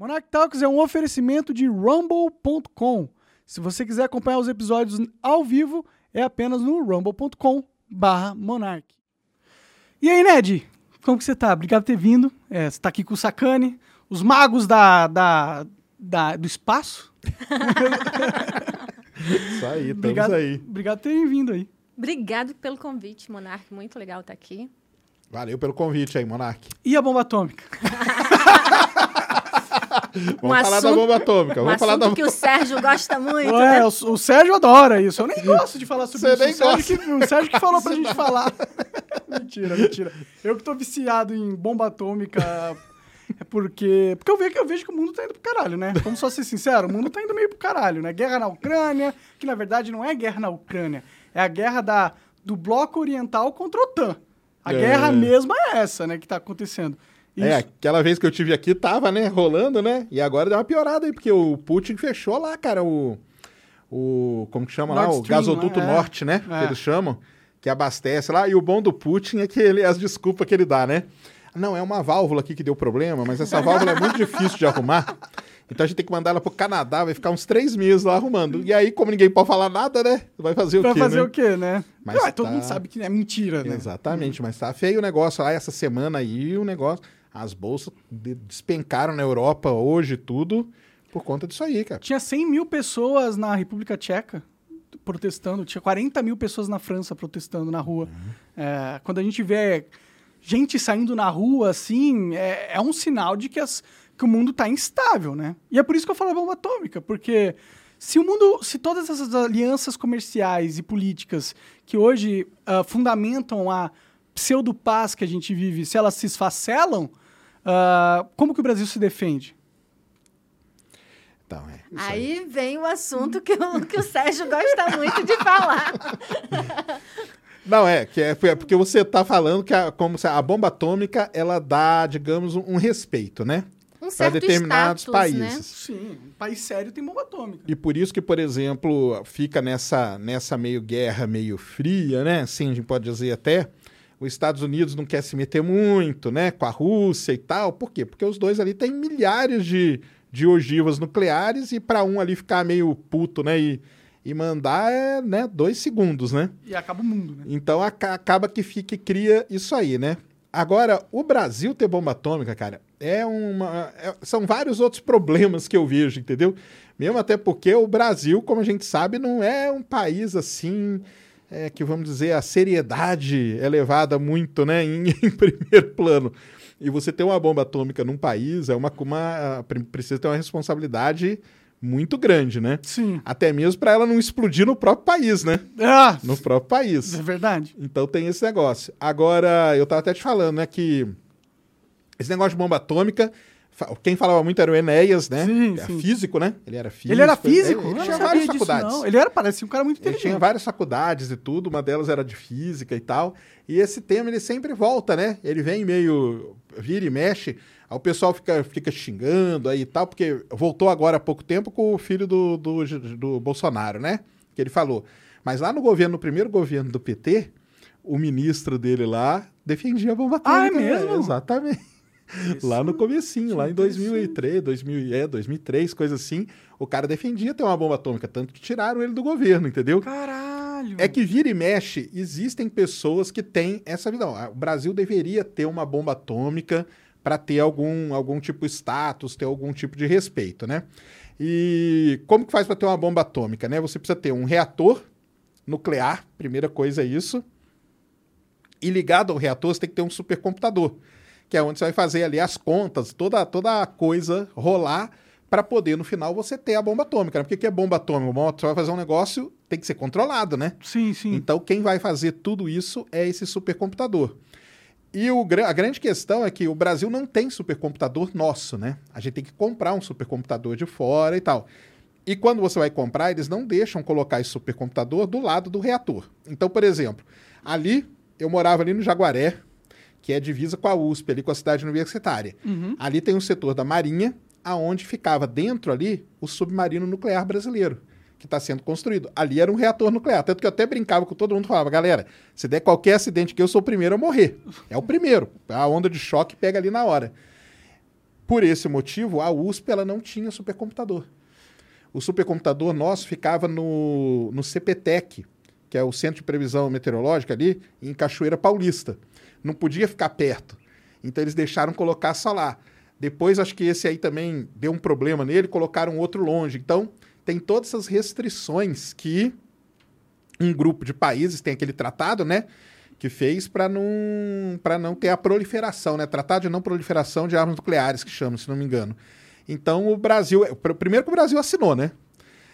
Monarch Talks é um oferecimento de rumble.com. Se você quiser acompanhar os episódios ao vivo, é apenas no rumble.com barra Monarch. E aí, Ned? Como que você tá? Obrigado por ter vindo. É, você tá aqui com o Sakane, os magos da, da, da- do espaço. Isso aí, estamos Obrigado, aí. obrigado por terem vindo aí. Obrigado pelo convite, Monark. Muito legal estar aqui. Valeu pelo convite aí, Monark. E a bomba atômica? Vamos falar da bomba atômica. Um Vamos falar assunto da que o Sérgio gosta muito, Ué, né? o, o Sérgio adora isso. Eu nem gosto de falar sobre Você isso. nem o, Sérgio gosta. que, o Sérgio que falou pra gente falar. mentira, mentira. Eu que tô viciado em bomba atômica é porque. Porque eu vejo, que- eu vejo que o mundo tá indo pro caralho, né? Vamos só ser sincero, o mundo tá indo meio pro caralho, né? Guerra na Ucrânia, que na verdade não é guerra na Ucrânia, é a guerra da, do bloco oriental contra a OTAN. A É. guerra mesma é essa, né, que tá acontecendo. É, Isso- aquela vez que eu tive aqui, tava, né, rolando, né? E agora deu uma piorada aí, porque o Putin fechou lá, cara, o. O. Como que chama lá? Nord O Stream, gasoduto né? norte, né? É. Que eles chamam. Que abastece lá. E o bom do Putin é que ele, as desculpas que ele dá, né? Não, é uma válvula aqui que deu problema, mas essa válvula é muito difícil de arrumar. Então a gente tem que mandar ela pro Canadá, vai ficar uns três meses lá arrumando. E aí, como ninguém pode falar nada, né? Vai fazer o Vai quê, fazer né? o quê, né? Mas Ué, todo tá- mundo sabe que é mentira, né? Exatamente, mas tá feio o negócio lá essa semana aí, o negócio. As bolsas de- despencaram na Europa hoje tudo por conta disso aí, cara. Tinha 100 mil pessoas na República Tcheca protestando, tinha 40 mil pessoas na França protestando na rua. É, quando a gente vê gente saindo na rua, assim, é, é um sinal de que, as- que o mundo está instável, né? E é por isso que eu falo bomba atômica, porque se o mundo, se todas essas alianças comerciais e políticas que hoje ah, fundamentam a pseudo-paz que a gente vive, se elas se esfacelam, ah, como que o Brasil se defende? Então, é. isso Aí vem o assunto que o, que o Sérgio gosta muito de falar. Não, é, que é, é porque você tá falando que a, como se a bomba atômica, ela dá, digamos, um, um respeito, né? Um Para determinados status, países. né? Sim, um país sério tem bomba atômica. E por isso que, por exemplo, fica nessa, nessa meio guerra meio fria, né? Assim, a gente pode dizer até. Os Estados Unidos não quer se meter muito, né? Com a Rússia e tal. Por quê? Porque os dois ali têm milhares de, de ogivas nucleares e para um ali ficar meio puto, né? E, e mandar é, né? Dois segundos, né? E acaba o mundo, né? Então aca- acaba que fica e cria isso aí, né? Agora, o Brasil ter bomba atômica, cara, é uma. é- são vários outros problemas que eu vejo, entendeu? Mesmo até porque o Brasil, como a gente sabe, não é um país assim. É, que vamos dizer, a seriedade é levada muito, né, em, em primeiro plano. E você ter uma bomba atômica num país é uma, uma precisa ter uma responsabilidade muito grande, né? Sim. Até mesmo para ela não explodir no próprio país, né? Ah, No próprio país. é verdade. Então tem esse negócio. Agora, eu tava até te falando, né, que esse negócio de bomba atômica, quem falava muito era o Enéas, né? Sim, Era sim. físico, né? Ele era físico. Ele era físico? Ele, ele não tinha várias disso, faculdades. não. Ele era, parecia um cara muito Ele inteligente. tinha várias faculdades e tudo, uma delas era de física e tal. E esse tema ele sempre volta, né? Ele vem meio vira e mexe, aí o pessoal fica, fica xingando aí e tal, porque voltou agora há pouco tempo com o filho do, do, do Bolsonaro, né? Que ele falou. Mas lá no governo, no primeiro governo do PT, o ministro dele lá defendia a bomba Ah, é atômica. né? mesmo? Exatamente. Lá no comecinho, lá em 2003, 2000, é, 2003, coisa assim, o cara defendia ter uma bomba atômica, tanto que tiraram ele do governo, entendeu? Caralho. É que vira e mexe, existem pessoas que têm essa visão. Ah, O Brasil deveria ter uma bomba atômica para ter algum, algum tipo de status, ter algum tipo de respeito, né? E como que faz para ter uma bomba atômica, né? Você precisa ter um reator nuclear, primeira coisa é isso. E ligado ao reator, você tem que ter um supercomputador, que é onde você vai fazer ali as contas, toda, toda a coisa rolar para poder no final você ter a bomba atômica. Né? Porque que é bomba atômica? Bom, Você vai fazer um negócio, tem que ser controlado, né? Sim, sim. Então, quem vai fazer tudo isso é esse supercomputador. E o, a grande questão é que o Brasil não tem supercomputador nosso, né? A gente tem que comprar um supercomputador de fora e tal. E quando você vai comprar, eles não deixam colocar esse supercomputador do lado do reator. Então, por exemplo, ali, eu morava ali no Jaguaré, que é divisa com a USP, ali com a cidade universitária. Uhum. Ali tem um setor da Marinha, aonde ficava dentro ali o submarino nuclear brasileiro, que está sendo construído. Ali era um reator nuclear. Tanto que eu até brincava com todo mundo, falava, galera, se der qualquer acidente que eu sou o primeiro a morrer. É o primeiro. A onda de choque pega ali na hora. por esse motivo, a USP ela não tinha supercomputador. O supercomputador nosso ficava no, no CPTEC, que é o Centro de Previsão Meteorológica ali, em Cachoeira Paulista. Não podia ficar perto. Então eles deixaram colocar só lá. Depois, acho que esse aí também deu um problema nele, colocaram outro longe. Então, tem todas essas restrições que um grupo de países tem aquele tratado, né? Que fez para não, pra não ter a proliferação, né? Tratado de não proliferação de armas nucleares, que chama, se não me engano. Então, o Brasil. Primeiro que o Brasil assinou, né?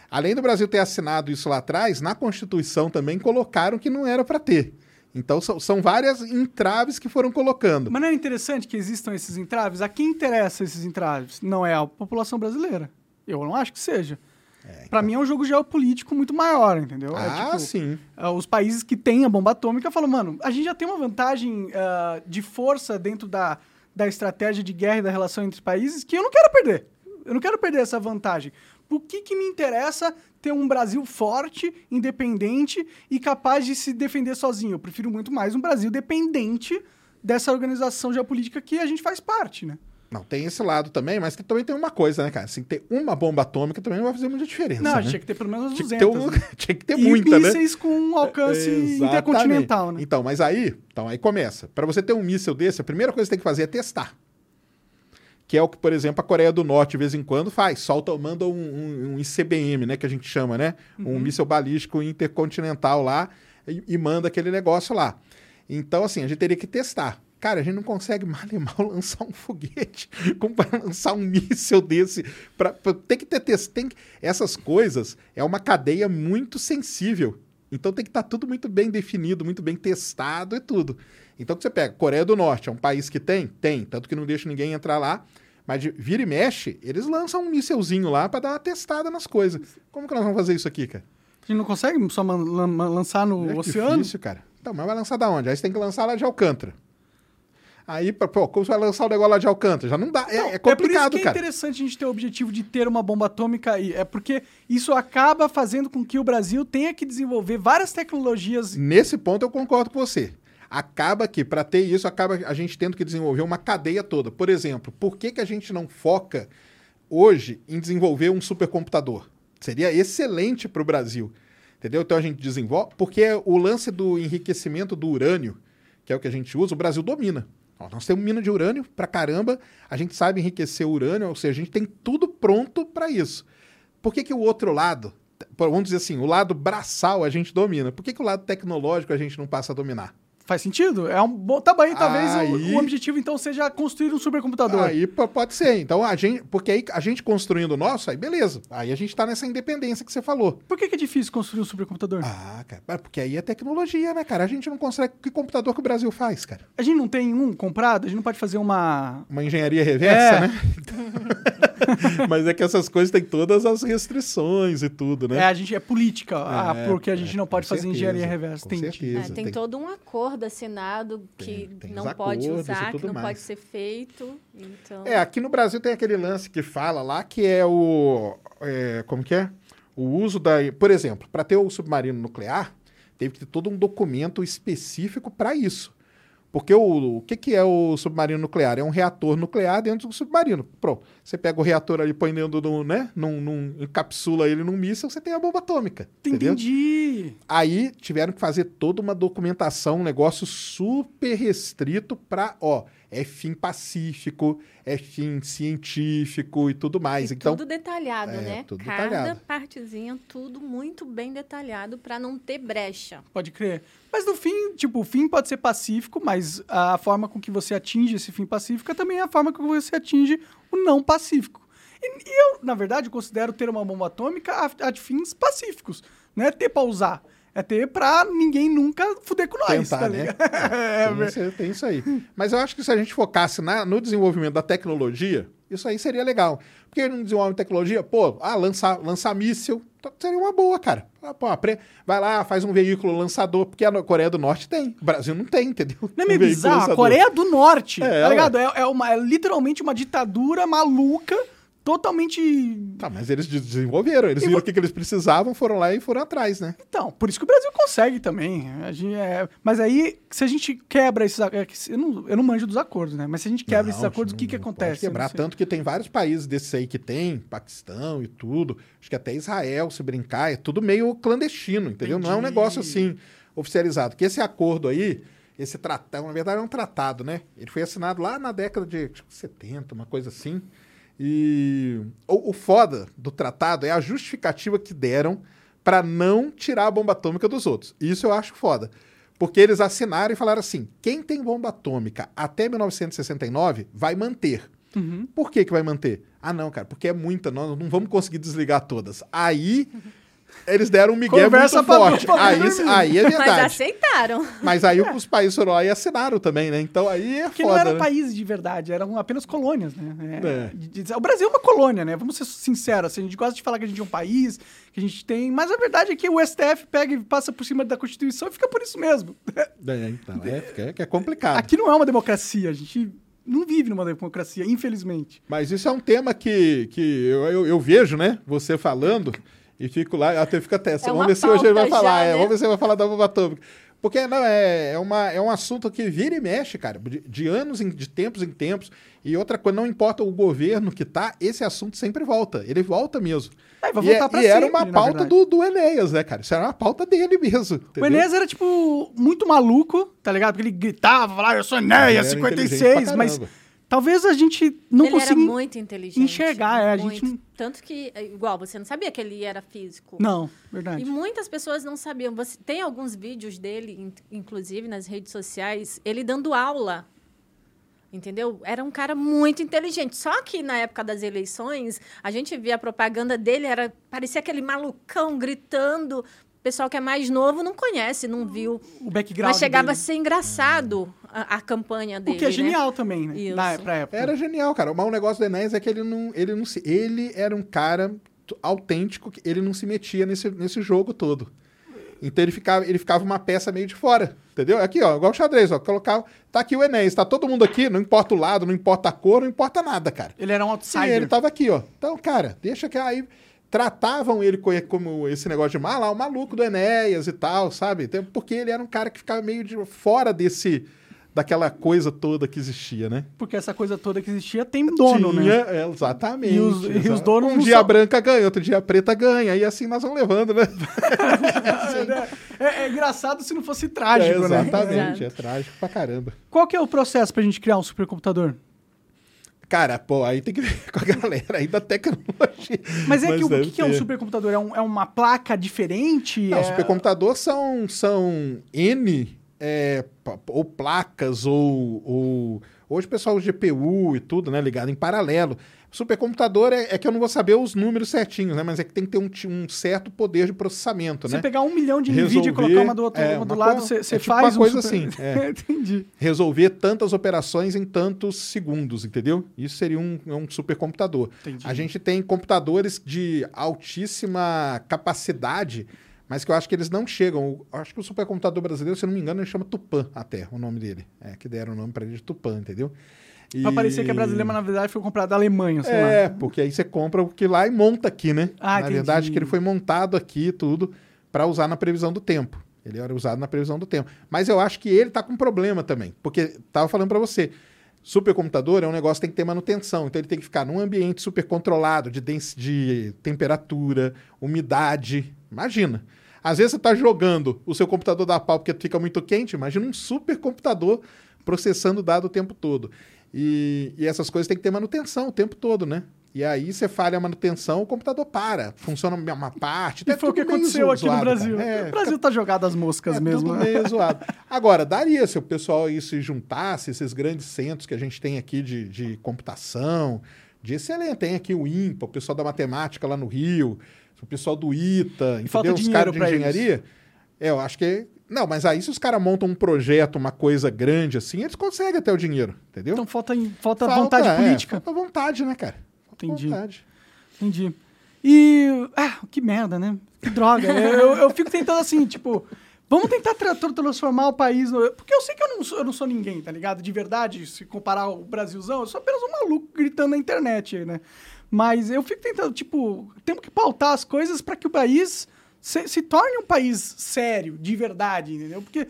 Além do Brasil ter assinado isso lá atrás, na Constituição também colocaram que não era para ter. Então são, são, várias entraves que foram colocando. Mas não é interessante que existam esses entraves? A quem interessa esses entraves? Não é a população brasileira. Eu não acho que seja. É, para mim é um jogo geopolítico muito maior, entendeu? É ah, é, tipo, sim. Uh, os países que têm a bomba atômica falam, mano, a gente já tem uma vantagem uh, de força dentro da, da estratégia de guerra e da relação entre países que eu não quero perder. Eu não quero perder essa vantagem. Por que, que me interessa ter um Brasil forte, independente e capaz de se defender sozinho? Eu prefiro muito mais um Brasil dependente dessa organização geopolítica que a gente faz parte, né? Não, tem esse lado também, mas também tem uma coisa, né, cara? Assim, ter uma bomba atômica também não vai fazer muita diferença. Não, né? tinha que ter pelo menos 200. Tinha que ter, um, né? tinha que ter e muita, né? mísseis com um alcance Exatamente. intercontinental, né? Então, mas aí, então aí começa. Para você ter um míssil desse, a primeira coisa que você tem que fazer é testar que é o que, por exemplo, a Coreia do Norte, de vez em quando, faz. Solta, manda um, um, um ICBM, né, que a gente chama, né? Um Uhum. míssil balístico intercontinental lá e, e manda aquele negócio lá. Então, assim, a gente teria que testar. Cara, a gente não consegue mal e mal lançar um foguete, como para lançar um míssil desse. Pra, pra- tem que ter teste. Tem que, essas coisas é uma cadeia muito sensível. Então tem que estar tudo muito bem definido, muito bem testado e tudo. Então que você pega, Coreia do Norte, é um país que tem? Tem, tanto que não deixa ninguém entrar lá. Mas de vira e mexe, eles lançam um mísselzinho lá para dar uma testada nas coisas. Como que nós vamos fazer isso aqui, cara? A gente não consegue só lançar no É oceano? difícil, cara. Então, mas vai lançar da onde? Aí você tem que lançar lá de Alcântara. Aí, pô, como você vai lançar o negócio lá de Alcântara? Já não dá. É, Não, é por isso complicado, que é cara. interessante a gente ter o objetivo de ter uma bomba atômica aí. É porque isso acaba fazendo com que o Brasil tenha que desenvolver várias tecnologias. Nesse ponto eu concordo com você. Acaba que, para ter isso, acaba a gente tendo que desenvolver uma cadeia toda. Por exemplo, por que, que a gente não foca hoje em desenvolver um supercomputador? Seria excelente para o Brasil. Entendeu? Então a gente desenvolve. Porque o lance do enriquecimento do urânio, que é o que a gente usa, o Brasil domina. Ó, nós temos mina de urânio pra caramba, a gente sabe enriquecer o urânio, ou seja, a gente tem tudo pronto para isso. Por que, que o outro lado, vamos dizer assim, o lado braçal a gente domina? Por que, que o lado tecnológico a gente não passa a dominar? Faz sentido? É um bom tamanho, talvez o- Aí- o, objetivo então seja construir um supercomputador. Aí pode ser. Então, a gente, porque aí a gente construindo o nosso, aí beleza. Aí a gente tá nessa independência que você falou. Por que, que é difícil construir um supercomputador? Ah, cara, porque aí é tecnologia, né, cara? A gente não consegue. Que computador que o Brasil faz, cara? A gente não tem um comprado? A gente não pode fazer uma. Uma engenharia reversa, É. né? Mas é que essas coisas têm todas as restrições e tudo, né? É, a gente é política. ah, É, porque a gente é, não pode fazer certeza, engenharia reversa. com Entendi. certeza. É, tem, tem- todo um acordo assinado que Tem- tem não pode acordos usar, que não mais. pode ser feito. Então, É, aqui no Brasil tem aquele lance que fala lá que é o. é, como que é? O uso da. Por exemplo, para ter o submarino nuclear, teve que ter todo um documento específico para isso. Porque o, o que, que é o submarino nuclear? É um reator nuclear dentro do submarino. Pronto. Você pega o reator ali, põe dentro do. né? Num, num, encapsula ele num míssil, você tem a bomba atômica. Entendeu? Entendi. Aí tiveram que fazer toda uma documentação, um negócio super restrito para, ó, é fim pacífico, é fim científico e tudo mais. e então, tudo detalhado, É, né? tudo Cada detalhado. partezinha, tudo muito bem detalhado para não ter brecha. Pode crer. Mas no fim, tipo, o fim pode ser pacífico, mas a forma com que você atinge esse fim pacífico é também a forma com que você atinge o não pacífico. E, e eu, na verdade, considero ter uma bomba atômica a, a de fins pacíficos. Não é ter pra usar. É ter pra ninguém nunca fuder com nós, Tentar, tá né? É, tem, isso, tem isso aí. Mas eu acho que se a gente focasse na- no desenvolvimento da tecnologia, isso aí seria legal. Porque não desenvolve tecnologia, pô, ah, lançar, lançar míssil, seria uma boa, cara. Ah, pô, vai lá, faz um veículo lançador, porque a Coreia do Norte tem. O Brasil não tem, entendeu? Não é Um meio veículo bizarro? A. Coreia do Norte, É, tá ligado? É, é uma, é literalmente uma ditadura maluca totalmente. Tá, mas eles de- desenvolveram, eles viram o que, que eles precisavam, foram lá e foram atrás, né? Então, por isso que o Brasil consegue também. A gente, é, Mas aí, se a gente quebra esses. é Eu não, eu não manjo dos acordos, né? Mas se a gente quebra esses Não, acordos, o que, que acontece? Quebrar, tanto que tem vários países desses aí que tem, Paquistão e tudo. Acho que até Israel, se brincar, é tudo meio clandestino, entendeu? Não é um Entendi. negócio assim oficializado. Que esse acordo aí, esse tratado, na verdade é um tratado, né? Ele foi assinado lá na década de acho que 70, uma coisa assim. E o, o foda do tratado é a justificativa que deram para não tirar a bomba atômica dos outros. Isso eu acho foda. Porque eles assinaram e falaram assim: quem tem bomba atômica até 1969 vai manter. Uhum. Por que, que vai manter? Ah, não, cara, porque é muita, nós não vamos conseguir desligar todas. Aí eles deram um migué Conversa muito forte. Aí, dormir. aí é Mas verdade. aceitaram. Mas aí os países foram lá e assinaram também, né? Então aí é Porque foda. não eram né? países de verdade, eram apenas colônias, né? É, É. o Brasil é uma colônia, né? Vamos ser sinceros. assim, a gente gosta de falar que a gente é um país, que a gente tem. Mas a verdade é que o STF pega e passa por cima da Constituição e fica por isso mesmo. É, então, é, é, que é complicado. Aqui não é uma democracia, a gente não vive numa democracia, infelizmente. Mas isso é um tema que, que eu, eu, eu vejo, né? Você falando e fico lá, até fica até. É vamos uma ver se hoje ele vai pauta falar. já, é, né? Vamos ver se ele vai falar da bomba atômica. Porque não, é, é, uma, é um assunto que vira e mexe, cara, de, de anos, em, de tempos em tempos. E outra coisa, não importa o governo que tá, esse assunto sempre volta. Ele volta mesmo. É, vai e voltar é- pra e era sempre, uma na pauta do, do Enéas, né, cara? Isso era uma pauta dele mesmo. O entendeu? Enéas era, tipo, muito maluco, tá ligado? Porque ele gritava, falava, eu sou Enéas, Ele era inteligente 56, pra mas. Talvez a gente não ele consiga... era muito inteligente. enxergar, é, a muito. gente Tanto que, é, igual, você não sabia que ele era físico. Não, verdade. E muitas pessoas não sabiam. Você, tem alguns vídeos dele, in- inclusive nas redes sociais, ele dando aula. Entendeu? Era um cara muito inteligente. Só que na época das eleições, a gente via a propaganda dele, era parecia aquele malucão gritando. O pessoal que é mais novo não conhece, não viu. O background Mas chegava a dele. ser engraçado a, a campanha dele. O que é né? genial também, né? Isso. Na, pra época. Era genial, cara. O negócio do Enéas é que ele não, ele não se. Ele era um cara autêntico, que ele não se metia nesse, nesse jogo todo. Então ele ficava, ele ficava uma peça meio de fora. Entendeu? Aqui, ó, igual o xadrez, ó. Colocava. Tá aqui o Enéas, tá todo mundo aqui, não importa o lado, não importa a cor, não importa nada, cara. Ele era um Sim, outsider. ele tava aqui, ó. Então, cara, deixa que aí. Tratavam ele co- como esse negócio de mal, lá, o maluco do Enéas e tal, sabe? Então, Porque ele era um cara que ficava meio de fora desse. daquela coisa toda que existia, né? Porque essa coisa toda que existia tem dono, Tinha, né? é, exatamente. E os- e os donos Um dia são- branca ganha, outro dia a preta ganha. E assim nós vamos levando, né? É, é engraçado se não fosse É, trágico, né? exatamente, é trágico pra caramba. Qual que é o processo pra gente criar um supercomputador? Cara, pô, aí tem que ver com a galera aí da tecnologia. Mas é que o, o que, que é um supercomputador? É, um- é uma placa diferente? Não, é... supercomputador são, são N é, ou placas ou, ou- Hoje o pessoal usa GPU e tudo, né? Ligado em paralelo. Supercomputador é, é que eu não vou saber os números certinhos, né? Mas é que tem que ter um, um certo poder de processamento, Você né? pegar um milhão de NVIDIA e Resolver, colocar uma do outro é, uma do uma lado, você é você tipo uma faz um coisa super- assim, é. Entendi. resolver tantas operações em tantos segundos, entendeu? Isso seria um, é um supercomputador. Entendi. A gente tem computadores de altíssima capacidade, mas que eu acho que eles não chegam. Eu acho que o supercomputador brasileiro, se eu não me engano, ele chama Tupã até, o nome dele. É, que deram o nome para ele de Tupã, entendeu? E... Pra parecer que é brasileiro, mas na verdade foi comprado da Alemanha, sei É, lá. porque aí você compra o que lá e monta aqui, né? Ah, na entendi. verdade, que ele foi montado aqui tudo para usar na previsão do tempo. Ele era usado na previsão do tempo. Mas eu acho que ele tá com problema também, porque tava falando para você, supercomputador é um negócio que tem que ter manutenção, então ele tem que ficar num ambiente super controlado de, de temperatura, umidade. Imagina. Às vezes você tá jogando, o seu computador dá pau porque fica muito quente, imagina um supercomputador processando dado o tempo todo. E, e essas coisas têm que ter manutenção o tempo todo, né? E aí você falha a manutenção, o computador para. Funciona uma parte. E foi o que aconteceu aqui no zoado. Brasil. É, o Brasil tá jogado às moscas é mesmo. tudo né? meio zoado. Agora, daria se o pessoal aí se juntasse, esses grandes centros que a gente tem aqui de, de computação, de excelente. Tem aqui o IMPA, o pessoal da matemática lá no Rio, o pessoal do ITA, E falta entendeu? Os dinheiro caras de engenharia. É, eu acho que. Não, mas aí se os caras montam um projeto, uma coisa grande assim, eles conseguem até o dinheiro, entendeu? Então falta, falta, vontade é, política. Falta vontade, né, cara? Falta Entendi. vontade. Entendi. E. Ah, que merda, né? Que droga. eu, eu fico tentando assim, tipo. Vamos tentar tra- tra- transformar o país. No... Porque eu sei que eu não, sou, eu não sou ninguém, tá ligado? De verdade, se comparar o Brasilzão, eu sou apenas um maluco gritando na internet aí, né? Mas eu fico tentando, tipo, temos que pautar as coisas para que o país se, se, torne um país sério, de verdade, entendeu? Porque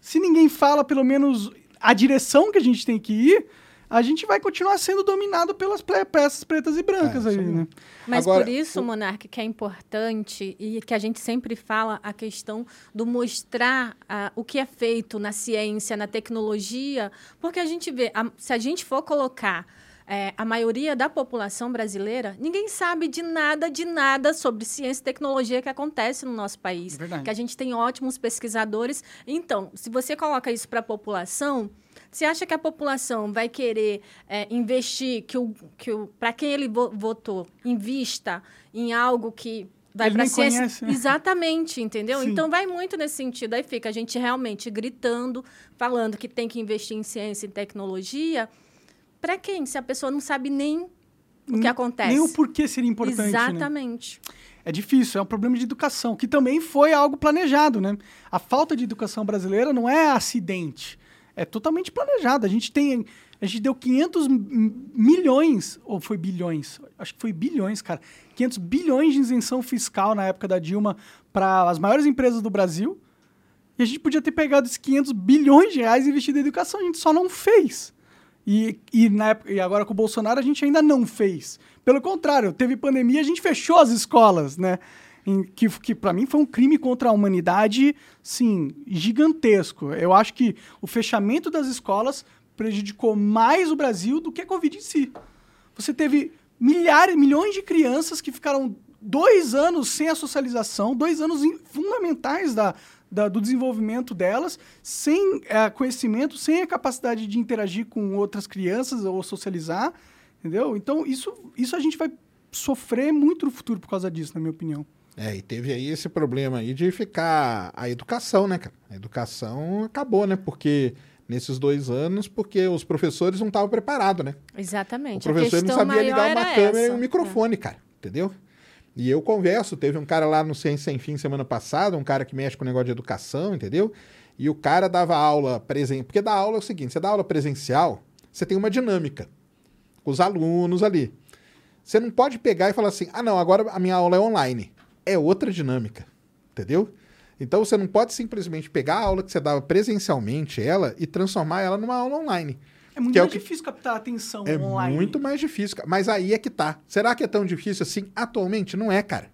se ninguém fala, pelo menos, a direção que a gente tem que ir, a gente vai continuar sendo dominado pelas peças pretas e brancas é, aí, né? Mas Agora, por isso, o... Monark, que é importante e que a gente sempre fala a questão do mostrar uh, o que é feito na ciência, na tecnologia, porque a gente vê, a, se a gente for colocar é, a maioria da população brasileira, ninguém sabe de nada, de nada sobre ciência e tecnologia que acontece no nosso país. Verdade. Que a gente tem ótimos pesquisadores. Então, se você coloca isso para a população, você acha que a população vai querer é, investir, que o, que o, para quem ele votou, invista em algo que vai para ciência? Conhece, né? Exatamente, entendeu? Sim. Então vai muito nesse sentido. Aí fica a gente realmente gritando, falando que tem que investir em ciência e tecnologia para quem? Se a pessoa não sabe nem o que acontece. Nem o porquê seria importante. Né? Exatamente. Né? É difícil, é um problema de educação, que também foi algo planejado, né? A falta de educação brasileira não é acidente, é totalmente planejado. A gente tem, a gente deu 500 milhões, ou foi bilhões? Acho que foi bilhões, cara. 500 bilhões de isenção fiscal na época da Dilma para as maiores empresas do Brasil. E a gente podia ter pegado esses 500 bilhões de reais e investido em educação, a gente só não fez. E, e, na época, e agora com o Bolsonaro a gente ainda não fez. Pelo contrário, teve pandemia, a gente fechou as escolas, né? Em, que que para mim foi um crime contra a humanidade, sim, gigantesco. Eu acho que o fechamento das escolas prejudicou mais o Brasil do que a Covid em si. Você teve milhares, milhões de crianças que ficaram dois anos sem a socialização, dois anos fundamentais da, da, do desenvolvimento delas, sem é, conhecimento, sem a capacidade de interagir com outras crianças ou socializar, entendeu? Então, isso, isso a gente vai sofrer muito no futuro por causa disso, na minha opinião. É, e teve aí esse problema aí de ficar a educação, né, cara? A educação acabou, né? Porque nesses dois anos, porque os professores não estavam preparados, né? Exatamente. O professor não sabia ligar uma câmera essa. e um microfone, é. cara. Entendeu? E eu converso, teve um cara lá no Ciência Sem Fim semana passada, um cara que mexe com negócio de educação, entendeu? E o cara dava aula presencial. Porque da aula é o seguinte: você dá aula presencial, você tem uma dinâmica com os alunos ali. Você não pode pegar e falar assim: ah, não, agora a minha aula é online. É outra dinâmica, entendeu? Então você não pode simplesmente pegar a aula que você dava presencialmente, ela, e transformar ela numa aula online. É muito mais é difícil que... captar a atenção é online. É muito mais difícil. Mas aí é que tá. Será que é tão difícil assim? Atualmente não é, cara.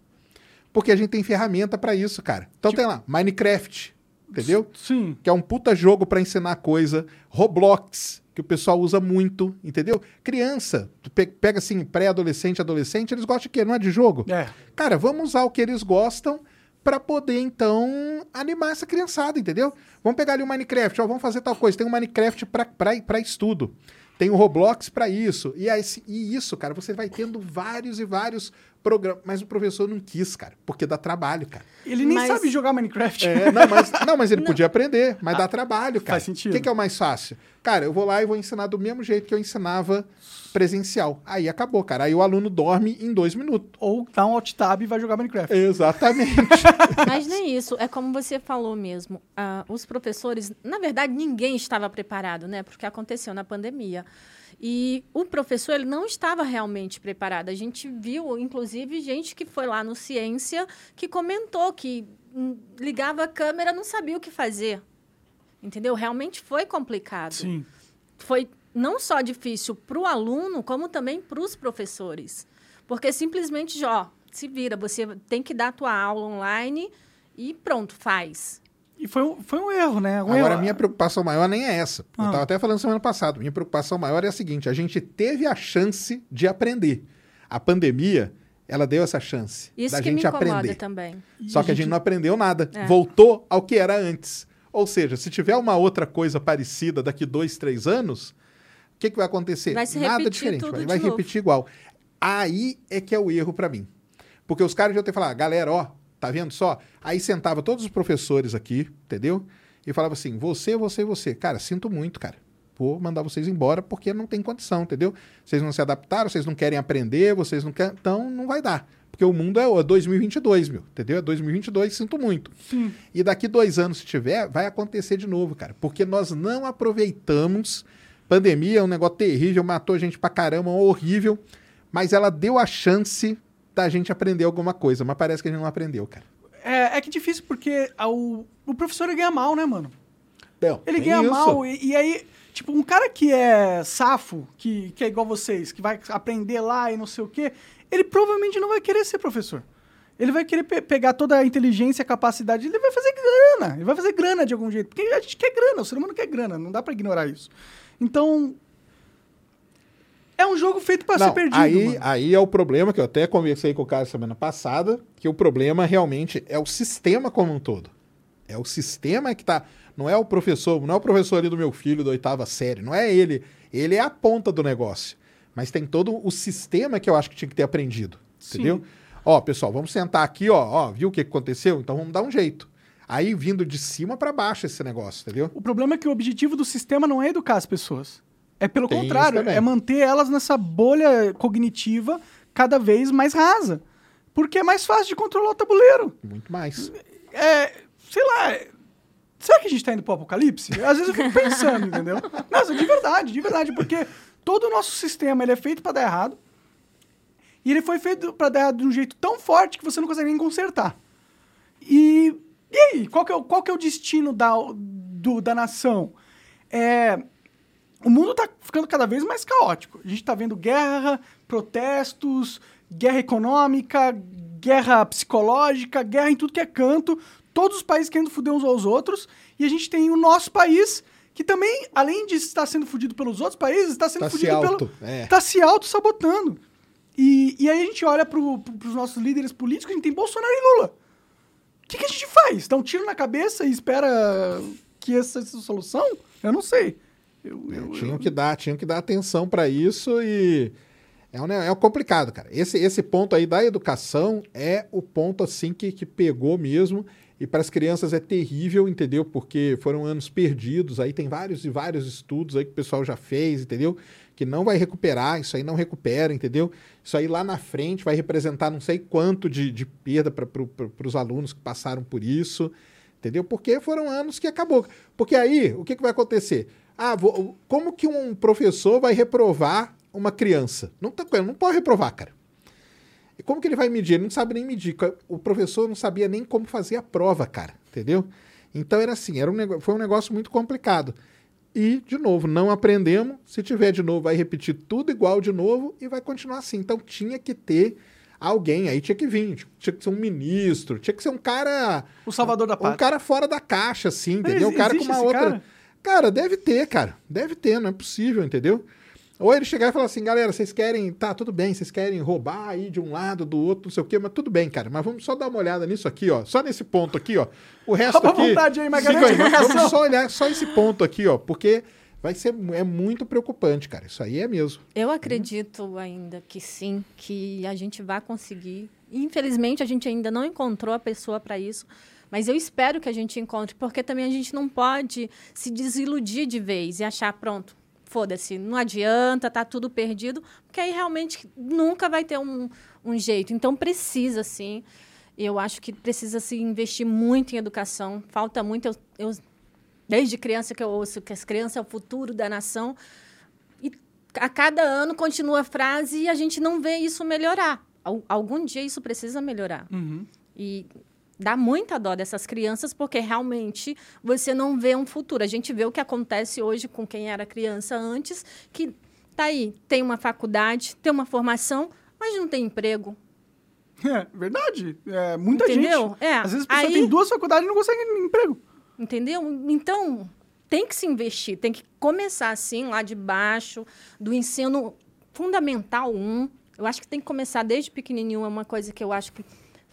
Porque a gente tem ferramenta para isso, cara. Então tipo... tem lá, Minecraft, entendeu? Sim. Que é um puta jogo para ensinar coisa. Roblox, que o pessoal usa muito, entendeu? Criança, tu pega assim, pré-adolescente, adolescente, eles gostam de quê? Não é de jogo? É. Cara, vamos usar o que eles gostam para poder, então, animar essa criançada, entendeu? Vamos pegar ali o Minecraft, ó, vamos fazer tal coisa. Tem um Minecraft para estudo. Tem o Roblox para isso. E, aí, e isso, cara, você vai tendo vários e vários programas. Mas o professor não quis, cara, porque dá trabalho, cara. Ele nem mas... sabe jogar Minecraft. É, não, mas, não, mas ele não. podia aprender, mas ah, dá trabalho, cara. Faz sentido. O que, que é o mais fácil? Cara, eu vou lá e vou ensinar do mesmo jeito que eu ensinava presencial. Aí acabou, cara. Aí o aluno dorme em dois minutos. Ou dá um alt tab e vai jogar Minecraft. Exatamente. Mas nem isso. É como você falou mesmo. Uh, os professores, na verdade, ninguém estava preparado, né? Porque aconteceu na pandemia. E o professor ele não estava realmente preparado. A gente viu, inclusive, gente que foi lá no Ciência que comentou que hum, ligava a câmera não sabia o que fazer. Entendeu? Realmente foi complicado. Sim. Foi não só difícil para o aluno, como também para os professores. Porque simplesmente, ó, se vira, você tem que dar a tua aula online e pronto, faz. E foi um, foi um erro, né? Um Agora, erro. minha preocupação maior nem é essa. Ah. Eu estava até falando semana passada. Minha preocupação maior é a seguinte: a gente teve a chance de aprender. A pandemia, ela deu essa chance Isso da que gente me aprender. também. Só que a gente não aprendeu nada. É. Voltou ao que era antes. Ou seja, se tiver uma outra coisa parecida daqui dois, três anos, o que, que vai acontecer? Vai se Nada diferente, vai, vai repetir igual. Aí é que é o erro para mim. Porque os caras já ter falado, galera, ó, tá vendo só? Aí sentava todos os professores aqui, entendeu? E falava assim: você, você, você. Cara, sinto muito, cara. Vou mandar vocês embora porque não tem condição, entendeu? Vocês não se adaptaram, vocês não querem aprender, vocês não querem. Então não vai dar. Porque o mundo é 2022, meu. Entendeu? É 2022, sinto muito. Sim. E daqui dois anos, se tiver, vai acontecer de novo, cara. Porque nós não aproveitamos Pandemia é um negócio terrível, matou gente pra caramba, horrível. mas ela deu a chance da gente aprender alguma coisa, mas parece que a gente não aprendeu, cara. É, é que é difícil porque o, o professor ganha mal, né, mano? Não, Ele ganha isso. mal. E, e aí, tipo, um cara que é safo, que, que é igual vocês, que vai aprender lá e não sei o quê, ele provavelmente não vai querer ser professor. Ele vai querer pe- pegar toda a inteligência, a capacidade, ele vai fazer grana. Ele vai fazer grana de algum jeito. Porque a gente quer grana, o ser humano quer grana, não dá pra ignorar isso. Então. É um jogo feito pra ser perdido. aí, mano. aí é o problema que eu até conversei com o cara semana passada, que o problema realmente é o sistema como um todo. É o sistema que tá. Não é o professor, não é o professor ali do meu filho da oitava série, não é ele. Ele é a ponta do negócio. Mas tem todo o sistema que eu acho que tinha que ter aprendido. Sim. Entendeu? Ó, pessoal, vamos sentar aqui, ó, ó, viu o que aconteceu? Então vamos dar um jeito. Aí vindo de cima pra baixo esse negócio, entendeu? O problema é que o objetivo do sistema não é educar as pessoas. É pelo Tem contrário, é manter elas nessa bolha cognitiva cada vez mais rasa. Porque é mais fácil de controlar o tabuleiro. Muito mais. É, sei lá, será que a gente tá indo pro apocalipse? Às vezes eu fico pensando, entendeu? Não, de verdade, de verdade, porque todo o nosso sistema ele é feito pra dar errado. E ele foi feito pra dar errado de um jeito tão forte que você não consegue nem consertar. E, e aí, qual que é, o- qual que é o destino da, do- da nação? É, o mundo tá ficando cada vez mais caótico. A gente tá vendo guerra, protestos, guerra econômica, guerra psicológica, guerra em tudo que é canto. Todos os países querendo foder uns aos outros. E a gente tem o nosso país, que também, além de estar sendo fudido pelos outros países, está sendo Tá se fudido auto, pelo. é. Tá se auto-sabotando. E, e aí a gente olha pro, pros nossos líderes políticos, a gente tem Bolsonaro e Lula. O que, que a gente faz? Dá um tiro na cabeça e espera que essa seja a solução? Eu não sei. Eu, eu- tinham eu- que dar, tinham que dar atenção para isso e é, um, é complicado, cara. Esse, esse ponto aí da educação é o ponto assim que, que pegou mesmo e para as crianças é terrível, entendeu? Porque foram anos perdidos. Aí tem vários e vários estudos aí que o pessoal já fez, entendeu? Que não vai recuperar, isso aí não recupera, entendeu? Isso aí lá na frente vai representar não sei quanto de, de perda para pro, os alunos que passaram por isso, entendeu? Porque foram anos que acabou. Porque aí, o que, que vai acontecer? Ah, vou- como que um professor vai reprovar uma criança? Não, tá, não pode reprovar, cara. E como que ele vai medir? Ele não sabe nem medir. O professor não sabia nem como fazer a prova, cara. Entendeu? Então era assim, era um nego- foi um negócio muito complicado. E, de novo, não aprendemos. Se tiver de novo, vai repetir tudo igual de novo e vai continuar assim. Então tinha que ter alguém, aí tinha que vir, tinha que ser um ministro, tinha que ser um cara. O salvador da Um pátria. cara fora da caixa, assim, entendeu? Um cara com uma outra. cara? Cara, deve ter, cara. Deve ter, não é possível, entendeu? Ou ele chegar e falar assim, galera, vocês querem, tá, tudo bem, vocês querem roubar aí de um lado, do outro, não sei o quê, mas tudo bem, cara. Mas vamos só dar uma olhada nisso aqui, ó. Só nesse ponto aqui, ó. O resto aqui. vontade aí, mas vamos só olhar só esse ponto aqui, ó. Porque vai ser é muito preocupante, cara. Isso aí é mesmo. Eu acredito ainda que sim, que a gente vai conseguir. Infelizmente, a gente ainda não encontrou a pessoa para isso, mas eu espero que a gente encontre, porque também a gente não pode se desiludir de vez e achar, pronto, foda-se, não adianta, tá tudo perdido, porque aí realmente nunca vai ter um, um jeito. Então, precisa sim. Eu acho que precisa se investir muito em educação. Falta muito. Eu, eu, desde criança que eu ouço que as crianças é o futuro da nação e a cada ano continua a frase e a gente não vê isso melhorar. Al- Algum dia isso precisa melhorar. Uhum. E dá muita dó dessas crianças porque realmente você não vê um futuro. A gente vê o que acontece hoje com quem era criança antes, que tá aí, tem uma faculdade, tem uma formação, mas não tem emprego. É, verdade. É, muita Entendeu? gente. É, Às vezes a pessoa aí- tem duas faculdades e não consegue emprego. Entendeu? Então, tem que se investir, tem que começar assim, lá de baixo, do ensino fundamental 1. Eu acho que tem que começar desde pequenininho, é uma coisa que eu acho que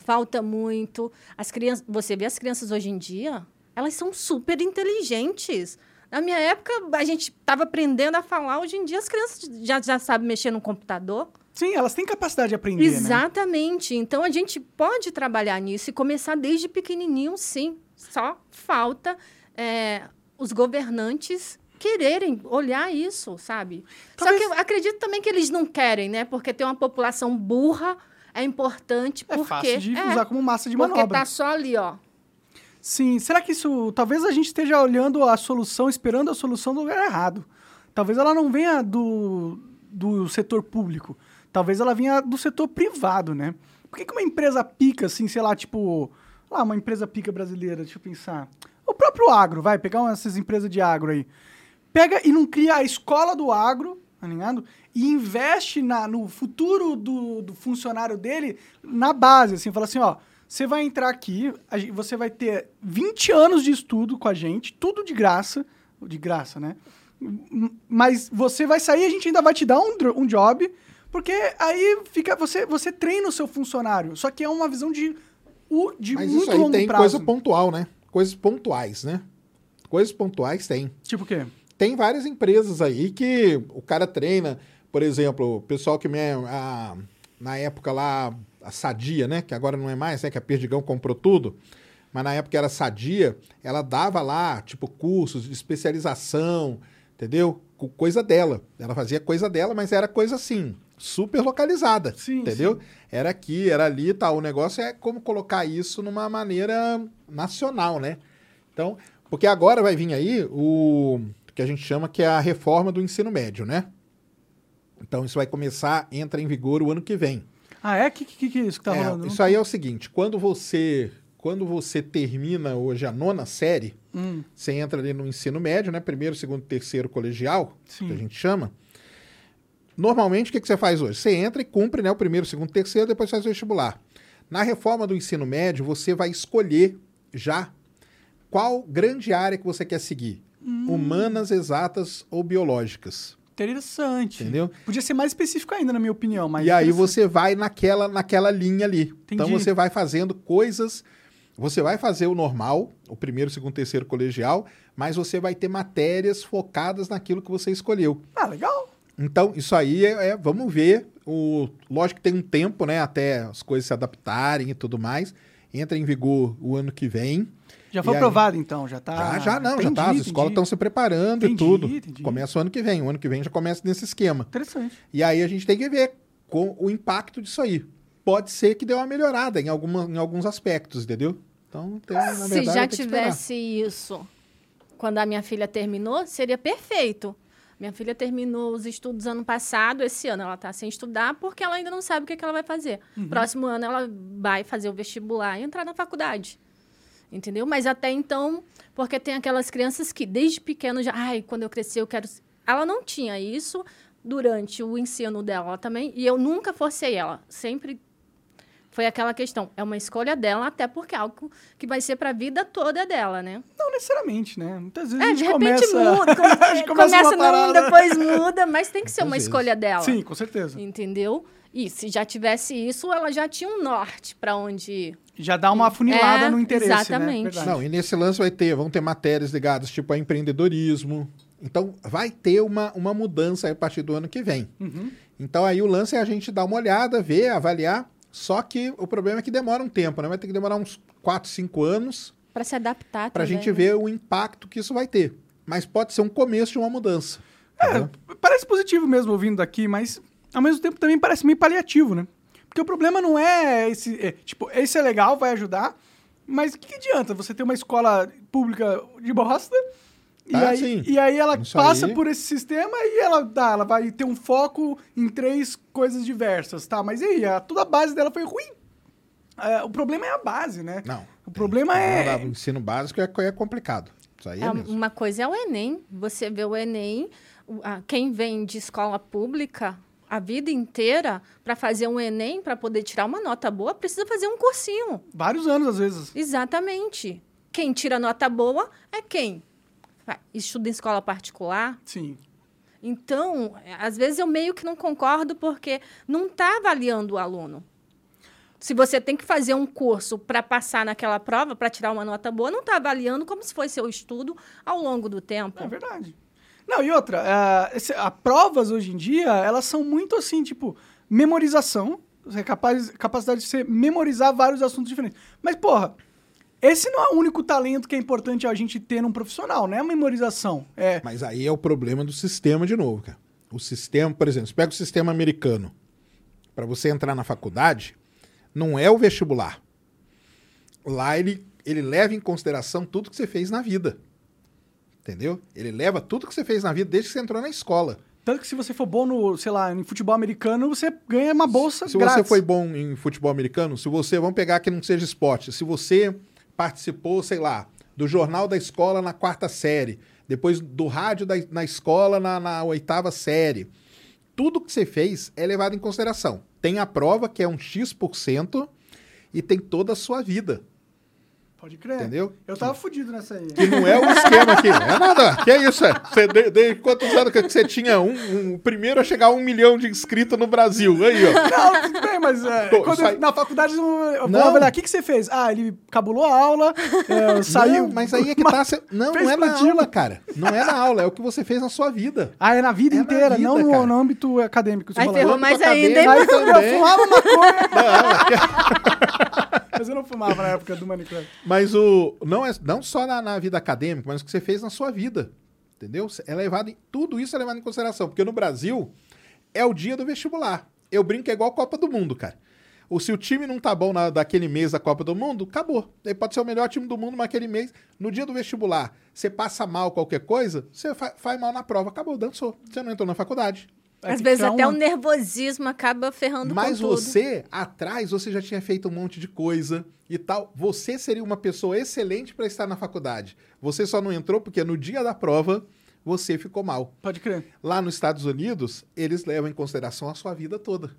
falta muito. As crianças, você vê as crianças hoje em dia, elas são super inteligentes. Na minha época, a gente estava aprendendo a falar, hoje em dia as crianças já, já sabem mexer no computador. Sim, elas têm capacidade de aprender, né? Exatamente. Então a gente pode trabalhar nisso e começar desde pequenininho, sim. Só falta é, os governantes quererem olhar isso, sabe? Talvez- Só que eu acredito também que eles não querem, né? Porque tem uma população burra, é importante É porque fácil de é, usar como massa de porque manobra. tá só ali, ó. Sim, será que isso. Talvez a gente esteja olhando a solução, esperando a solução do lugar errado. Talvez ela não venha do, do setor público. talvez ela vinha do setor privado, né? Por que, que uma empresa pica, assim, sei lá, tipo, lá, uma empresa pica brasileira, deixa eu pensar. O próprio agro, vai, pegar uma, essas empresas de agro aí. Pega e não cria a escola do agro, tá ligado? E investe na, no futuro do, do funcionário dele na base, assim, fala assim, ó, você vai entrar aqui, você vai ter 20 anos de estudo com a gente, tudo de graça, de graça, né? Mas você vai sair, a gente ainda vai te dar um, um job, porque aí fica você você treina o seu funcionário. Só que é uma visão de de Mas muito isso aí longo tem prazo. coisa pontual, né? Coisas pontuais, né? Coisas pontuais tem. Tipo o quê? Tem várias empresas aí que o cara treina, por exemplo, o pessoal que me, a- na época lá, a Sadia, né? Que agora não é mais, né? Que a Perdigão comprou tudo. Mas na época era Sadia, ela dava lá, tipo, cursos de especialização, entendeu? Coisa dela. Ela fazia coisa dela, mas era coisa assim, super localizada. Sim, entendeu? Era aqui, era ali e tal. O negócio é como colocar isso numa maneira nacional, né? Então, porque agora vai vir aí o que a gente chama que é a reforma do ensino médio, né? Então isso vai começar, entra em vigor o ano que vem. Ah, é? O que, que, que é isso que tá É, rolando? isso aí é o seguinte, quando você quando você termina hoje a nona série, Hum, você entra ali no ensino médio, né? Primeiro, segundo, terceiro colegial, Sim. que a gente chama. Normalmente, o que, que você faz hoje? Você entra e cumpre né, o primeiro, segundo, terceiro, depois faz o vestibular. Na reforma do ensino médio, você vai escolher já qual grande área que você quer seguir. Hum. Humanas, exatas ou biológicas. interessante. Entendeu? Podia ser mais específico ainda, na minha opinião. Mas e aí você vai naquela, naquela linha ali. Então Entendi. você vai fazendo coisas. Você vai fazer o normal, o primeiro, segundo, terceiro colegial, mas você vai ter matérias focadas naquilo que você escolheu. Ah, legal. Então, isso aí é, é- vamos ver. O, lógico que tem um tempo, né? Até as coisas se adaptarem e tudo mais. Entra em vigor o ano que vem. Já foi E aí? aprovado, então, já tá. já, já não, já Entendi, tá. As entendi. escolas estão se preparando Entendi, e tudo. entendi. Começa o ano que vem. O ano que vem já começa nesse esquema. Interessante. E aí a gente tem que ver com o impacto disso aí. Pode ser que dê uma melhorada em, alguma, em alguns aspectos, entendeu? Então, tem, na Se verdade, já que esperar. tivesse isso quando a minha filha terminou, seria perfeito. Minha filha terminou os estudos ano passado, esse ano ela está sem estudar porque ela ainda não sabe o que, que ela vai fazer. Uhum. Próximo ano ela vai fazer o vestibular e entrar na faculdade. Entendeu? Mas até então, porque tem aquelas crianças que desde pequeno já, ai, quando eu crescer eu quero. ser-" Ela não tinha isso durante o ensino dela também, e eu nunca forcei ela. Sempre foi aquela questão, é uma escolha dela, até porque é algo que vai ser para a vida toda dela, né? Não necessariamente, né? Muitas vezes É, a de gente repente começa... muda, come- começa, começa uma não, depois muda, mas tem que ser Às uma vezes. escolha dela. Sim, com certeza. Entendeu? E se já tivesse isso, ela já tinha um norte para onde ir. Já dá uma afunilada É, no interesse, exatamente. né? Não, e nesse lance vai ter, vão ter matérias ligadas tipo a empreendedorismo. Então, vai ter uma, uma mudança aí a partir do ano que vem. Uhum. Então, aí o lance é a gente dar uma olhada, ver, avaliar. Só que o problema é que demora um tempo, né? Vai ter que demorar uns 4, 5 anos Para se adaptar para a gente né? ver o impacto que isso vai ter. Mas pode ser um começo de uma mudança. entendeu? Parece positivo mesmo ouvindo daqui, mas ao mesmo tempo também parece meio paliativo, né? Porque o problema não é esse. é, tipo, esse é legal, vai ajudar, mas o que, que adianta você ter uma escola pública de bosta? E, Ah, aí, sim. e aí ela Isso passa aí. por esse sistema e ela, tá, ela vai ter um foco em três coisas diversas, tá? Mas e aí? A, toda a base dela foi ruim. É, o problema é a base, né? Não. O problema é. O ensino básico é, é complicado. Isso aí é, É, mesmo. uma coisa é o Enem. Você vê o Enem, quem vem de escola pública a vida inteira para fazer um Enem, para poder tirar uma nota boa, precisa fazer um cursinho. Vários anos, às vezes. Exatamente. Quem tira nota boa é quem estuda em escola particular. Sim. Então, às vezes eu meio que não concordo porque não está avaliando o aluno. Se você tem que fazer um curso para passar naquela prova, para tirar uma nota boa, não está avaliando como se fosse seu estudo ao longo do tempo. É verdade. Não, e outra, é, esse- a provas hoje em dia, elas são muito assim, tipo, memorização, é capaz, capacidade de você memorizar vários assuntos diferentes. Mas, porra, esse não é o único talento que é importante a gente ter num profissional, não é a memorização. É, Mas aí é o problema do sistema de novo, cara. O sistema, por exemplo, você pega o sistema americano. Para você entrar na faculdade, não é o vestibular. Lá ele, ele leva em consideração tudo que você fez na vida. Entendeu? Ele leva tudo que você fez na vida desde que você entrou na escola. Tanto que se você for bom no, sei lá, em futebol americano, você ganha uma bolsa Se grátis. você foi bom em futebol americano, se você, vamos pegar que não seja esporte, se você participou, sei lá, do jornal da escola na quarta série, depois do rádio da, na escola na, na oitava série, tudo que você fez é levado em consideração. Tem a prova, que é um X%, e tem toda a sua vida. Pode crer. Entendeu? Eu tava fudido nessa aí. Que não é o esquema aqui. É nada. Que é isso, é. Você, de, de quantos anos que você tinha? Um, um- o primeiro a chegar a um milhão de inscritos no Brasil. Aí, ó. Não, tudo bem, mas é, Pô, quando isso aí- eu- na faculdade eu eu vou Não. avaliar. O que, que você fez? Ah, ele cabulou a aula, é, saiu. Não, mas aí é que tá. cê- Não, não é na plantio. aula, cara. Não é na aula, é o que você fez na sua vida. Ah, é na vida É na inteira, vida, não no, cara. no âmbito acadêmico. você Aí falou. ferrou mais ainda, Aí eu fumava maconha, Não, mas eu não fumava na época do Minecraft. mas o. Não, é, não só na, na vida acadêmica, mas o que você fez na sua vida. Entendeu? É levado em, tudo isso é levado em consideração. Porque no Brasil é o dia do vestibular. Eu brinco é igual a Copa do Mundo, cara. Ou se o time não tá bom na, daquele mês da Copa do Mundo, acabou. Ele pode ser o melhor time do mundo naquele mês. No dia do vestibular, você passa mal qualquer coisa, você fa- faz mal na prova, acabou, dançou. Você não entrou na faculdade. Vai Às vezes até o nervosismo acaba ferrando Mas com tudo. você, atrás, você já tinha feito um monte de coisa e tal. Você seria uma pessoa excelente para estar na faculdade. Você só não entrou porque no dia da prova você ficou mal. Pode crer. Lá nos Estados Unidos, eles levam em consideração a sua vida toda.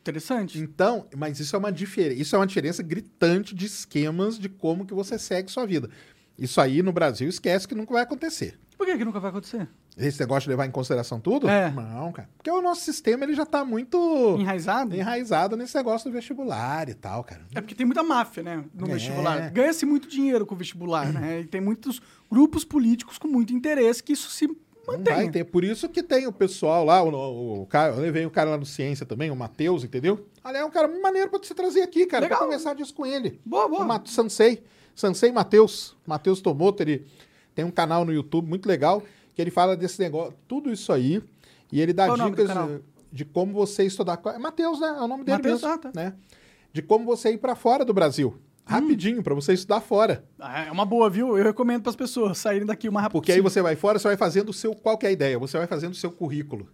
Interessante. Então, mas isso é uma diferença, isso é uma diferença gritante de esquemas de como que você segue sua vida. Isso aí no Brasil esquece que nunca vai acontecer. Por que, que nunca vai acontecer? Esse negócio de levar em consideração tudo? É. Não, cara. Porque o nosso sistema ele já tá muito Enraizado? enraizado nesse negócio do vestibular e tal, cara. É porque tem muita máfia, né? No É. vestibular. Ganha-se muito dinheiro com o vestibular, né? E tem muitos grupos políticos com muito interesse que isso se Não mantém. vai ter. Por isso que tem o pessoal lá, o, o, o cara, eu levei o cara lá no Ciência também, o Matheus, entendeu? Olha, é um cara muito maneiro pra você trazer aqui, cara, Legal. pra conversar disso com ele. Boa, boa. O Mat- Sansei, Sansei Matheus, Matheus Tomoto, ele tem um canal no YouTube muito legal, que ele fala desse negócio, tudo isso aí, e ele dá Qual dicas de, de como você estudar. É Matheus, né? É o nome dele Matheus, mesmo, ah, tá. né? De como você ir pra fora do Brasil. Rapidinho, pra você estudar fora. Ah, É uma boa, viu? Eu recomendo para as pessoas saírem daqui o mais rápido Porque aí você vai fora, você vai fazendo o seu. Qual que é a ideia? Você vai fazendo o seu currículo.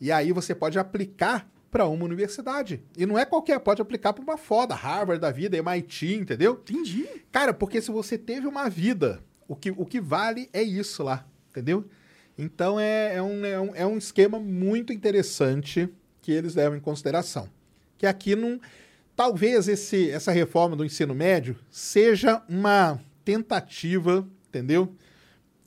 E aí você pode aplicar para uma universidade. E não é qualquer, pode aplicar para uma foda, Harvard da vida, MIT, entendeu? Entendi. Cara, porque se você teve uma vida, o que, o que vale é isso lá, entendeu? Então é, é, um, é, um, é um esquema muito interessante que eles levam em consideração. Que aqui não. Talvez esse, essa reforma do ensino médio seja uma tentativa, entendeu?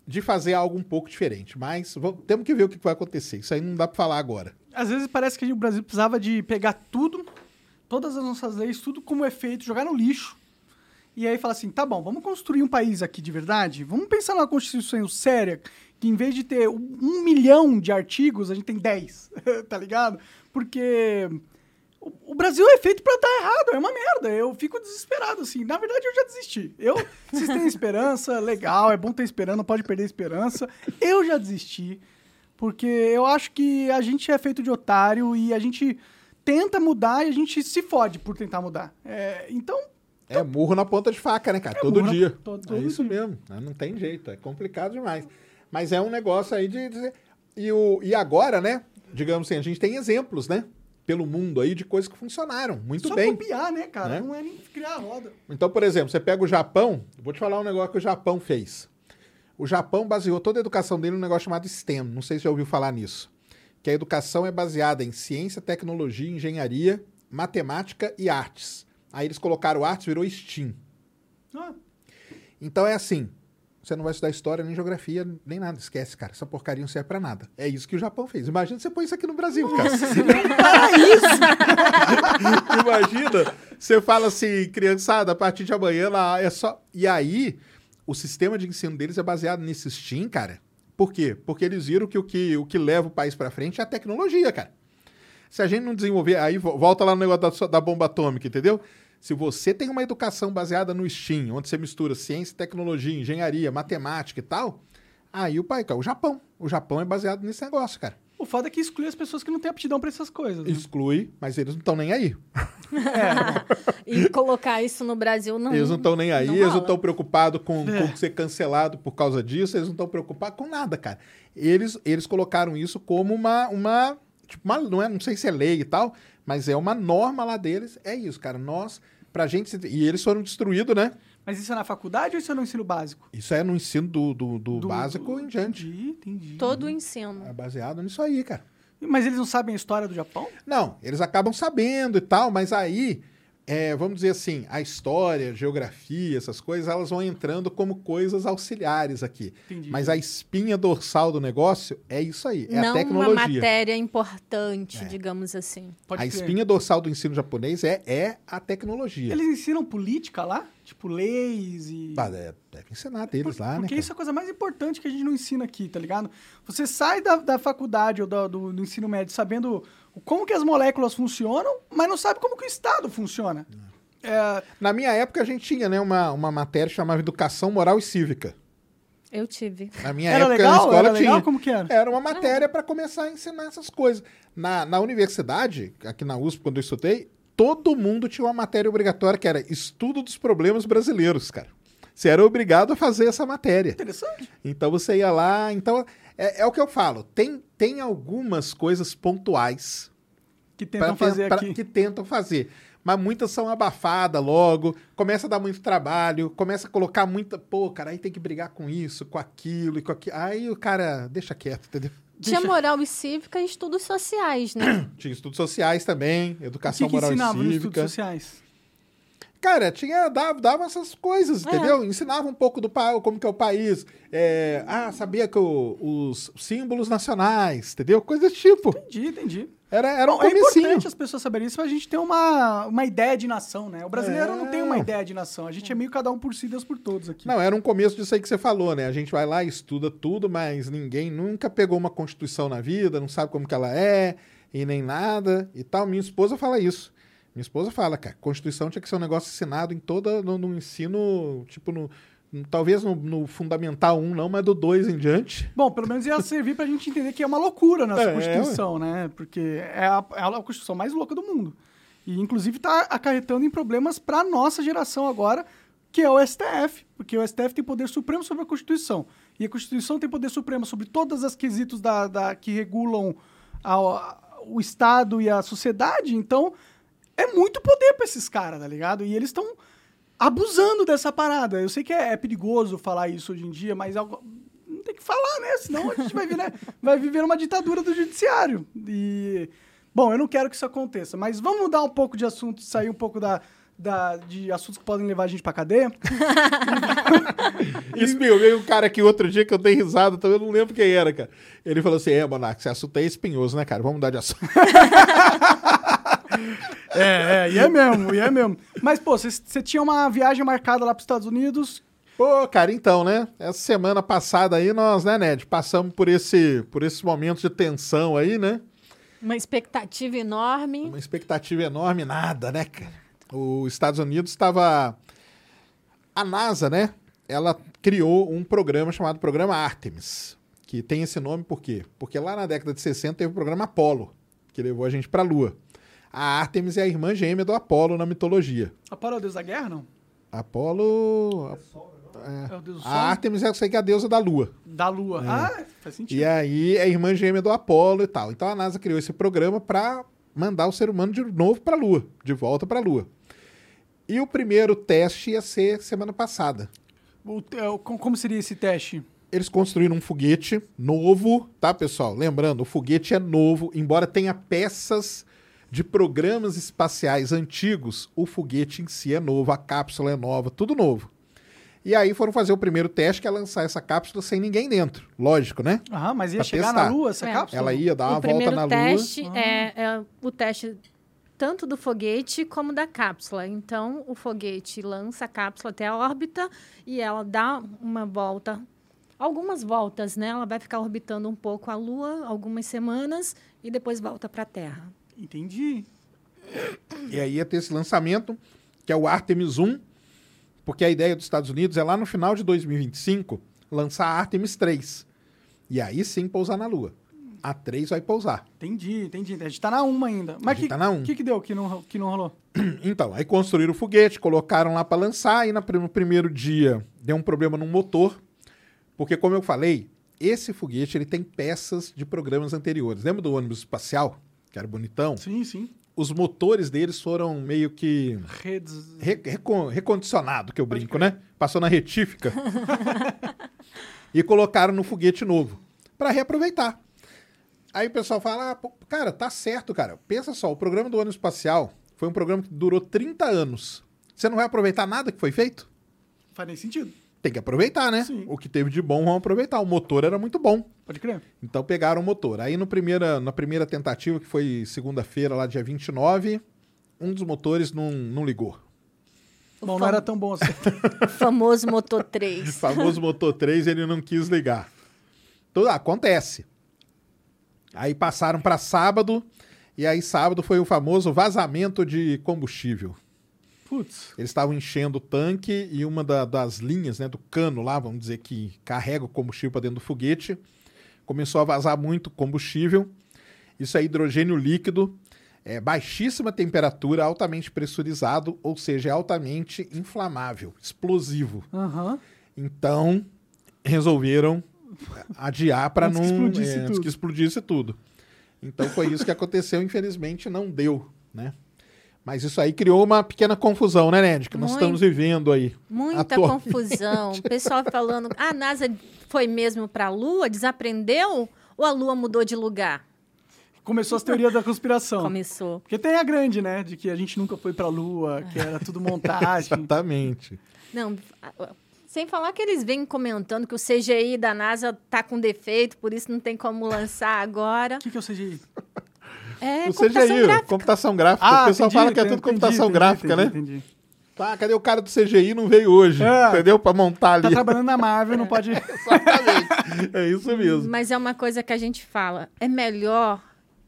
De fazer algo um pouco diferente. Mas temos que ver o que vai acontecer. Isso aí não dá para falar agora. Às vezes parece que o Brasil precisava de pegar tudo, todas as nossas leis, tudo como é feito, jogar no lixo. E aí falar assim, tá bom, vamos construir um país aqui de verdade? Vamos pensar numa Constituição séria, que em vez de ter um milhão de artigos, a gente tem 10, tá ligado? Porque o, o Brasil é feito pra dar errado, é uma merda. Eu fico desesperado, assim. Na verdade, eu já desisti. Eu, vocês têm esperança, legal, é bom ter esperança, não pode perder esperança. Eu já desisti. Porque eu acho que a gente é feito de otário e a gente tenta mudar e a gente se fode por tentar mudar. É, então, É murro na ponta de faca, né, cara? É todo murro na- dia. todo- é todo isso dia. mesmo. né? Não tem jeito. É complicado demais. Mas é um negócio aí de. de- e, o, e agora, né? Digamos assim, a gente tem exemplos, né? Pelo mundo aí de coisas que funcionaram muito só bem. copiar, né, cara? Né? Não é nem criar a roda. Então, por exemplo, você pega o Japão, vou te falar um negócio que o Japão fez. O Japão baseou toda a educação dele num negócio chamado STEM, não sei se já ouviu falar nisso. Que a educação é baseada em ciência, tecnologia, engenharia, matemática e artes. Aí eles colocaram artes, virou STEAM. Ah, Então é assim, você não vai estudar história, nem geografia, nem nada. Esquece, cara. Essa porcaria não serve pra nada. É isso que o Japão fez. Imagina você põe isso aqui no Brasil, cara. Imagina, você fala assim, criançada, a partir de amanhã lá é só. E aí, o sistema de ensino deles é baseado nesse STEAM, cara. Por quê? Porque eles viram que o que, o que leva o país pra frente é a tecnologia, cara. Se a gente não desenvolver, aí vo- volta lá no negócio da, da bomba atômica, entendeu? Se você tem uma educação baseada no STEAM, onde você mistura ciência, tecnologia, engenharia, matemática e tal, aí o cara, o Japão. O Japão é baseado nesse negócio, cara. o foda é que exclui as pessoas que não têm aptidão pra essas coisas. né? Exclui, mas eles não estão nem aí. e colocar isso no Brasil não. Eles não estão nem aí, não eles não estão preocupados com, É. com ser cancelado por causa disso, eles não estão preocupados com nada, cara. Eles, eles colocaram isso como uma. uma, tipo, uma não, é, não sei se é lei e tal, mas é uma norma lá deles. É isso, cara. Nós, pra gente. E eles foram destruídos, né? Mas isso é na faculdade ou isso é no ensino básico? Isso é no ensino do, do, do Do- básico em diante. Entendi, entendi. Todo o ensino. É baseado nisso aí, cara. Mas eles não sabem a história do Japão? Não, eles acabam sabendo e tal, mas aí, é, vamos dizer assim, a história, geografia, essas coisas, elas vão entrando como coisas auxiliares aqui. Entendi. Mas a espinha dorsal do negócio é isso aí, é não a uma tecnologia. matéria importante, digamos assim. Pode a crer. espinha dorsal do ensino japonês é, é a tecnologia. Eles ensinam política lá? Tipo, leis e... Pá, é, deve ensinar deles lá, né? Porque cara? isso é a coisa mais importante que a gente não ensina aqui, tá ligado? Você sai da, da faculdade ou do, do- do ensino médio sabendo como que as moléculas funcionam, mas não sabe como que o Estado funciona. É, Na minha época a gente tinha né, uma, uma matéria chamada Educação Moral e Cívica. Eu tive. Na minha era época legal? na escola Era tinha. legal? Como que era? Era uma matéria para começar a ensinar essas coisas. Na, na universidade, aqui na USP, quando eu estudei, todo mundo tinha uma matéria obrigatória que era Estudo dos Problemas Brasileiros, cara. Você era obrigado a fazer essa matéria. Interessante. Então você ia lá. Então, é, é o que eu falo. Tem, tem algumas coisas pontuais Que tentam pra- fazer pra- aqui. que tentam fazer. Mas muitas são abafadas logo, começa a dar muito trabalho, começa a colocar muita. Pô, cara, aí tem que brigar com isso, com aquilo e com aquilo. Aí o cara deixa quieto, entendeu? Tinha Deixa- moral e cívica e estudos sociais, né? Tinha estudos sociais também, O que, educação que moral ensinava e nos cívica. estudos sociais? Cara, tinha, dava, dava essas coisas, É. entendeu? Ensinava um pouco do como que é o país. É, ah, sabia que o- os símbolos nacionais, entendeu? Coisa desse tipo. Entendi, entendi. Era, era um é comecinho. importante as pessoas saberem isso pra gente ter uma, uma ideia de nação, né? O brasileiro não tem uma É. ideia de nação. A gente é meio cada um por si, Deus por todos aqui. Não, era um começo disso aí que você falou, né? A gente vai lá, estuda tudo, mas ninguém nunca pegou uma constituição na vida, não sabe como que ela é, e nem nada e tal. Minha esposa fala isso. Minha esposa fala, cara, Constituição tinha que ser um negócio ensinado em toda, no, no ensino, tipo, no- talvez no, no Fundamental 1 não, mas do 2 em diante. Bom, pelo menos ia servir pra gente entender que é uma loucura nossa É, Constituição, né? Porque é a, é a Constituição mais louca do mundo. E, inclusive, tá acarretando em problemas pra nossa geração agora, que é o STF. Porque o STF tem poder supremo sobre a Constituição. E a Constituição tem poder supremo sobre todas as quesitos da, da- que regulam a- a- o Estado e a sociedade. Então, é muito poder pra esses caras, tá ligado? E eles estão abusando dessa parada. Eu sei que é, é perigoso falar isso hoje em dia, mas algo- não tem que falar, né? Senão a gente vai, vir, né? vai viver uma ditadura do judiciário. E, bom, eu não quero que isso aconteça, mas vamos mudar um pouco de assunto, sair um pouco da, da- de assuntos que podem levar a gente pra cadeia. Espinho, veio um cara aqui outro dia que eu dei risada, também eu não lembro quem era, cara. Ele falou assim: é, Monarca, esse assunto é espinhoso, né, cara? Vamos mudar de assunto. É, é, e é mesmo, e é mesmo. Mas, pô, você tinha uma viagem marcada lá pros Estados Unidos. Pô, cara, então, né? Essa semana passada aí nós, né, Ned, passamos por esse, por esses momentos de tensão aí, né? Uma expectativa enorme. Uma expectativa enorme, nada, né, cara? Os Estados Unidos estava. A NASA, né? Ela criou um programa chamado Programa Artemis, que tem esse nome por quê? Porque lá na década de 60 teve o programa Apollo, que levou a gente para a Lua. A Artemis é a irmã gêmea do Apollo na mitologia. Apolo é o deus da guerra, não? Apollo. É o deus do sol? A Artemis eu sei que é a deusa da Lua. Da lua. Ah, faz sentido. E aí é irmã gêmea do Apolo e tal. Então a NASA criou esse programa para mandar o ser humano de novo para a Lua, de volta para a Lua. E o primeiro teste ia ser semana passada. O- é, como seria esse teste? Eles construíram um foguete novo, tá, pessoal? Lembrando, o foguete é novo, embora tenha peças de programas espaciais antigos, o foguete em si é novo, a cápsula é nova, tudo novo. E aí foram fazer o primeiro teste, que é lançar essa cápsula sem ninguém dentro. Lógico, né? Aham, mas ia Pra chegar testar. na lua essa É. cápsula? Ela ia dar uma o volta primeiro na Lua. teste é, é o teste tanto do foguete como da cápsula. Então, o foguete lança a cápsula até a órbita e ela dá uma volta, algumas voltas, né? Ela vai ficar orbitando um pouco a Lua, algumas semanas, e depois volta para a Terra. Entendi. E aí ia ter esse lançamento, que é o Artemis 1, porque a ideia dos Estados Unidos é lá no final de 2025 lançar a Artemis 3. E aí sim pousar na Lua. A 3 vai pousar. Entendi, entendi. A gente tá na 1 ainda. Mas gente que, tá na que que deu que não, que não rolou? Então, aí construíram o foguete, colocaram lá para lançar, e no primeiro dia deu um problema no motor, porque como eu falei, esse foguete ele tem peças de programas anteriores. Lembra do ônibus espacial, que era bonitão? Sim, sim. Os motores deles foram meio que Redes. re, recon- recondicionado, que eu brinco, né? Passou na retífica e colocaram no foguete novo para reaproveitar. Aí o pessoal fala, ah, pô, cara, tá certo, cara. Pensa só, o programa do ônibus espacial foi um programa que durou 30 anos. Você não vai aproveitar nada que foi feito? Faz nem sentido. Tem que aproveitar, né? Sim. O que teve de bom, vamos aproveitar. O motor era muito bom. Pode crer. Então pegaram o motor. Aí no primeira, na primeira tentativa, que foi segunda-feira, lá dia 29, um dos motores não, não ligou. O Bom, não fam- era tão bom assim. O famoso Motor O 3. famoso motor 3, ele não quis ligar. Então, acontece. Aí passaram para sábado, e aí sábado foi o famoso vazamento de combustível. Putz. Eles estavam enchendo o tanque e uma da- das linhas, né, do cano lá, vamos dizer que carrega o combustível para dentro do foguete, começou a vazar muito combustível. Isso é hidrogênio líquido, é baixíssima temperatura, altamente pressurizado, ou seja, é altamente inflamável, explosivo. Aham. Então, resolveram adiar para não explodisse é, antes que explodisse tudo. Então foi isso que aconteceu, infelizmente não deu, né? Mas isso aí criou uma pequena confusão, né, Ned? Que nós Muito. estamos vivendo aí. Muita Atualmente. confusão. O pessoal falando, "Ah, a NASA foi mesmo para a Lua, desaprendeu ou a Lua mudou de lugar? Começou as teorias da conspiração. Começou. Porque tem a grande, né? De que a gente nunca foi pra Lua, que era tudo montagem. Exatamente. Não, a- sem falar que eles vêm comentando que o CGI da NASA tá com defeito, por isso não tem como lançar agora. O que, que é o CGI? É, o computação CGI, gráfica. computação gráfica. o pessoal entendi, fala que é tudo entendi, computação entendi, gráfica, entendi, né? Entendi. Tá, cadê o cara do CGI? Não veio hoje, É. entendeu? Pra montar Tá ali. trabalhando na Marvel, não pode. Exatamente. É isso mesmo. Mas é uma coisa que a gente fala, é melhor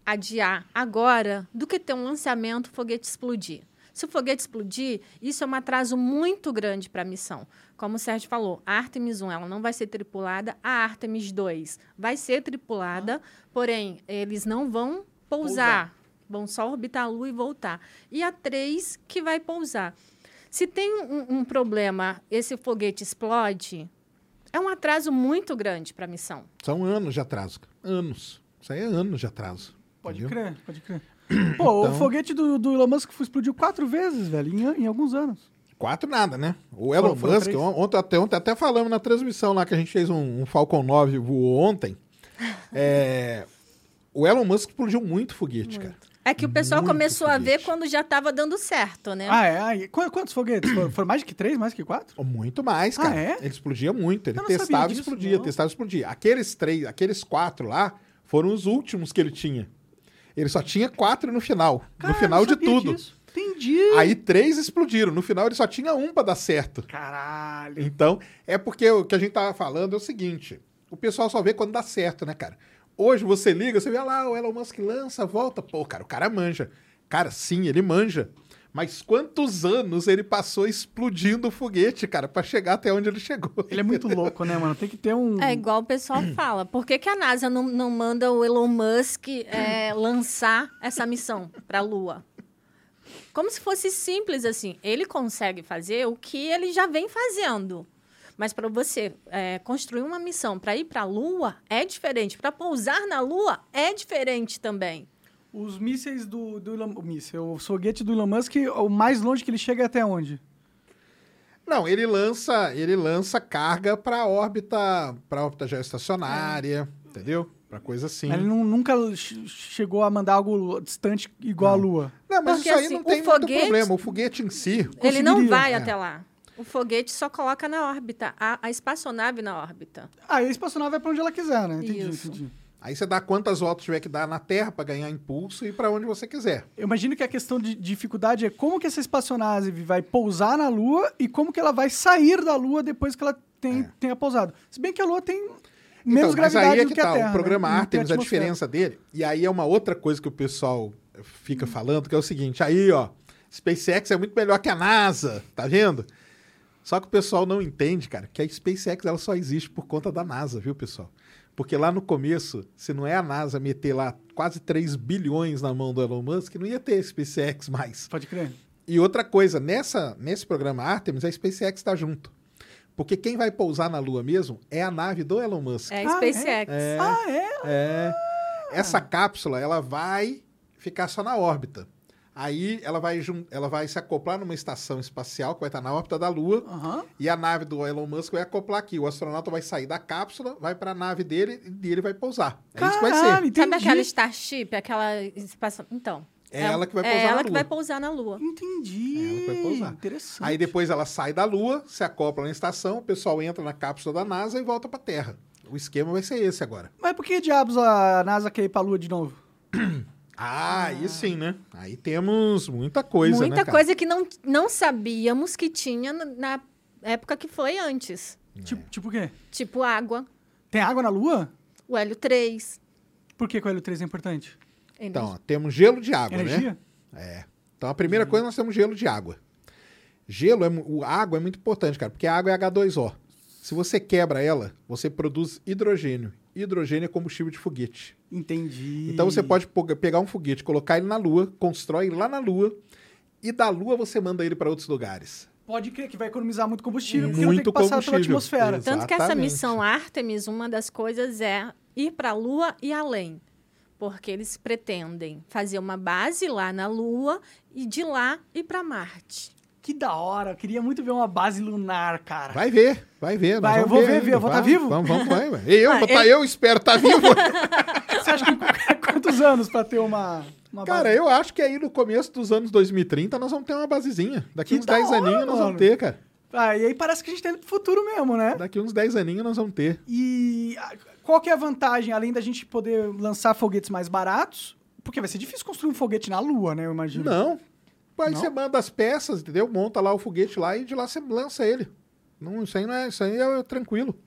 adiar agora do que ter um lançamento, o foguete explodir. Se o foguete explodir, isso é um atraso muito grande para a missão. Como o Sérgio falou, a Artemis 1 ela não vai ser tripulada, a Artemis 2 vai ser tripulada, porém, eles não vão pousar, vão só orbitar a Lua e voltar. E a 3 que vai pousar. Se tem um, um problema, esse foguete explode, é um atraso muito grande para a missão. São anos de atraso. cara. Anos. Isso aí é anos de atraso. Pode entendeu? crer, pode crer. Pô, Então- o foguete do, do Elon Musk explodiu quatro vezes, velho, em, em alguns anos. Quatro nada, né? O Elon foram Musk, ontem até, ontem até falamos na transmissão lá que a gente fez um, um Falcon 9 voou ontem. É, o Elon Musk explodiu muito foguete, cara. É que o pessoal Muito começou a ver foguete. quando já estava dando certo, né? Ah, é? Quantos foguetes? foram, foram mais que três, mais que quatro? Muito mais, Ah, cara. é? Ele explodia muito. Ele testava e explodia, não. testava e explodia. Aqueles três, aqueles quatro lá foram os últimos que ele tinha. Ele só tinha quatro no final. Cara, no final de tudo. disso. Entendi. Aí três explodiram. No final ele só tinha um pra dar certo. Caralho. Então, é porque o que a gente tava falando é o seguinte: o pessoal só vê quando dá certo, né, cara? Hoje você liga, você vê lá, o Elon Musk lança, volta. Pô, cara, o cara manja. Cara, sim, ele manja. Mas quantos anos ele passou explodindo o foguete, cara, pra chegar até onde ele chegou? Ele é muito louco, né, mano? Tem que ter um. É igual o pessoal fala. Por que, que a NASA não, não manda o Elon Musk é, lançar essa missão para a Lua? Como se fosse simples assim. Ele consegue fazer o que ele já vem fazendo. Mas para você é, construir uma missão para ir para a Lua é diferente. Para pousar na Lua é diferente também. Os mísseis do, do Elon... O míssel, o foguete do Elon Musk, o mais longe que ele chega é até onde? Não, ele lança, ele lança carga pra órbita, para órbita geoestacionária, entendeu? Pra coisa assim. Ele não- nunca che- chegou a mandar algo distante igual a Lua. Não, mas Porque, isso aí assim, não o tem muito foguete- problema. O foguete em si, Ele não vai é. até lá. O foguete só coloca na órbita, a, a espaçonave na órbita. Ah, e a espaçonave vai pra onde ela quiser, né? Entendi, Isso. entendi. Aí você dá quantas voltas tiver que dar na Terra para ganhar impulso e para onde você quiser. Eu imagino que a questão de dificuldade é como que essa espaçonave vai pousar na Lua e como que ela vai sair da Lua depois que ela tem, É. tenha pousado. Se bem que a Lua tem menos então, mas gravidade aí é do que, que a tá. Terra. o programa né? Não tem Artemis, a diferença dele, e aí é uma outra coisa que o pessoal fica falando, que é o seguinte, aí, ó, SpaceX é muito melhor que a NASA, tá vendo? Só que o pessoal não entende, cara, que a SpaceX ela só existe por conta da NASA, viu, pessoal? Porque lá no começo, se não é a NASA meter lá quase 3 bilhões na mão do Elon Musk, não ia ter SpaceX mais. Pode crer. E outra coisa, nessa, nesse programa Artemis, a SpaceX está junto. Porque quem vai pousar na Lua mesmo é a nave do Elon Musk. É Ah, SpaceX. É. Ah, é? É. Essa cápsula, ela vai ficar só na órbita. Aí ela vai, ela vai se acoplar numa estação espacial que vai estar na órbita da Lua. Aham. E a nave do Elon Musk vai acoplar aqui. O astronauta vai sair da cápsula, vai para a nave dele e ele vai pousar. É isso que vai ser. entendi. Sabe aquela Starship, aquela espaço... Então. É ela que vai é pousar ela na que Lua. vai pousar na Lua. Entendi. É ela que vai pousar. Interessante. Aí depois ela sai da Lua, se acopla na estação, o pessoal entra na cápsula da NASA e volta para a Terra. O esquema vai ser esse agora. Mas por que diabos a NASA quer ir pra Lua de novo? Ah, aí sim, né? Aí temos muita coisa, Muita né, cara? coisa que não, não sabíamos que tinha na- época que foi antes. Tipo, tipo o quê? Tipo água, Tem água na Lua? o hélio 3. Por que que o Hélio 3 é importante? Então, ó, temos gelo de água, né? Energia? É. Então, a primeira coisa, nós temos gelo de água. Gelo, é, o água é muito importante, cara, porque a água é H2O. Se você quebra ela, você produz hidrogênio. Hidrogênio é combustível de foguete. Entendi. Então, você pode po- pegar um foguete, colocar ele na Lua, constrói lá na Lua, e da Lua você manda ele para outros lugares. Pode crer que vai economizar muito combustível, porque não tem Muito que passar pela atmosfera. Exato. Tanto que essa Exatamente. missão Artemis, uma das coisas é ir para a Lua e além. Porque eles pretendem fazer uma base lá na Lua e de lá ir para Marte. Que da hora. Eu queria muito ver uma base lunar, cara. Vai ver, vai ver. nós Vai, eu vou ver, ver, eu vou tá Vai, vivo? Vamos, vamos, vai. vai. Eu, Ah, vou tá, eu- eu espero estar vivo. Você acha que quantos anos pra ter uma, uma Cara, base? eu acho que aí no começo dos anos 2030 nós vamos ter uma basezinha. Daqui Que uns da 10 hora, aninhos nós mano. vamos ter, cara. Ah, e aí parece que a gente tá indo pro futuro mesmo, né? Daqui uns 10 aninhos nós vamos ter. E ah, qual que é a vantagem, além da gente poder lançar foguetes mais baratos? Porque vai ser difícil construir um foguete na Lua, né? Eu imagino. Não. Aí Não? você manda as peças, entendeu? Monta lá o foguete lá e de lá você lança ele. Não, isso aí não é, isso aí é tranquilo.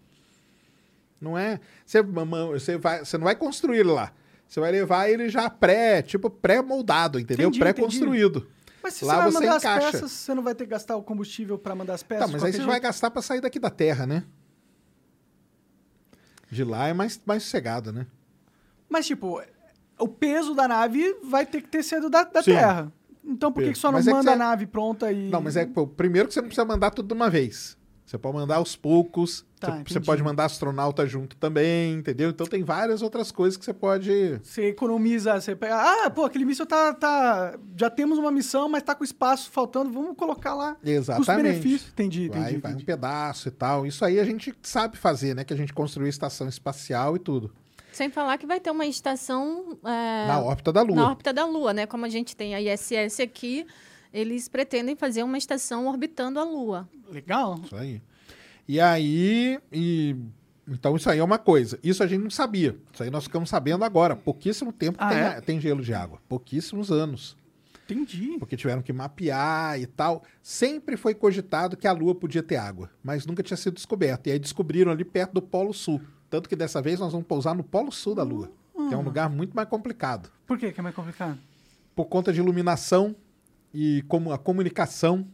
Não é. Você, você, vai, você não vai construir lá. Você vai levar ele já pré, tipo pré-moldado, entendeu? Pré-construído. Mas se Lá você vai você mandar encaixa. as peças, você não vai ter que gastar o combustível pra mandar as peças. Tá, mas aí você vai jeito. gastar pra sair daqui da Terra, né? De lá é mais, mais sossegado, né? Mas, tipo, o peso da nave vai ter que ter sido da, da. Terra. Então por que, que só não Mas é manda a você- nave pronta e. Não, mas é pô, primeiro que você não precisa mandar tudo de uma vez. Você pode mandar aos poucos. Tá, você, você entendi. pode mandar astronauta junto também, entendeu? Então tem várias outras coisas que você pode. Você economiza, você pega. Ah, pô, aquele míssil tá, tá. Já temos uma missão, mas tá com espaço faltando, vamos colocar lá. Exatamente. Custo-benefício. Entendi, Vai, entendi. vai um entendi. pedaço e tal. Isso aí a gente sabe fazer, né? Que a gente construiu estação espacial e tudo. Sem falar que vai ter uma estação é, Na órbita da Lua. na órbita da Lua, né? Como a gente tem a ISS aqui, eles pretendem fazer uma estação orbitando a Lua. Legal. Isso aí. E aí. E... Então, isso aí é uma coisa. Isso a gente não sabia. Isso aí nós ficamos sabendo agora. Pouquíssimo tempo Ah, tem, é? tem gelo de água. Pouquíssimos anos. Entendi. Porque tiveram que mapear e tal. Sempre foi cogitado que a Lua podia ter água, mas nunca tinha sido descoberto. E aí descobriram ali perto do Polo Sul. Tanto que dessa vez nós vamos pousar no Polo Sul da Lua, que é um lugar muito mais complicado. Por que que é mais complicado? Por conta de iluminação e como a comunicação.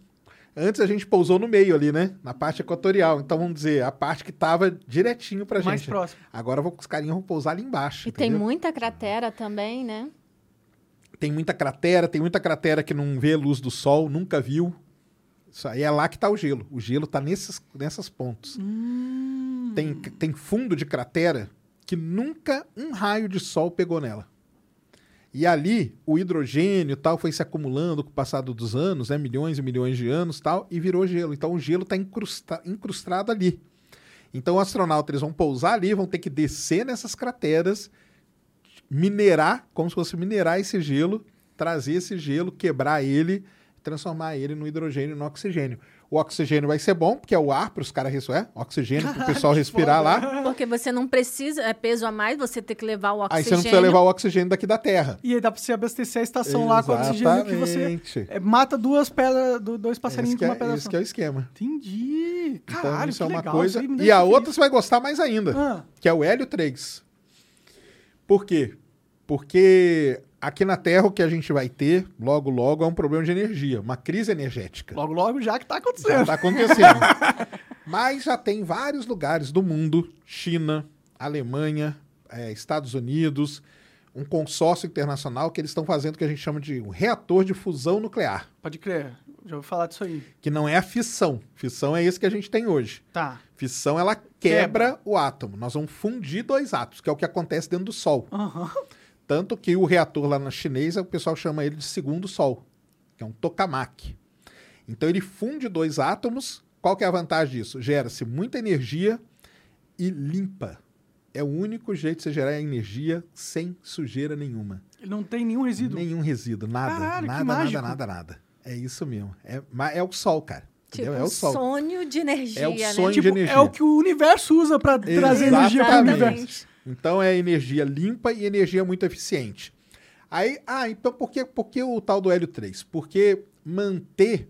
Antes a gente pousou no meio ali, né? Na parte equatorial. Então vamos dizer, a parte que tava direitinho pra mais gente. próximo. Agora vou- os carinhas vão pousar ali embaixo. E tem entendeu? muita cratera também, né? Tem muita cratera, tem muita cratera que não vê luz do sol, nunca viu. Isso aí é lá que tá o gelo. O gelo tá nesses, nessas pontos. Hum. Tem, tem fundo de cratera que nunca um raio de sol pegou nela. E ali, o hidrogênio tal foi se acumulando com o passado dos anos, né? milhões e milhões de anos tal, e virou gelo. Então o gelo está incrustado ali. Então os astronautas eles vão pousar ali, vão ter que descer nessas crateras, minerar, como se fosse minerar esse gelo, trazer esse gelo, quebrar ele, transformar ele no hidrogênio e no oxigênio. O oxigênio vai ser bom, porque é o ar para os caras respirar, é, oxigênio para o pessoal respirar lá. Porque você não precisa, é peso a mais, você tem que levar o Aí oxigênio. você não precisa levar o oxigênio daqui da Terra. E aí dá pra você abastecer a estação lá com oxigênio que você Exatamente. é, mata duas pedras, do- dois passarinhos com uma é, pedra esse só. que é o esquema. Entendi. Então, Caralho, isso que é uma legal. coisa. Isso aí E a outra você vai gostar mais ainda, Ah, que é o hélio 3. Por quê? Porque aqui na Terra o que a gente vai ter, logo, logo, é um problema de energia, uma crise energética. logo, logo já que tá Já acontecendo. está acontecendo. Mas já tem vários lugares do mundo, China, Alemanha, é, Estados Unidos, um consórcio internacional que eles estão fazendo o que a gente chama de um reator de fusão nuclear, Pode crer. Já ouvi falar disso aí. que não é a fissão. Fissão é esse que a gente tem hoje. Tá. Fissão, ela quebra, o átomo. Nós vamos fundir dois átomos, que é o que acontece dentro do Sol. Aham. Tanto que o reator lá na chinesa, o pessoal chama ele de segundo Sol, que é um tokamak. Então ele funde dois átomos. Qual que é a vantagem disso? Gera-se muita energia e limpa. É o único jeito de você gerar energia sem sujeira nenhuma. Ele não tem nenhum resíduo. Nenhum resíduo, nada, Caralho, que nada, nada, nada, nada. É isso mesmo. É, é o sol, cara. Tipo? É um o sol. sonho de energia, É o né? sonho Tipo, de energia. é o que o universo usa pra trazer energia pro Exatamente. universo. Então é energia limpa e energia muito eficiente. Aí, ah, então por que, por que o tal do hélio 3? Porque manter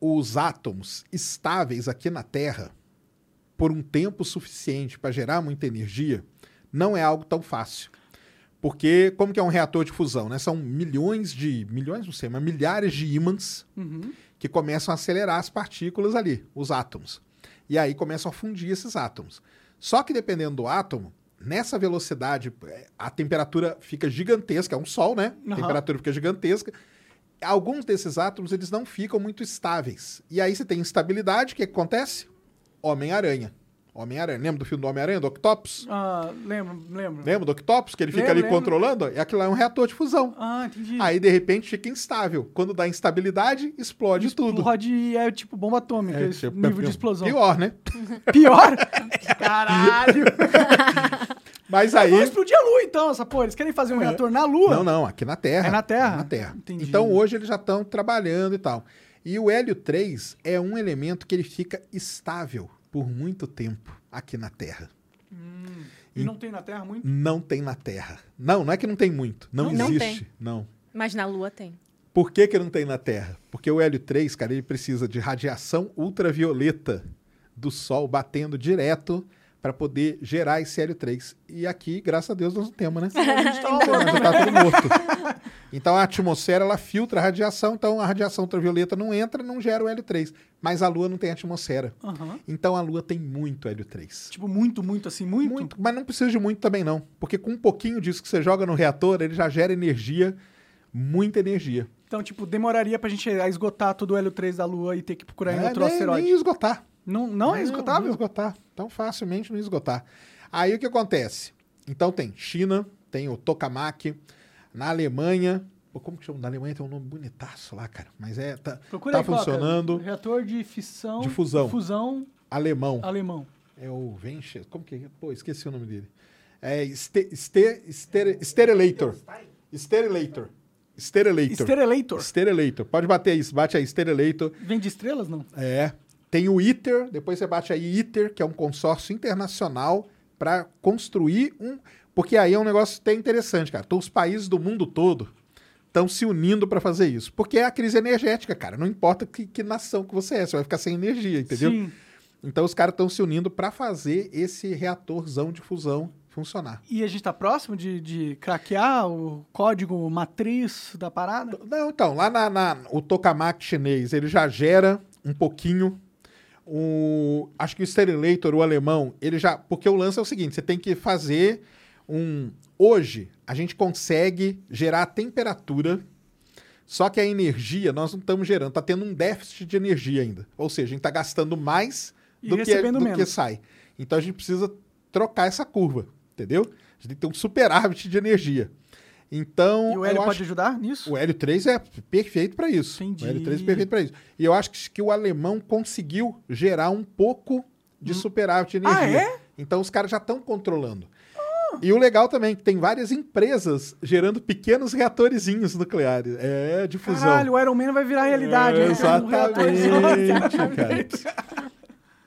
os átomos estáveis aqui na Terra por um tempo suficiente para gerar muita energia não é algo tão fácil. Porque como que é um reator de fusão, né? São milhões de, milhões não sei, mas milhares de ímãs Uhum. que começam a acelerar as partículas ali, os átomos. E aí começam a fundir esses átomos. Só que dependendo do átomo, nessa velocidade, eh, a temperatura fica gigantesca, é um sol, né? A Aham. temperatura fica gigantesca. Alguns desses átomos, eles não ficam muito estáveis. E aí você tem instabilidade, o que que acontece? Homem-Aranha. Homem-Aranha. Lembra do filme do Homem-Aranha, do Octopus? Ah, lembro, lembro. Lembra do Octopus, que ele fica Lembro, ali lembro. controlando? E aquilo lá é um reator de fusão. Ah, entendi. Aí, de repente, fica instável. Quando dá instabilidade, explode tudo. Explode é tipo bomba atômica, É, esse tipo, nível é de explosão. Pior, né? Pior? Caralho! Mas Aí... Vamos explodir a Lua, então, essa porra. Eles querem fazer um reator na Lua? Não, não, aqui na Terra. É na Terra? É na Terra. Entendi. Então hoje eles já estão trabalhando e tal. E o hélio 3 é um elemento que ele fica estável por muito tempo aqui na Terra. E não tem na Terra muito? Não tem na Terra. Não, não é que não tem muito. Não, Não existe. Não. Mas na Lua tem. Por que, que não tem na Terra? Porque o hélio 3, cara, ele precisa de radiação ultravioleta do Sol batendo direto para poder gerar esse hélio 3. E aqui, graças a Deus, nós não temos, né? A gente tá Então, já tá tudo morto. Então a atmosfera ela filtra a radiação, então a radiação ultravioleta não entra, não gera o hélio 3. Mas a Lua não tem atmosfera. Aham. Então a Lua tem muito hélio 3. Tipo, muito, muito assim, muito? Muito, mas não precisa de muito também não, porque com um pouquinho disso que você joga no reator, ele já gera energia, muita energia. Então, tipo, demoraria pra gente esgotar todo o hélio 3 da Lua e ter que procurar em É, outro nem, asteroide. nem esgotar. Não, não é Não esgotável? esgotar. Tão facilmente não esgotar. Aí o que acontece? Então tem China, tem o tokamak, na Alemanha. Pô, como que chama? Na Alemanha tem um nome bonitaço lá, cara. Mas é. Tá, Procura tá aí, funcionando. Reator de fissão. De fusão. Fusão Alemão. alemão. É o Venture. Como que é? Pô, esqueci o nome dele. É este, este, estere- Sterelator. Sterelator. Sterelator. Sterelator. Sterelator. Pode bater aí, bate aí, Sterelator. Vem de estrelas, não? É. Tem o ITER, depois você bate aí ITER, que é um consórcio internacional para construir um. Porque aí é um negócio até interessante, cara. Então, os países do mundo todo estão se unindo para fazer isso. Porque é a crise energética, cara. Não importa que, que nação que você é, você vai ficar sem energia, entendeu? Sim. Então, os caras estão se unindo para fazer esse reatorzão de fusão funcionar. E a gente tá próximo de, de craquear o código matriz da parada? Não, então, lá na, na- o tokamak chinês, ele já gera um pouquinho. O, acho que o Sterelator, o alemão, ele já. Porque o lance é o seguinte: você tem que fazer um. Hoje, a gente consegue gerar a temperatura, só que a energia nós não estamos gerando, está tendo um déficit de energia ainda. Ou seja, a gente está gastando mais E do, que, recebendo do menos. que sai. Então a gente precisa trocar essa curva, entendeu? A gente tem que ter um superávit de energia. Então. E o hélio acho- pode ajudar nisso? o Hélio 3 é perfeito para isso. Entendi. O Hélio 3 é perfeito para isso. E eu acho que, o alemão conseguiu gerar um pouco de superávit de Ah, energia. é? Então os caras já estão controlando. E o legal também que tem várias empresas gerando pequenos reatorzinhos nucleares. É, de fusão. Caralho, o Iron Man vai virar realidade. É, né? Um exatamente, cara.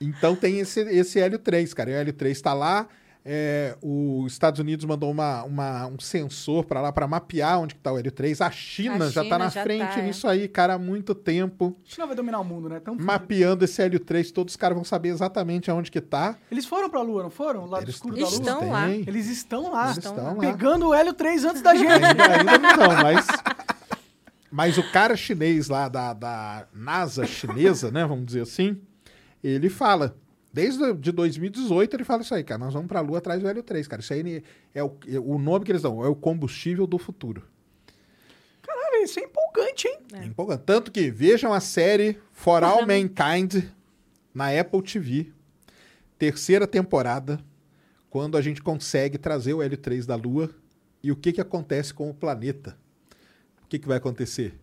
Então tem esse, esse Hélio 3, cara. E o Hélio 3 está lá. É, os Estados Unidos mandou uma, uma- um sensor para lá para mapear onde que tá o Hélio 3. A China, A já está China na já frente tá, é. nisso aí, cara, há muito tempo. A China vai dominar o mundo, né? Tão. Mapeando esse Hélio 3, todos os caras vão saber exatamente aonde que tá. Eles foram pra Lua, não foram? O lado Eles- escuro da Lua? Estão lá. Eles estão lá. Eles Estão estão lá. Pegando o hélio 3 antes da gente. Ainda, ainda não estão, mas. Mas o cara chinês lá da, da NASA chinesa, né? Vamos dizer assim, ele fala. Desde de 2018 ele fala isso aí, cara. Nós vamos pra Lua atrás do Hélio 3, cara. Isso aí é o, é o nome que eles dão, é o combustível do futuro. Caralho, isso é empolgante, hein? É. empolgante. Tanto que vejam a série For All Mankind na Apple TV. Terceira temporada, quando a gente consegue trazer o Hélio 3 da Lua e o que, que acontece com o planeta. O que, que vai acontecer?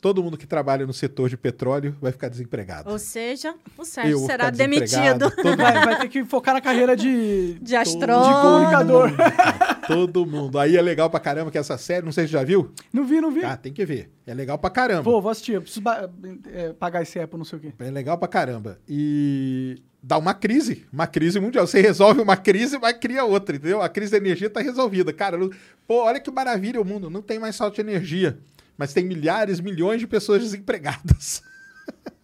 Todo mundo que trabalha no setor de petróleo vai ficar desempregado. Ou seja, o Sérgio será demitido. Todo... Vai, vai, ter que focar na carreira de, de astrônomo. De comunicador. todo mundo. Aí é legal pra caramba que essa série, não sei se já viu. Não vi, não vi. Ah, tem que ver. É legal pra caramba. Vou, vou assistir. Eu preciso é, pagar esse Apple, não sei o quê. É legal pra caramba. E dá uma crise, uma crise mundial. Você resolve uma crise, mas cria outra, entendeu? A crise da energia tá resolvida. Cara, pô, olha que maravilha o mundo. Não tem mais falta de energia mas tem milhares, milhões de pessoas desempregadas.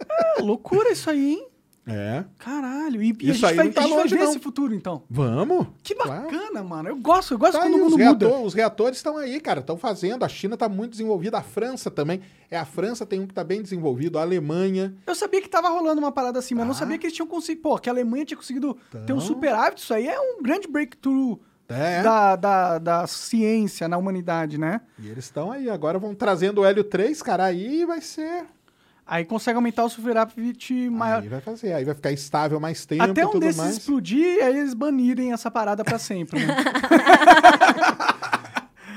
É, loucura isso aí, hein? É. Caralho. E, e isso a gente, vai, tá a gente longe, vai ver não. esse futuro, então. Vamos. Que bacana, claro. mano. Eu gosto, eu gosto tá quando aí, o mundo os muda. Reator, os reatores estão aí, cara. Estão fazendo. A China está muito desenvolvida. A França também. É, a França tem um que está bem desenvolvido. A Alemanha. Eu sabia que tava rolando uma parada assim, mas ah. não sabia que eles tinham conseguido... Pô, que a Alemanha tinha conseguido então... ter um superávit. Isso aí é um grande breakthrough é. da, da, da ciência na humanidade, né? E eles estão aí, agora vão trazendo o Hélio 3, cara, aí vai ser. Aí consegue aumentar o superávit maior. Aí vai fazer, aí vai ficar estável mais tempo Até um tudo desses mais. explodir, aí eles banirem essa parada para sempre, né?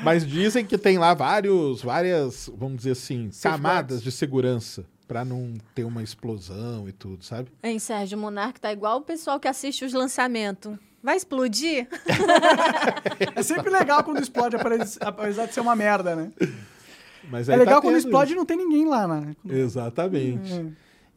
Mas dizem que tem lá vários, várias, vamos dizer assim, camadas de segurança para não ter uma explosão e tudo, sabe? Hein, Sérgio, o Monark tá igual o pessoal que assiste os lançamentos. Vai explodir? é sempre legal quando explode, apesar de ser uma merda, né? Mas é legal tá quando explode e não tem ninguém lá, né? Exatamente. É.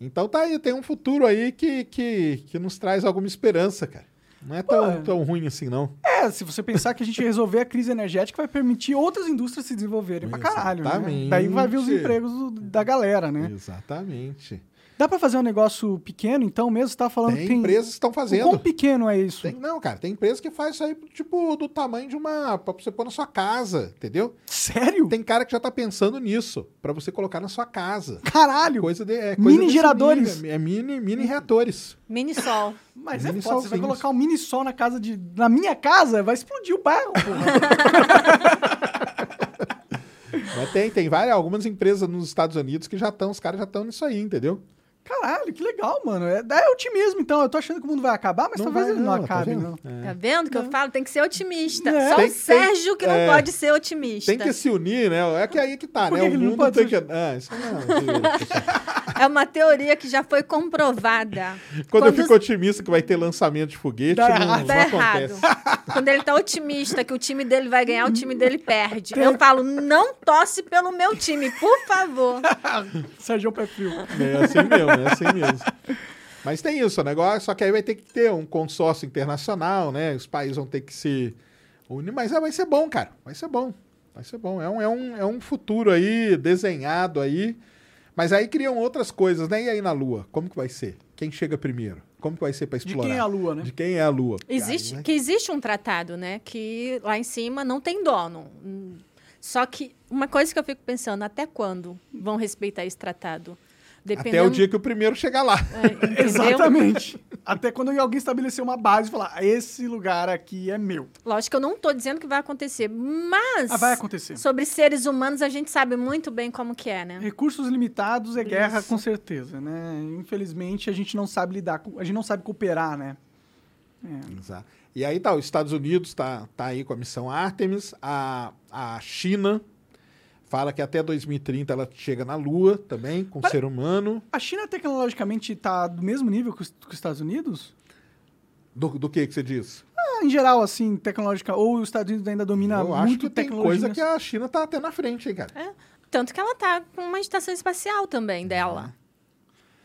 Então tá aí, tem um futuro aí que, que, que nos traz alguma esperança, cara. Não é tão, Pô, tão ruim assim, não. É, se você pensar que a gente resolver a crise energética, vai permitir outras indústrias se desenvolverem pra caralho. Né? Exatamente. Né? Daí vai vir os empregos da galera, né? Exatamente. Dá para fazer um negócio pequeno, então mesmo? Você tá falando tem que tem empresas que estão fazendo. Quão pequeno é isso? Tem, não, cara, tem empresa que faz isso aí, tipo, do tamanho de uma. pra você pôr na sua casa, entendeu? Sério? Tem cara que já tá pensando nisso, para você colocar na sua casa. Caralho! Coisa de. É, coisa mini geradores. Nível, é mini, mini reatores. Mini sol. Mas mini é foda, você vai colocar um mini sol na casa de. Na minha casa, vai explodir o bairro, porra. Mas tem, tem várias, algumas empresas nos Estados Unidos que já estão, os caras já estão nisso aí, entendeu? Caralho, que legal, mano. É, é otimismo, então. Eu tô achando que o mundo vai acabar, mas não talvez vai, ele não, não tá acabe, tá não. É. Tá vendo que eu falo? Tem que ser otimista. É. Só tem, o Sérgio que é. não pode ser otimista. Tem que se unir, né? É que aí que tá, né? O mundo tem ser... que... Ah, isso não. é uma teoria que já foi comprovada. Quando, Quando eu fico otimista que vai ter lançamento de foguete, Dá não, não tá acontece. errado. Quando ele tá otimista que o time dele vai ganhar, o time dele perde. Tem... Eu falo, não tosse pelo meu time, por favor. Sérgio Pé Frio. É assim mesmo, é assim mesmo. Mas tem isso, o negócio, só que aí vai ter que ter um consórcio internacional, né? Os países vão ter que se unir, mas é, vai ser bom, cara. Vai ser bom. Vai ser bom. É um, é, um, é um futuro aí, desenhado aí. Mas aí criam outras coisas, né? E aí na Lua? Como que vai ser? Quem chega primeiro? Como que vai ser para explorar? De quem é a Lua, né? De quem é a Lua? Existe, aí, né? Que existe um tratado, né? Que lá em cima não tem dono. Só que uma coisa que eu fico pensando, até quando vão respeitar esse tratado? Dependendo... Até o dia que o primeiro chegar lá. É, Exatamente. Até quando alguém estabelecer uma base e falar, esse lugar aqui é meu. Lógico que eu não estou dizendo que vai acontecer, mas... Ah, vai acontecer. Sobre seres humanos, a gente sabe muito bem como que é, né? Recursos limitados é guerra, Isso. com certeza, né? Infelizmente, a gente não sabe lidar, com, a gente não sabe cooperar, né? É. Exato. E aí tá, os Estados Unidos está tá aí com a missão Artemis, a, a China Fala que até 2030 ela chega na Lua também, com o ser humano. A China tecnologicamente está do mesmo nível que os, que os Estados Unidos? Do, do que que você diz? Ah, em geral, assim, tecnológica. Ou os Estados Unidos ainda domina Eu muito acho que tem coisa que a China está até na frente, hein, cara? É, tanto que ela está com uma estação espacial também dela.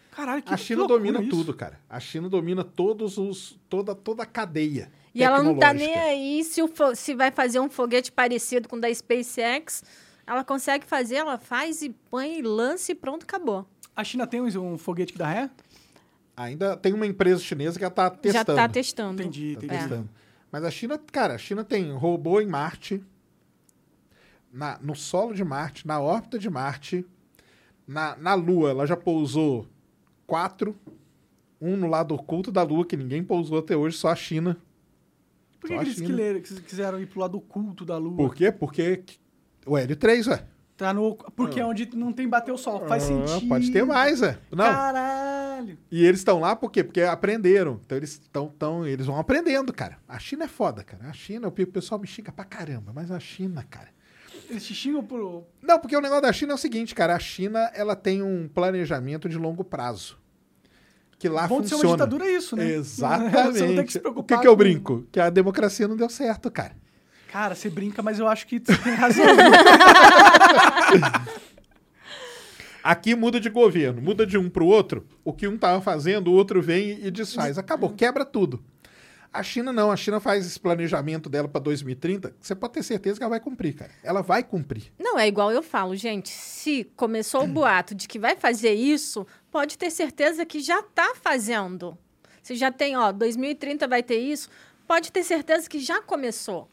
Caralho, que A China domina isso. tudo, cara. A China domina todos os toda toda a cadeia. E ela não tá nem aí se, o, se vai fazer um foguete parecido com o da SpaceX ela consegue fazer, ela faz e põe, lance e pronto, acabou. A China tem um foguete que dá ré? Ainda tem uma empresa chinesa que está testando. Já está testando. Entendi, entendi. Tá testando. É. Mas a China, cara, a China tem robô em Marte, na, no solo de Marte, na órbita de Marte, na, na Lua, ela já pousou quatro. um no lado oculto da Lua, que ninguém pousou até hoje, só a China. Por que, que eles quiseram ir pro lado oculto da Lua? Por quê? Porque o L3, ué. Tá no, porque é onde não tem bater o sol. Faz Ah, sentido. Pode ter mais, é. Não. Caralho. E eles estão lá por quê? Porque aprenderam. Então eles estão, tão, eles vão aprendendo, cara. A China é foda, cara. A China, o pe- o pessoal me xinga pra caramba, mas a China, cara. Eles te xingam por... Não, porque o negócio da China é o seguinte, cara. A China, ela tem um planejamento de longo prazo. Que lá Bom de ser funciona. uma ditadura é isso, né? Exatamente. Você não tem que se o preocupar que, que eu brinco? Que a democracia não deu certo, cara. Cara, você brinca, mas eu acho que você tem razão. Aqui muda de governo, muda de um pro outro. O que um tava fazendo, o outro vem e desfaz. Acabou, quebra tudo. A China não, a China faz esse planejamento dela para 2030, que você pode ter certeza que ela vai cumprir, cara. Ela vai cumprir. Não, é igual eu falo, gente. Se começou o boato de que vai fazer isso, pode ter certeza que já está fazendo. Se já tem, ó, 2030 vai ter isso, pode ter certeza que já começou.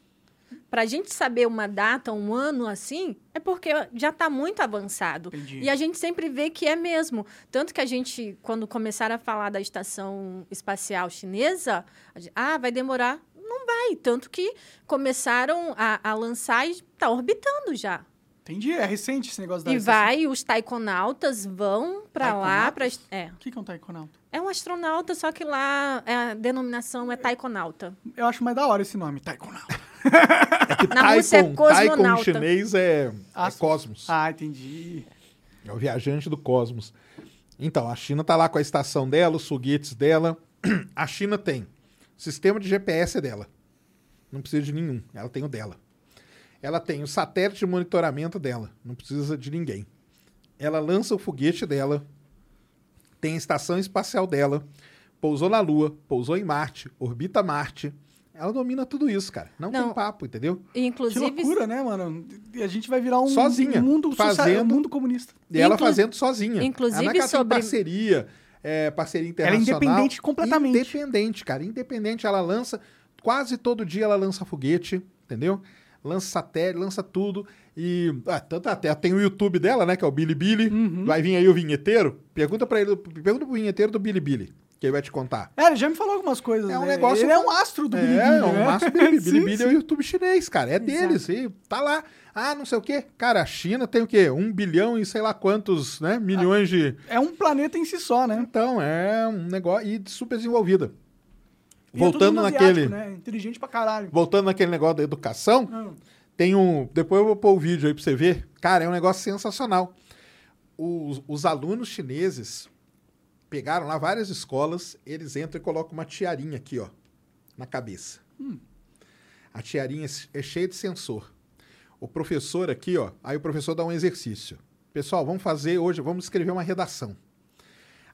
Para a gente saber uma data, um ano assim, é porque já está muito avançado. Entendi. E a gente sempre vê que é mesmo. Tanto que a gente, quando começaram a falar da estação espacial chinesa, gente, ah, vai demorar. Não vai. Tanto que começaram a, a lançar e está orbitando já. Entendi, é recente esse negócio da E vai, os taikonautas vão para lá. Pra, é. O que que é um taikonauta? É um astronauta, só que lá é, a denominação é taikonauta. Eu acho mais da hora esse nome, taikonauta. Na Rússia é Taikon, Taikon cosmonauta. chinês é, é Astros. cosmos. Ah, entendi. É o viajante do cosmos. Então, a China tá lá com a estação dela, os foguetes dela. A China tem sistema de GPS dela. Não precisa de nenhum. Ela tem o dela. Ela tem o satélite de monitoramento dela. Não precisa de ninguém. Ela lança o foguete dela. Tem a estação espacial dela. Pousou na Lua, pousou em Marte, orbita Marte. Ela domina tudo isso, cara. Não, Não. tem papo, entendeu? E, Que inclusive, loucura, né, mano? E a gente vai virar um, Sozinha, um mundo, social, fazendo- um mundo comunista. E ela Inclu- fazendo sozinha. inclusive ela não é sobre- parceria, é, parceria Ela é internacional. independente completamente. Independente, cara. Independente. Ela lança, quase todo dia ela lança foguete, entendeu? Lança satélite, lança tudo. E ah, tanto até tem o YouTube dela, né? Que é o Billy. Uhum. Vai vir aí o vinheteiro. Pergunta para ele, pergunta pro vinheteiro do Billy, que ele vai te contar. É, ele já me falou algumas coisas. É um né? negócio- Ele é um astro do é, Bilibili, é um né? Sim, Billy Billy é o. YouTube chinês, cara. É deles. E tá lá. Ah, não sei o quê. Cara, a China tem o quê? Um bilhão e sei lá quantos, né? Milhões de. É um planeta em si só, né? Então, é um negócio e super desenvolvida. E é Voltando mundo naquele, asiático, né? Inteligente pra caralho. voltando naquele negócio da educação, Hum. Tem um, depois eu vou pôr o vídeo aí pra você ver. Cara, é um negócio sensacional. Os, os alunos chineses pegaram lá várias escolas, eles entram e colocam uma tiarinha aqui, ó, na cabeça. A tiarinha é cheia de sensor. O professor aqui, ó, aí o professor dá um exercício. Pessoal, vamos fazer hoje, vamos escrever uma redação.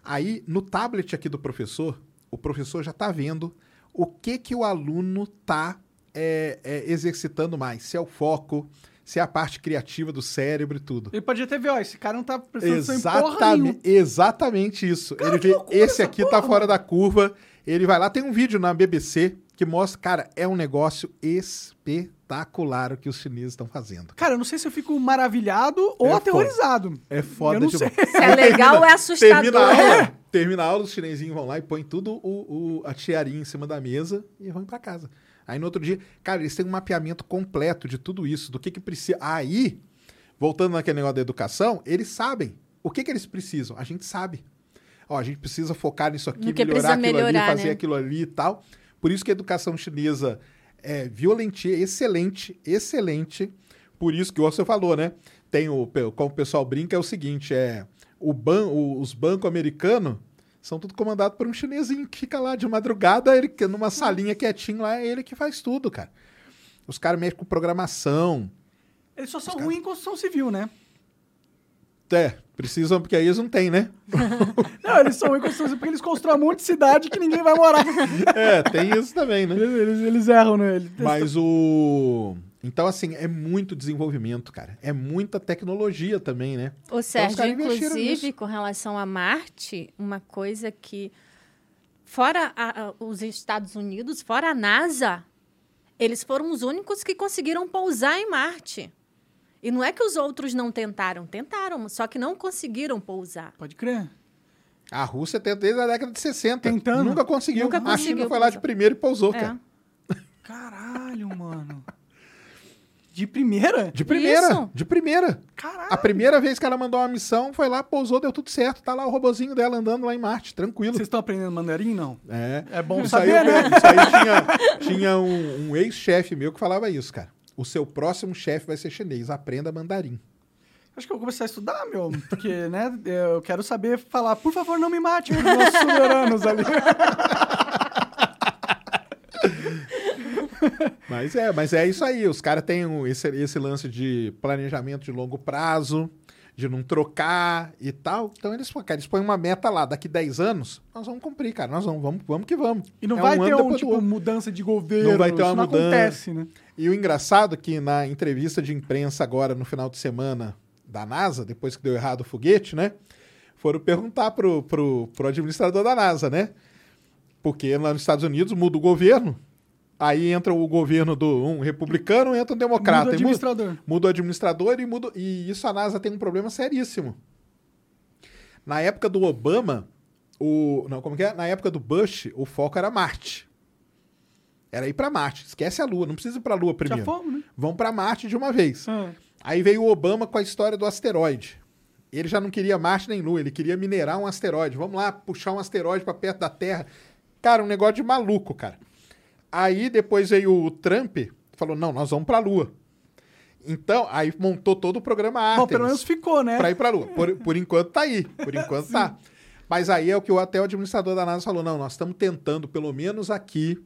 Aí, no tablet aqui do professor, o professor já está vendo o que que o aluno está exercitando mais. Se é o foco, se é a parte criativa do cérebro e tudo. Ele podia até ver, ó, esse cara não tá porra Exatamente, nenhuma. exatamente isso. ele vê, esse aqui tá porra, fora mano. da curva. Ele vai lá, tem um vídeo na BBC que mostra, cara, é um negócio espetacular o que os chineses estão fazendo. Cara, eu não sei se eu fico maravilhado ou É aterrorizado. É foda não demais. sei. se é legal ou é assustador. Termina a aula, termina a aula, os chinesinhos vão lá e põem tudo o, o- a tiarinha em cima da mesa e vão pra casa. Aí no outro dia, cara, eles têm um mapeamento completo de tudo isso, do que que precisa. Aí, voltando naquele negócio da educação, eles sabem o que que eles precisam. A gente sabe. Ó, a gente precisa focar nisso aqui, melhorar aquilo ali, melhorar, fazer né? aquilo ali e tal. Por isso que a educação chinesa é violenta, excelente, excelente. Por isso que você falou, né? Tem o, como o pessoal brinca, é o seguinte, é o ban, o- os bancos americanos são tudo comandados por um chinesinho que fica lá de madrugada, ele que- numa salinha quietinho lá, é ele que faz tudo, cara. Os caras mexem com programação. Eles só são ruins em construção civil, né? É, precisam, porque aí eles não têm, né? Não, eles são ruins em construção civil porque eles constroem um monte de cidade que ninguém vai morar. É, tem isso também, né? Eles, eles, eles erram, né? Eles- Mas o. Então, assim, é muito desenvolvimento, cara. É muita tecnologia também, né? Ô, Sérgio, caras investiram inclusive, nisso. com relação a Marte, uma coisa que, fora a- a- os Estados Unidos, fora a NASA, eles foram os únicos que conseguiram pousar em Marte. E não é que os outros não tentaram, tentaram, só que não conseguiram pousar. Pode crer. A Rússia tenta desde a década de 60. Tentando. Nunca conseguiu. Nunca a China conseguiu foi lá de pousar. primeiro e pousou, É. cara. Caralho, mano. De primeira? De primeira. Isso. De primeira. Caralho. A primeira vez que ela mandou uma missão, foi lá, pousou, deu tudo certo. Tá lá o robozinho dela andando lá em Marte, tranquilo. Vocês estão aprendendo mandarim, não? É. É bom Isso aí, saber, né? isso aí tinha, tinha um, um ex-chefe meu que falava isso, cara. O seu próximo chefe vai ser chinês. Aprenda mandarim. Acho que eu vou começar a estudar, meu. Porque, né, eu quero saber falar, por favor, não me mate meus soberanos ali. Mas é, mas é isso aí. Os caras têm esse, esse lance de planejamento de longo prazo, de não trocar e tal. Então eles, cara, eles põem uma meta lá. Daqui 10 anos, nós vamos cumprir, cara. Nós vamos, vamos, vamos que vamos. E não É vai ter um, depois do tipo, outro. mudança de governo. Não vai ter uma mudança. acontece, né? E o engraçado é que na entrevista de imprensa agora, no final de semana da NASA, depois que deu errado o foguete, né? Foram perguntar pro, pro, pro administrador da NASA, né? Porque lá nos Estados Unidos muda o governo, aí entra o governo do um republicano, entra um democrata. Muda o e muda- administrador. muda o administrador e muda. E isso a NASA tem um problema seríssimo. Na época do Obama, o. Não, como que é? Na época do Bush, o foco era Marte. Era ir pra Marte. Esquece a Lua, não precisa ir pra Lua Já primeiro. fomos, né? Vão pra Marte de uma vez. Ah. Aí veio o Obama com a história do asteroide. Ele já não queria Marte nem Lua, ele queria minerar um asteroide. Vamos lá, puxar um asteroide pra perto da Terra. Cara, um negócio de maluco, cara. Aí depois veio o Trump, falou: não, nós vamos pra Lua. Então, aí montou todo o programa Artemis. Bom, pelo menos ficou, né? Pra ir pra Lua. Por, por enquanto tá aí. Por enquanto tá. Mas aí é o que o, até o administrador da NASA falou: não, nós estamos tentando, pelo menos aqui,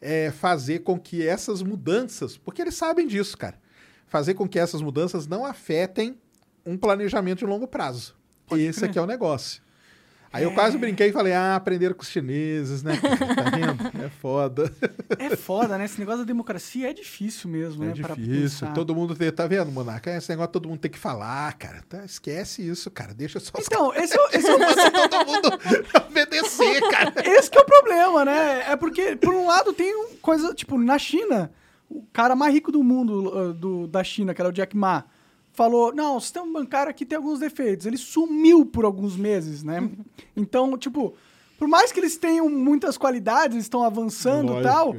é, fazer com que essas mudanças, porque eles sabem disso, cara, fazer com que essas mudanças não afetem um planejamento de longo prazo. Esse crer. aqui é o negócio. Aí eu quase brinquei e falei, ah, aprenderam com os chineses, né? Tá vendo? É foda. É foda, né? Esse negócio da democracia é difícil mesmo, É né? Difícil. Todo mundo tem, tá vendo, Monarca? Esse negócio todo mundo tem que falar, cara. Tá, esquece isso, cara. Deixa só os Então, esse é, o- esse é todo mundo obedecer, cara. Esse que é o problema, né? É porque, por um lado, tem coisa, tipo, na China, o cara mais rico do mundo uh, do, da China, que era o Jack Ma, falou: não, o sistema bancário aqui tem alguns defeitos. Ele sumiu por alguns meses, né? Então, tipo, por mais que eles tenham muias qualidades, estão avançando e tal.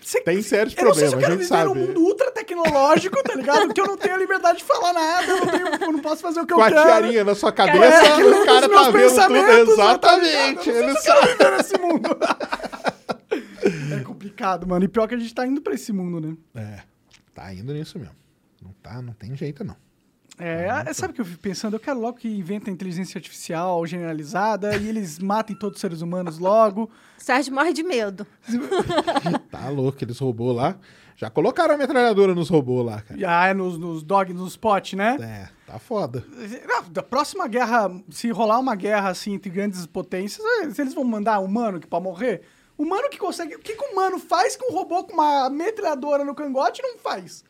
você- Tem sérios eu eu problemas, a quero gente viver sabe. num mundo ultra tecnológico, tá ligado? Que eu não tenho a liberdade de falar nada, eu não, tenho, eu não posso fazer o que Com eu a quero. tiarinha na sua cabeça, É, o cara tá vendo tudo. tá? Exatamente. Eu não Ele se eu quero viver nesse mundo. é complicado, mano. E pior que a gente tá indo pra esse mundo, né? É, tá indo nisso mesmo. Não, tá, não tem jeito, não. É, é, sabe o que eu fico pensando? Eu quero logo que inventem a inteligência artificial generalizada e eles matem todos os seres humanos logo. Sérgio morre de medo. Tá louco, aqueles robôs lá. Já colocaram a metralhadora nos robôs lá, cara. Já é nos, nos dogs, nos potes, né? É, tá foda. Da próxima guerra, se rolar uma guerra assim entre grandes potências, se eles vão mandar humano que pra morrer, humano que consegue. O que, que o humano faz que um robô com uma metralhadora no cangote não faz?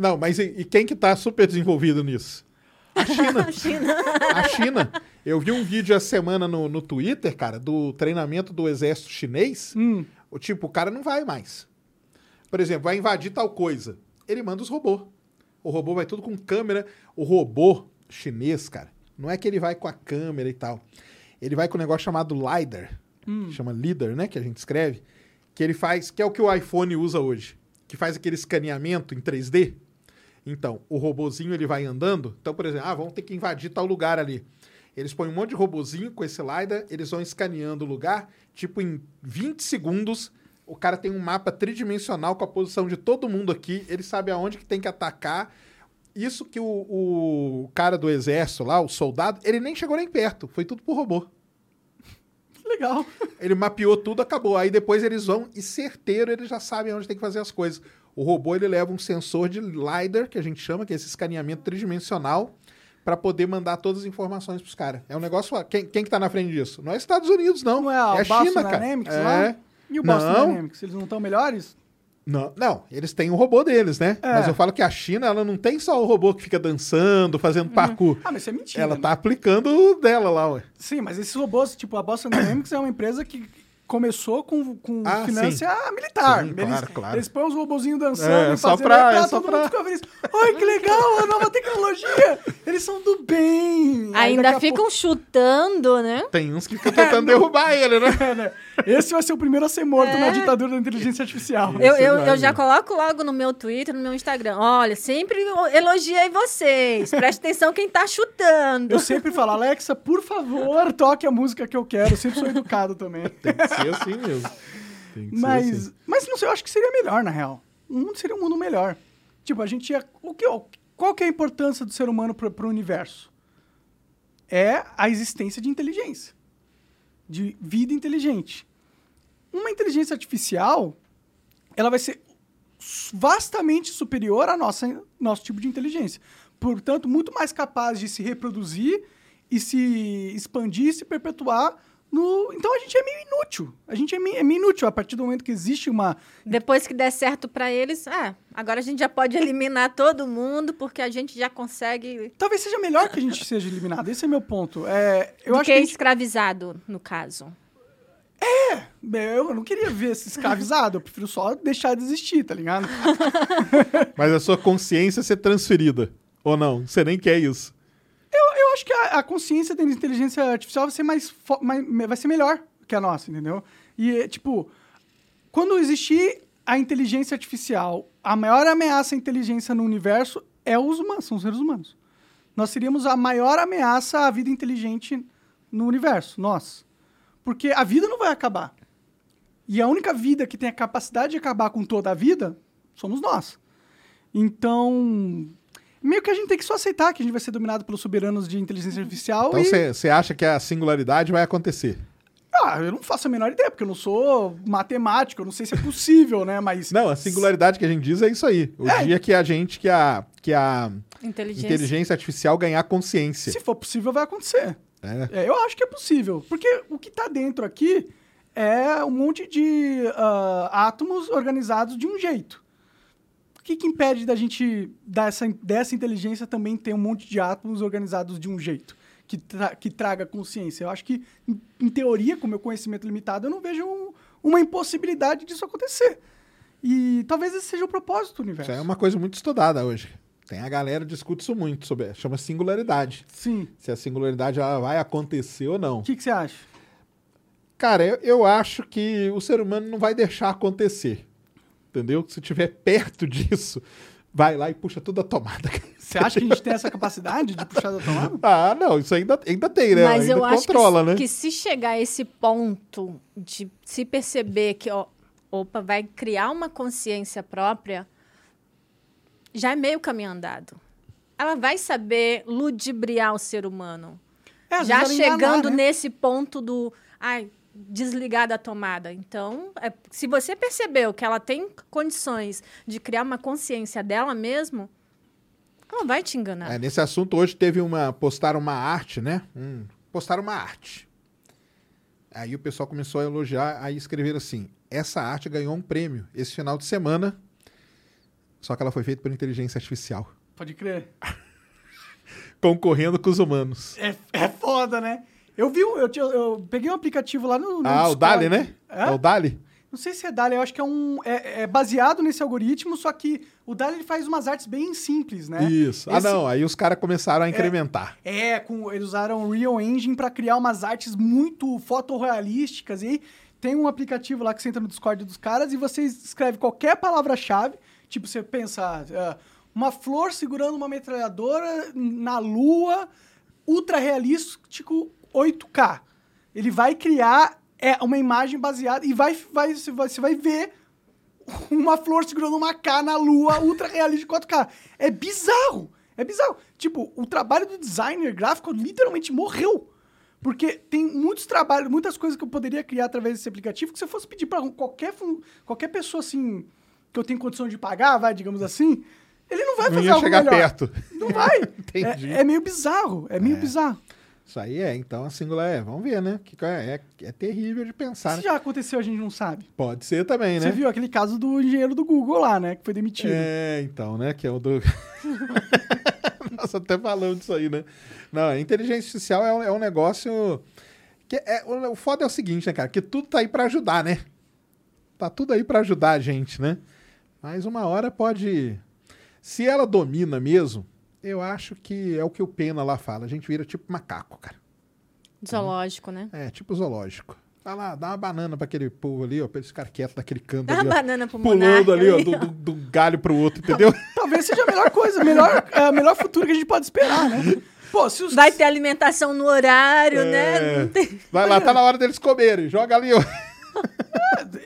Não, mas e, e quem que tá super desenvolvido nisso? A China. China. A China. Eu vi um vídeo essa semana no, no Twitter, cara, do treinamento do exército chinês. Hum. O tipo, o cara não vai mais. Por exemplo, vai invadir tal coisa. Ele manda os robôs. O robô vai tudo com câmera. O robô chinês, cara, não é que ele vai com a câmera e tal. Ele vai com um negócio chamado LiDAR. Chama LiDAR, né? Que a gente escreve. Que ele faz, que é o que o iPhone usa hoje. Que faz aquele escaneamento em 3D. Então, o robozinho ele vai andando. Então, por exemplo, ah, vamos ter que invadir tal lugar ali. Eles põem um monte de robozinho com esse LiDAR, eles vão escaneando o lugar, tipo em 20 segundos, o cara tem um mapa tridimensional com a posição de todo mundo aqui, ele sabe aonde que tem que atacar. Isso que o, o cara do exército lá, o soldado, ele nem chegou nem perto, foi tudo pro robô. Legal. Ele mapeou tudo, acabou. Aí depois eles vão e certeiro eles já sabem onde tem que fazer as coisas. O robô ele leva um sensor de LiDAR, que a gente chama, que é esse escaneamento tridimensional, para poder mandar todas as informações pros caras. É um negócio. Quem, quem que tá na frente disso? Não é Estados Unidos, não. Não é a é Boston China, cara. Dynamics é. lá? E o Boston Não. Dynamics, eles não estão melhores? Não, não, eles têm o robô deles, né? É. Mas eu falo que a China, ela não tem só o robô que fica dançando, fazendo parkour. Ah, mas isso é mentira. Ela né? tá aplicando o dela lá, ué. Sim, mas esses robôs, tipo, a Boston Dynamics é uma empresa que começou com, com Ah, finância militar. Sim, eles, claro, claro. eles põem os robozinhos dançando É, e só fazendo pra- aí é só todo pra- mundo fica feliz. Ai, que legal, a nova tecnologia. Eles são do bem. Ainda ficam chutando, né? Tem uns que ficam tentando derrubar ele, né? pouco, né? Esse vai ser o primeiro a ser morto É. na ditadura da inteligência artificial. Eu, eu, eu já coloco logo no meu Twitter, no meu Instagram. Olha, sempre elogiei vocês. Preste atenção quem tá chutando. Eu sempre falo, Alexa, por favor, toque a música que eu quero. Eu sempre sou educado também. Tem que ser assim mesmo. Ser Mas, assim. mas não sei, eu acho que seria melhor, na real. O mundo seria um mundo melhor. Tipo, a gente ia. O que, qual que é a importância do ser humano pro, pro universo? É a existência de inteligência. De vida inteligente. Uma inteligência artificial, ela vai ser vastamente superior ao nossa, nosso tipo de inteligência. Portanto, muito mais capaz de se reproduzir e se expandir e se perpetuar no... Então a gente é meio inútil. A gente é meio, é meio inútil a partir do momento que existe uma... Depois que der certo pra eles, ah, agora a gente já pode eliminar todo mundo, porque a gente já consegue. Talvez seja melhor que a gente seja eliminado. Esse é meu ponto. É, eu do acho que que a gente- escravizado, no caso. eu não queria ver esse escravizado. Eu prefiro só deixar de existir, tá ligado? Mas a sua consciência ser transferida. Ou não? Você nem quer isso. Eu acho que a, a consciência da inteligência artificial vai ser mais, mais- vai ser melhor que a nossa, entendeu? E tipo, quando existir a inteligência artificial, a maior ameaça à inteligência no universo é os humanos, são os seres humanos. Nós seríamos a maior ameaça à vida inteligente no universo, nós. Porque a vida não vai acabar. E a única vida que tem a capacidade de acabar com toda a vida somos nós. Então, meio que a gente tem que só aceitar que a gente vai ser dominado pelos soberanos de inteligência artificial Então e... você acha que a singularidade vai acontecer? Ah, eu não faço a menor ideia, porque eu não sou matemático, eu não sei se é possível, né? Mas. Não, a singularidade que a gente diz é isso aí. O É. dia que a gente, que a, que a Inteligência. inteligência artificial ganhar consciência. Se for possível, vai acontecer. É. É, eu acho que é possível. Porque o que tá dentro aqui é um monte de ah, átomos organizados de um jeito. O que, que impede da gente, dessa, dessa inteligência, também ter um monte de átomos organizados de um jeito? Que, tra- que traga consciência. Eu acho que, em, em teoria, com meu conhecimento limitado, eu não vejo um- uma impossibilidade disso acontecer. E talvez esse seja o propósito do universo. Isso é uma coisa muito estudada hoje. Tem a galera que discute isso muito sobre, chama singularidade. Sim. Se a singularidade ela vai acontecer ou não. O que, que você acha? Cara, eu, eu acho que o ser humano não vai deixar acontecer. Entendeu? Se tiver perto disso, vai lá e puxa toda a tomada. Você acha que a gente tem essa capacidade de puxar da tomada? ah, não, isso ainda, ainda tem, né? Mas ainda eu acho controla, que, né? que se chegar a esse ponto de se perceber que, ó, opa, vai criar uma consciência própria, já é meio caminho andado. Ela vai saber ludibriar o ser humano. É, já ela enganar, chegando né? nesse ponto do, ai, desligar da tomada. Então, é- se você percebeu que ela tem condições de criar uma consciência dela mesmo, ela vai te enganar. É, nesse assunto hoje teve uma. Postaram uma arte, né? Hum, postaram uma arte. Aí o pessoal começou a elogiar, aí escreveram assim: essa arte ganhou um prêmio esse final de semana. Só que ela foi feita por inteligência artificial. Pode crer. Concorrendo com os humanos. É, é foda, né? Eu vi, eu, tinha- eu peguei um aplicativo lá no, no ah, o Discord. Dali, né? É? É o Dali? Não sei se é Dali, eu acho que é um. É, é baseado nesse algoritmo, só que o Dali ele faz umas artes bem simples, né? Isso. Ah, Esse- não. Aí os caras começaram a incrementar. É, com, eles usaram o Real Engine para criar umas artes muito fotorrealísticas. E aí tem um aplicativo lá que você entra no Discord dos caras e você escreve qualquer palavra-chave. Tipo, você pensa, ah, uma flor segurando uma metralhadora na lua, ultra realístico 8K. Ele vai criar é, uma imagem baseada e vai, vai, você, vai, você vai ver uma flor segurando uma K na lua, ultra realístico 4K. É bizarro. É bizarro. Tipo, o trabalho do designer gráfico literalmente morreu. Porque tem muitos trabalhos, muitas coisas que eu poderia criar através desse aplicativo que se eu fosse pedir para qualquer, qualquer pessoa assim que eu tenho condição de pagar, vai, digamos assim, ele não vai Não fazer ia algo chegar melhor. perto. Não vai. Entendi. é, é meio bizarro. É meio bizarro. Isso aí é, então a singular é. Vamos ver, né? Que é, é, é terrível de pensar. Se né? já aconteceu, a gente não sabe. Pode ser também, né? Você viu aquele caso do engenheiro do Google lá, né? Que foi demitido. É, então, né? Que é o do. Nossa, até falando disso aí, né? Não, inteligência artificial é um, é um negócio Que é, o, o foda é o seguinte, né, cara? Que tudo tá aí pra ajudar, né? Tá tudo aí pra ajudar a gente, né? Mas uma hora pode. Se ela domina mesmo, eu acho que é o que o Pena lá fala. A gente vira tipo macaco, cara. Zoológico, né? É, tipo zoológico. Vai lá, dá uma banana pra aquele povo ali, ó, pra eles ficarem quietos naquele canto Dá ali, uma ó, banana pro Pulando ali, ó, ali, do, do- do galho pro outro, entendeu? Talvez seja a melhor coisa, melhor, é, a melhor futuro que a gente pode esperar, né? Pô, se os. Vai ter alimentação no horário, É. né? Não tem- Vai lá, tá na hora deles comerem. Joga ali, ó.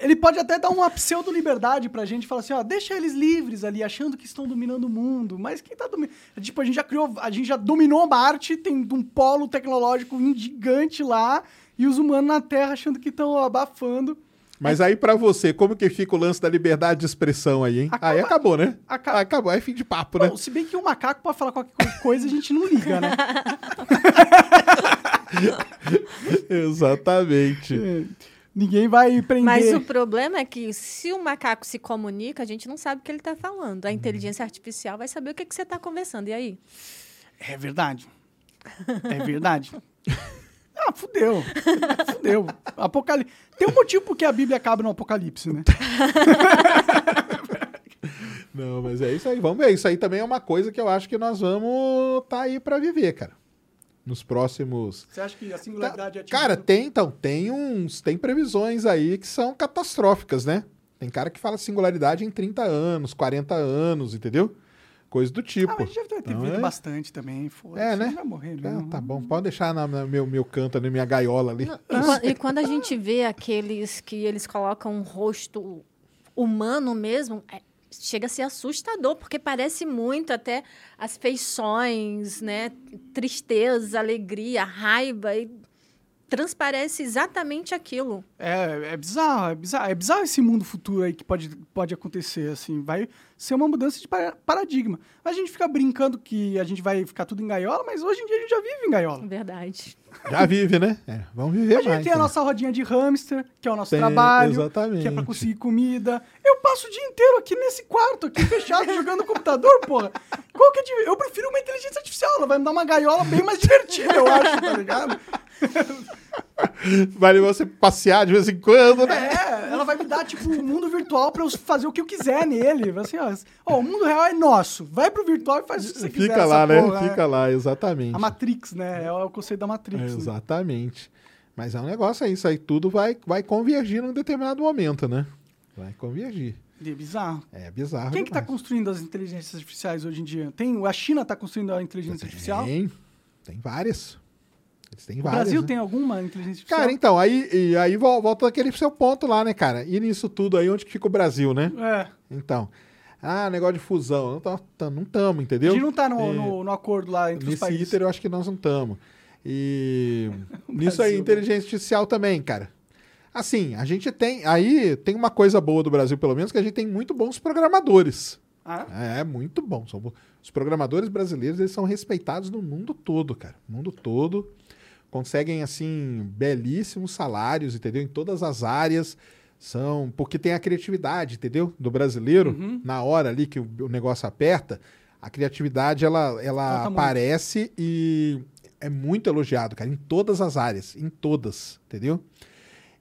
Ele pode até dar uma pseudo-liberdade pra gente falar assim, ó, deixa eles livres ali, achando que estão dominando o mundo. Mas quem tá dominando. Tipo, a gente já criou, a gente já dominou Marte, tem um polo tecnológico gigante lá, e os humanos na Terra achando que estão abafando. Mas aí pra você, como que fica o lance da liberdade de expressão aí, hein? Acaba- Aí acabou, né? Acaba- Acabou, aí é fim de papo, né? Bom, se bem que o macaco pode falar qualquer coisa, a gente não liga, né? Exatamente. É, Ninguém vai prender. Mas o problema é que se o macaco se comunica, a gente não sabe o que ele está falando. A Uhum. inteligência artificial vai saber o que, que você está conversando. E aí? É verdade. É verdade. Ah, fudeu. Fudeu. Apocalipse. Tem um motivo porque a Bíblia acaba no Apocalipse, né? Não, mas é isso aí. Vamos ver. Isso aí também é uma coisa que eu acho que nós vamos tá aí pra viver, cara. Nos próximos. Você acha que a Tá- Cara, tem então, tem uns, tem previsões aí que são catastróficas, né? Tem cara que fala singularidade em 30 anos, 40 anos, entendeu? Coisa do tipo. Ah, mas a gente já deve ter Então, vivido é. bastante também. Foda-se, É, né? Vai morrer, Ah, não. tá bom, pode deixar na, na meu, meu canto, na minha gaiola ali. E, e quando a gente vê aqueles que eles colocam um rosto humano mesmo, é- chega a ser assustador, porque parece muito até as feições, né? Tristeza, alegria, raiva, e transparece exatamente aquilo. É, é bizarro, é bizarro. É bizarro esse mundo futuro aí que pode, pode acontecer, assim. Vai ser uma mudança de para- paradigma. A gente fica brincando que a gente vai ficar tudo em gaiola, mas hoje em dia a gente já vive em gaiola. Verdade. Já vive, né? É, vamos viver A gente mais. tem a né? nossa rodinha de hamster, que é o nosso Tem, trabalho, exatamente. que é pra conseguir comida. Eu passo o dia inteiro aqui nesse quarto, aqui fechado, jogando no computador, porra. Qual que é de... Eu prefiro uma inteligência artificial, ela vai me dar uma gaiola bem mais divertida, eu acho, tá ligado? Vale você passear de vez em quando, né? É, ela vai me dar, tipo, um mundo virtual pra eu fazer o que eu quiser nele. Assim, ó, ó, o mundo real é nosso. Vai pro virtual e faz o que você quiser. Fica lá, né? porra, Fica lá, exatamente. A Matrix, né? É o conceito da Matrix. né? Exatamente. Mas é um negócio aí, isso aí tudo vai, vai convergir num determinado momento, né? Vai convergir. É bizarro. É bizarro. Quem que tá demais. construindo as inteligências artificiais hoje em dia? Tem, a China tá construindo a inteligência artificial? Tem, tem várias. Eles têm O várias. Brasil né? tem alguma inteligência artificial? Cara, então, aí, e aí vol- volta aquele seu ponto lá, né, cara? E nisso tudo aí, onde que fica o Brasil, né? É. Então, ah, negócio de fusão. Não estamos, não tamo, A entendeu? gente não tá no, É. no, no acordo lá entre os Nesse países. iter eu acho que nós não estamos. E nisso aí, né? inteligência artificial também, cara. Assim, a gente tem. Aí tem uma coisa boa do Brasil, pelo menos, que a gente tem muito bons programadores. Ah, É, muito bom. São, os programadores brasileiros, eles são respeitados no mundo todo, cara. No mundo todo. Conseguem, assim, belíssimos salários, entendeu? Em todas as áreas. São. Porque tem a criatividade, entendeu? Do brasileiro. Uhum. Na hora ali que o, o negócio aperta, a criatividade, ela, ela muito. aparece e é muito elogiado, cara. Em todas as áreas. Em todas, entendeu?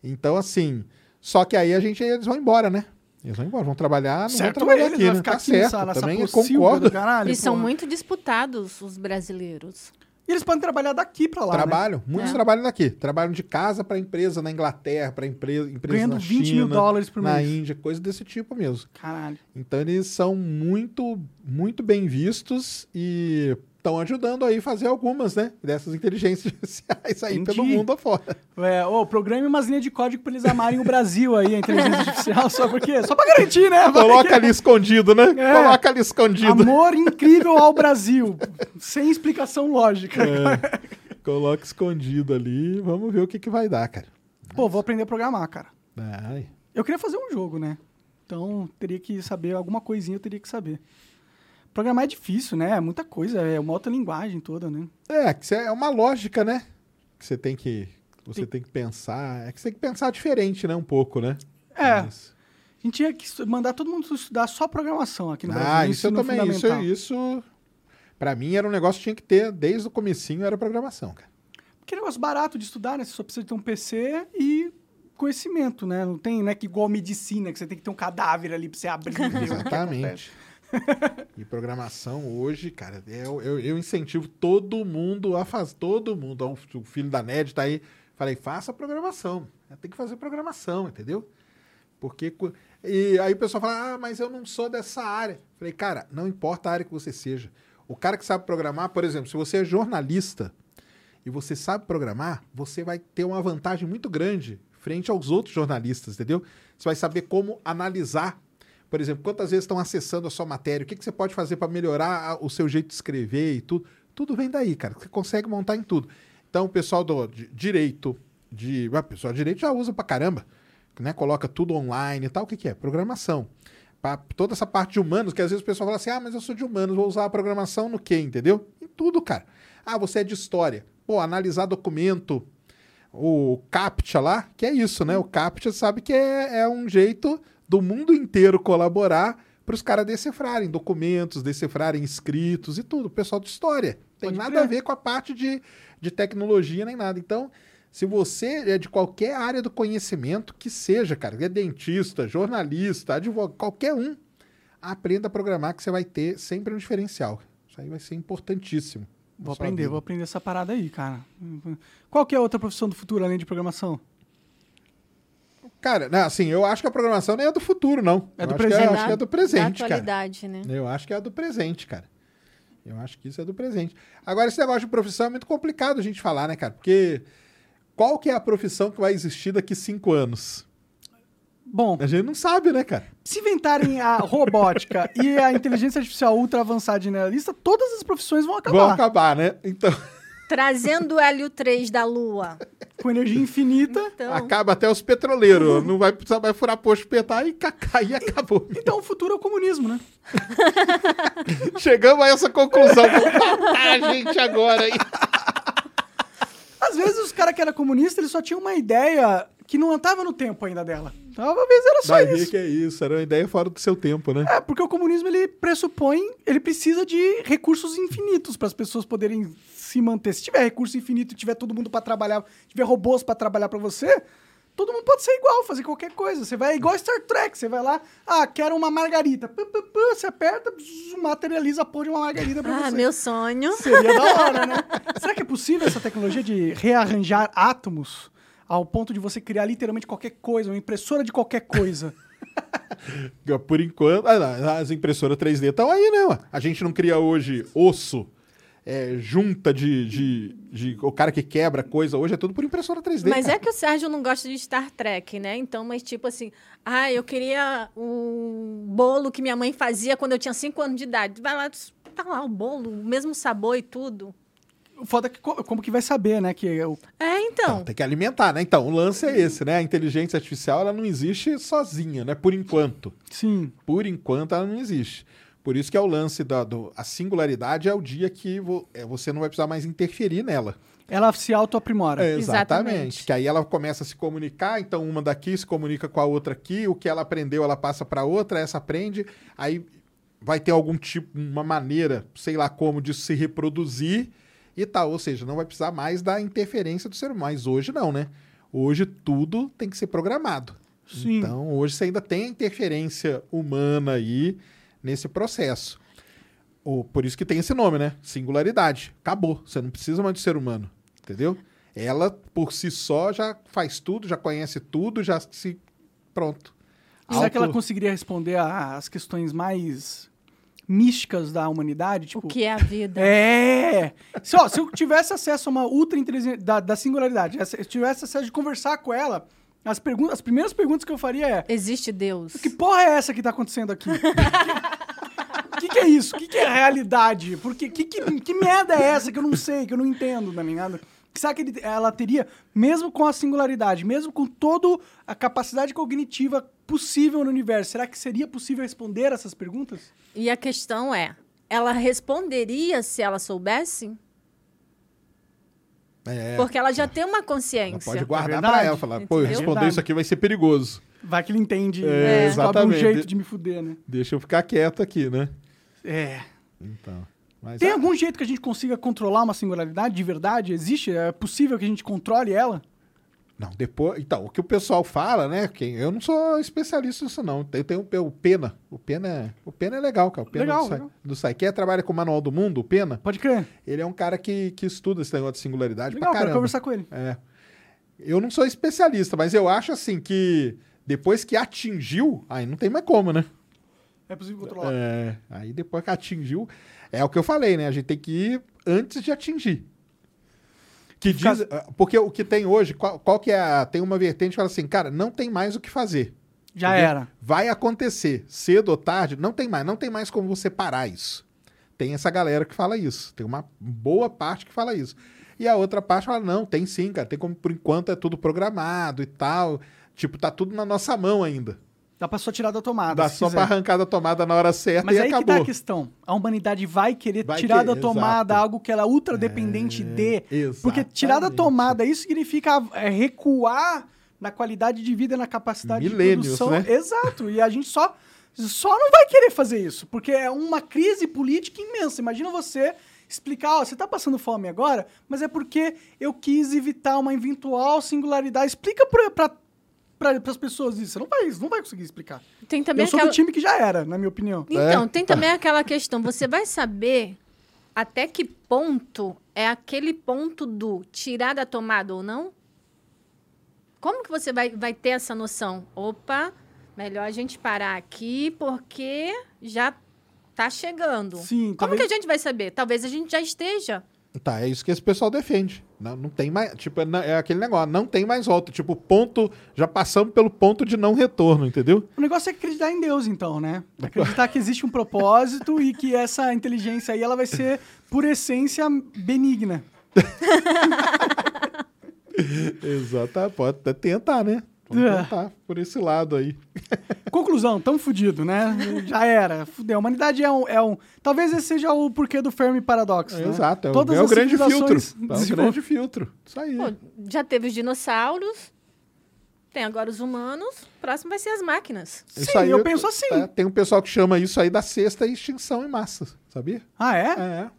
Então, assim. Só que aí a gente, eles vão embora, né? Eles vão embora, vão trabalhar, não certo vão trabalhar eles, aqui, né? ficar Tá aqui certo, nessa, nessa também concordo. do caralho. e são porra. muito disputados os brasileiros. E eles podem trabalhar daqui pra lá, né? Trabalham, muitos É. trabalham daqui. Trabalham de casa para empresa na Inglaterra, para empresa, empresa Ganhando na 20 China, mil dólares por na mês. Índia, coisa desse tipo mesmo. Caralho. Então eles são muito, muito bem vistos e estão ajudando aí a fazer algumas, né? Dessas inteligências artificiais aí Entendi. pelo mundo afora. É, ô, programe umas linhas de código pra eles amarem o Brasil aí, a inteligência artificial, só porque... Só pra garantir, né? Coloca ali escondido, né? É. Coloca ali escondido. Amor incrível ao Brasil. Sem explicação lógica. É. Coloca escondido ali. Vamos ver o que, que vai dar, cara. Pô, vou aprender a programar, cara. Ai. Eu queria fazer um jogo, né? Então, teria que saber alguma coisinha, eu teria que saber. Programar é difícil, né? É muita coisa, é uma outra linguagem toda, né? É, que é uma lógica, né? Que você tem que. Você tem que pensar. É que você tem que pensar diferente, né? Um pouco, né? É, Mas- a gente tinha que mandar todo mundo estudar só programação aqui no Brasil. Ah, isso eu também. Isso, isso. Pra mim era um negócio que tinha que ter desde o comecinho, era programação, cara. que negócio barato de estudar, né? Você só precisa ter um PC e conhecimento, né? Não tem, não é que igual medicina, que você tem que ter um cadáver ali pra você abrir. Exatamente. e programação hoje, cara, eu, eu, eu incentivo todo mundo a fazer. Todo mundo. O filho da Ned tá aí. Falei, faça programação. Tem que fazer programação, entendeu? Porque. E aí o pessoal fala, ah, mas eu não sou dessa área. Falei, cara, não importa a área que você seja. O cara que sabe programar, por exemplo, se você é jornalista e você sabe programar, você vai ter uma vantagem muito grande frente aos outros jornalistas, entendeu? Você vai saber como analisar. Por exemplo, quantas vezes estão acessando a sua matéria, o que, que você pode fazer para melhorar o seu jeito de escrever e tudo. Tudo vem daí, cara. Você consegue montar em tudo. Então, o pessoal do de direito, de. Ah, pessoal de direito já usa pra caramba. Né? Coloca tudo online e tal. O que, que é? Programação. Pra toda essa parte de humanos, que às vezes o pessoal fala assim: ah, mas eu sou de humanos, vou usar a programação no quê? Entendeu? Em tudo, cara. Ah, você é de história. Pô, analisar documento, o CAPTCHA lá, que é isso, né? O CAPTCHA sabe que é, é um jeito do mundo inteiro colaborar para os caras decifrarem documentos, decifrarem escritos e tudo. O pessoal de história. Tem Pode nada crer. a ver com a parte de, de tecnologia nem nada. Então, se você é de qualquer área do conhecimento que seja, cara, é dentista, jornalista, advogado, qualquer um, aprenda a programar que você vai ter sempre um diferencial. Isso aí vai ser importantíssimo. Vou aprender, vida. vou aprender essa parada aí, cara. Qual que é a outra profissão do futuro além de programação? Cara, né, assim, eu acho que a programação nem é do futuro, não. É Eu do acho que presente. eu acho que é do presente, da cara. atualidade, né? Eu acho que é do presente, cara. Eu acho que isso é do presente. Agora, esse negócio de profissão é muito complicado a gente falar, né, cara? Porque qual que é a profissão que vai existir daqui cinco anos? Bom, A gente não sabe, né, cara? se inventarem a robótica e a inteligência artificial ultra avançada e generalista, todas as profissões vão acabar. Vão acabar, né? Então, Trazendo o Hélio 3 da Lua. Com energia infinita. Então, acaba até os petroleiros. não vai precisar mais furar posto, petar e cacar e acabou. Então o futuro é o comunismo, né? Chegamos a essa conclusão. Vamos matar a gente agora aí. Às vezes os caras que eram comunistas, eles só tinham uma ideia que não estava no tempo ainda dela. Talvez era só Vai ver isso. que é isso. Era uma ideia fora do seu tempo, né? É, porque o comunismo ele pressupõe, ele precisa de recursos infinitos para as pessoas poderem se manter. Se tiver recurso infinito, tiver todo mundo para trabalhar, tiver robôs para trabalhar para você, todo mundo pode ser igual, fazer qualquer coisa. Você vai igual Star Trek, você vai lá, ah, quero uma margarita. Pu, pu, pu, você aperta, materializa a porra de uma margarita para ah, você. meu sonho. Seria da hora, né? Será que é possível essa tecnologia de rearranjar átomos ao ponto de você criar literalmente qualquer coisa, uma impressora de qualquer coisa? Por enquanto, ah, as impressoras 3D estão aí, né? A gente não cria hoje osso, é, junta de, de, de- O cara que quebra coisa hoje é tudo por impressora 3D. Mas cara. é que o Sérgio não gosta de Star Trek, né? Então, mas tipo assim, ah, eu queria um bolo que minha mãe fazia quando eu tinha 5 anos de idade. Vai lá, tá lá o bolo, o mesmo sabor e tudo. O foda é que co- como que vai saber, né? Que é o É, então. Tem que alimentar, né? Então, o lance é esse, né? A inteligência artificial ela não existe sozinha, né? Por enquanto. Sim. Por enquanto, ela não existe. Por isso que é o lance da do, a singularidade é o dia que vo- é, você não vai precisar mais interferir nela. Ela se auto-aprimora. É, exatamente. Exatamente. Que aí ela começa a se comunicar, então uma daqui se comunica com a outra aqui, o que ela aprendeu ela passa para outra, essa aprende, aí vai ter algum tipo, uma maneira, sei lá como, de se reproduzir e tal. Ou seja, não vai precisar mais da interferência do ser humano. Mas hoje não, né? Hoje tudo tem que ser programado. Sim. Então hoje você ainda tem a interferência humana aí nesse processo. O, por isso que tem esse nome, né? Singularidade. Acabou. Você não precisa mais de ser humano. Entendeu? Ela, por si só, já faz tudo, já conhece tudo, já se. Pronto. Será que ela conseguiria responder às questões mais místicas da humanidade? Tipo, O que é a vida? É! Se, ó, se eu tivesse acesso a uma ultra inteligência da, da singularidade, se eu tivesse acesso de conversar com ela, as, perguntas, as primeiras perguntas que eu faria é: Existe Deus. que porra é essa que tá acontecendo aqui? O que, que é isso? O que, que é realidade? Porque que, que, que merda é essa que eu não sei, que eu não entendo, tá ligado? Será que ele- ela teria, mesmo com a singularidade, mesmo com toda a capacidade cognitiva possível no universo, será que seria possível responder essas perguntas? E a questão é, ela responderia se ela soubesse? É, Porque ela já tem uma ela consciência. pode guardar verdade. pra ela, falar, pô, eu responder isso aqui vai ser perigoso. Vai que ele entende, É, é, descobre um exatamente. jeito de me fuder, né? Deixa eu ficar quieto aqui, né? É. Então. Mas Tem é- algum jeito que a gente consiga controlar uma singularidade de verdade? Existe? É possível que a gente controle ela? Não, depois. Então, o que o pessoal fala, né? Que eu não sou especialista nisso, não. Eu tenho o Pena. O Pena é, o Pena é legal, cara. O Pena Legal, do, legal. do. Quem trabalha com o Manual do Mundo, o Pena, Pode crer. ele é um cara que, que estuda esse negócio de singularidade Legal, pra quero caramba. conversar com ele. É. Eu não sou especialista, mas eu acho assim que depois que atingiu, aí não tem mais como, né? É possível controlar. É, aí depois que atingiu, é o que eu falei, né? A gente tem que ir antes de atingir. Que diz, porque o que tem hoje, qual, qual que é a, tem uma vertente que fala assim, cara, não tem mais o que fazer. Já Entendeu? era. Vai acontecer, cedo ou tarde, não tem mais, não tem mais como você parar isso. Tem essa galera que fala isso, tem uma boa parte que fala isso. E a outra parte fala, não, tem sim, cara, tem como, por enquanto é tudo programado e tal, tipo, tá tudo na nossa mão ainda. Dá pra só tirar da tomada. Dá só quiser. pra arrancar da tomada na hora certa Mas e aí que acabou. tá a questão. A humanidade vai querer Vai tirar querer, da tomada exato. algo que ela é ultra dependente de. Porque tirar da exatamente. tomada, isso significa é, recuar na qualidade de vida, na capacidade Milênios, de produção. né? Exato. E a gente só, só não vai querer fazer isso, porque é uma crise política imensa. Imagina você explicar, ó, você tá passando fome agora, mas é porque eu quis evitar uma eventual singularidade. Explica pra, pra, pra, pras pessoas isso. Você não vai, não vai conseguir explicar. Tem também eu sou aquela... do time que já era, na minha opinião. Então, É. tem também aquela questão, você vai saber até que ponto é aquele ponto do tirar da tomada ou não? Como que você vai, vai ter essa noção? Opa, melhor a gente parar aqui porque já tá chegando. Sim, Como talvez- que a gente vai saber? Talvez a gente já esteja. Tá, é isso que esse pessoal defende. Não, não tem mais. Tipo, é, é aquele negócio, não tem mais volta. Tipo, ponto. Já passamos pelo ponto de não retorno, entendeu? O negócio é acreditar em Deus, então, né? Acreditar que existe um propósito e que essa inteligência aí ela vai ser, por essência, benigna. Exato, pode até tentar, né? Vamos É. tentar por esse lado aí. Conclusão, tamo fudido, né? Já era. Fudeu. A humanidade é um, é um. Talvez esse seja o porquê do Fermi Paradoxo. né? Exato, é, o- Todas é o as grande filtro. É o grande filtro. Isso aí. Pô, já teve os dinossauros, tem agora os humanos, próximo vai ser as máquinas. Isso Sim, aí eu penso assim. é, tem um pessoal que chama isso aí da sexta extinção em massa, sabia? Ah, é? É.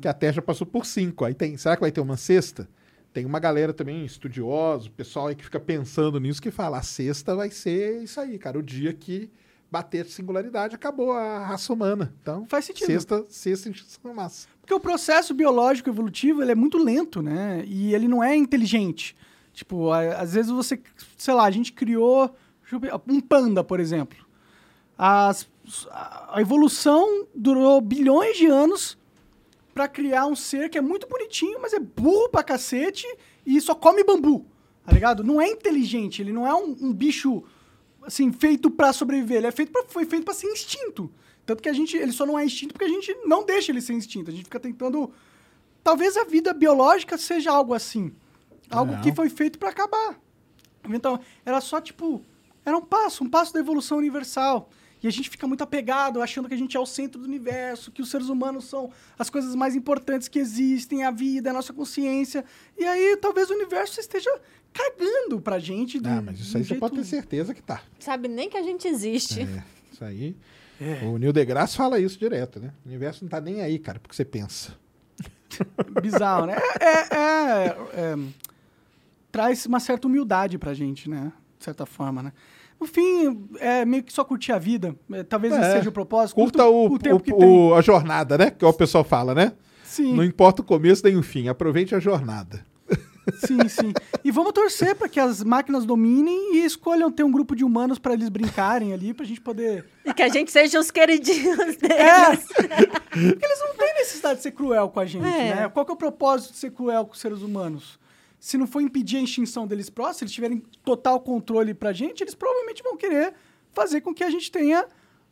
Que a Terra já passou por cinco. Aí tem. Será que vai ter uma sexta? Tem uma galera também, estudioso, pessoal aí que fica pensando nisso, que fala: a sexta vai ser isso aí, cara. O dia que bater singularidade, acabou a raça humana. Então, Faz sentido. sexta, sexta extinção massa. Porque o processo biológico evolutivo ele é muito lento, né? E ele não é inteligente. Tipo, às vezes você, sei lá, a gente criou um panda, por exemplo. As- a evolução durou bilhões de anos pra criar um ser que é muito bonitinho, mas é burro pra cacete e só come bambu, tá ligado? Não é inteligente, ele não é um, um bicho assim feito pra sobreviver, ele é feito pra, foi feito pra ser instinto. Tanto que a gente, ele só não é instinto porque a gente não deixa ele ser instinto. A gente fica tentando talvez a vida biológica seja algo assim, algo Não. que foi feito pra acabar. Então, era só tipo, era um passo, um passo da evolução universal. E a gente fica muito apegado, achando que a gente é o centro do universo, que os seres humanos são as coisas mais importantes que existem, a vida, a nossa consciência. E aí, talvez o universo esteja cagando pra gente. Do, Ah, mas isso aí você pode ter certeza que tá. Sabe nem que a gente existe. É, isso aí. É. O Neil deGrasse fala isso direto, né? O universo não tá nem aí, cara, porque você pensa. Bizarro, né? É, é- é- é, traz uma certa humildade pra gente, né? De certa forma, né? No fim, é meio que só curtir a vida. É, Talvez esse É. seja o propósito. Curta o, tempo o- que o- tem. a jornada, né? Que é o pessoal fala, né? Sim, Não importa o começo nem o fim, aproveite a jornada. sim, sim. E vamos torcer pra que as máquinas dominem e escolham ter um grupo de humanos pra eles brincarem ali, pra gente poder. E que a gente seja os queridinhos deles. É! Porque eles não têm necessidade de ser cruel com a gente, É. né? Qual que é o propósito de ser cruel com os seres humanos? Se não for impedir a extinção deles próximos, se eles tiverem total controle pra gente, eles provavelmente vão querer fazer com que a gente tenha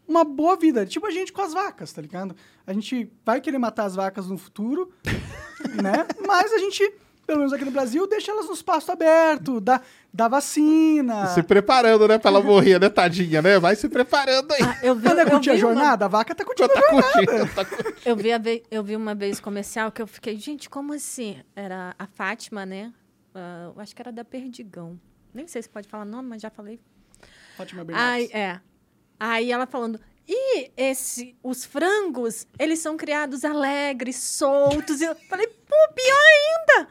uma boa vida. Tipo a gente com as vacas, tá ligado? A gente vai querer matar as vacas no futuro, né? Mas a gente, pelo menos aqui no Brasil, deixa elas nos pastos abertos, dá, dá vacina. Se preparando, né? Pra ela morrer, né, tadinha, né? Vai se preparando aí. Ah, eu vi, é eu curtir a vi uma- jornada, a vaca tá curtindo a tá jornada. curtindo, tá curtindo. Eu vi, a ve- eu vi uma vez comercial que eu fiquei, gente, como assim? Era a Fátima, né? Eu acho que era da Perdigão. Nem sei se pode falar nome, mas já falei. Fátima Bernardes. Aí, é. Aí ela falando, e esse, os frangos, eles são criados alegres, soltos. E eu falei, pô, pior ainda!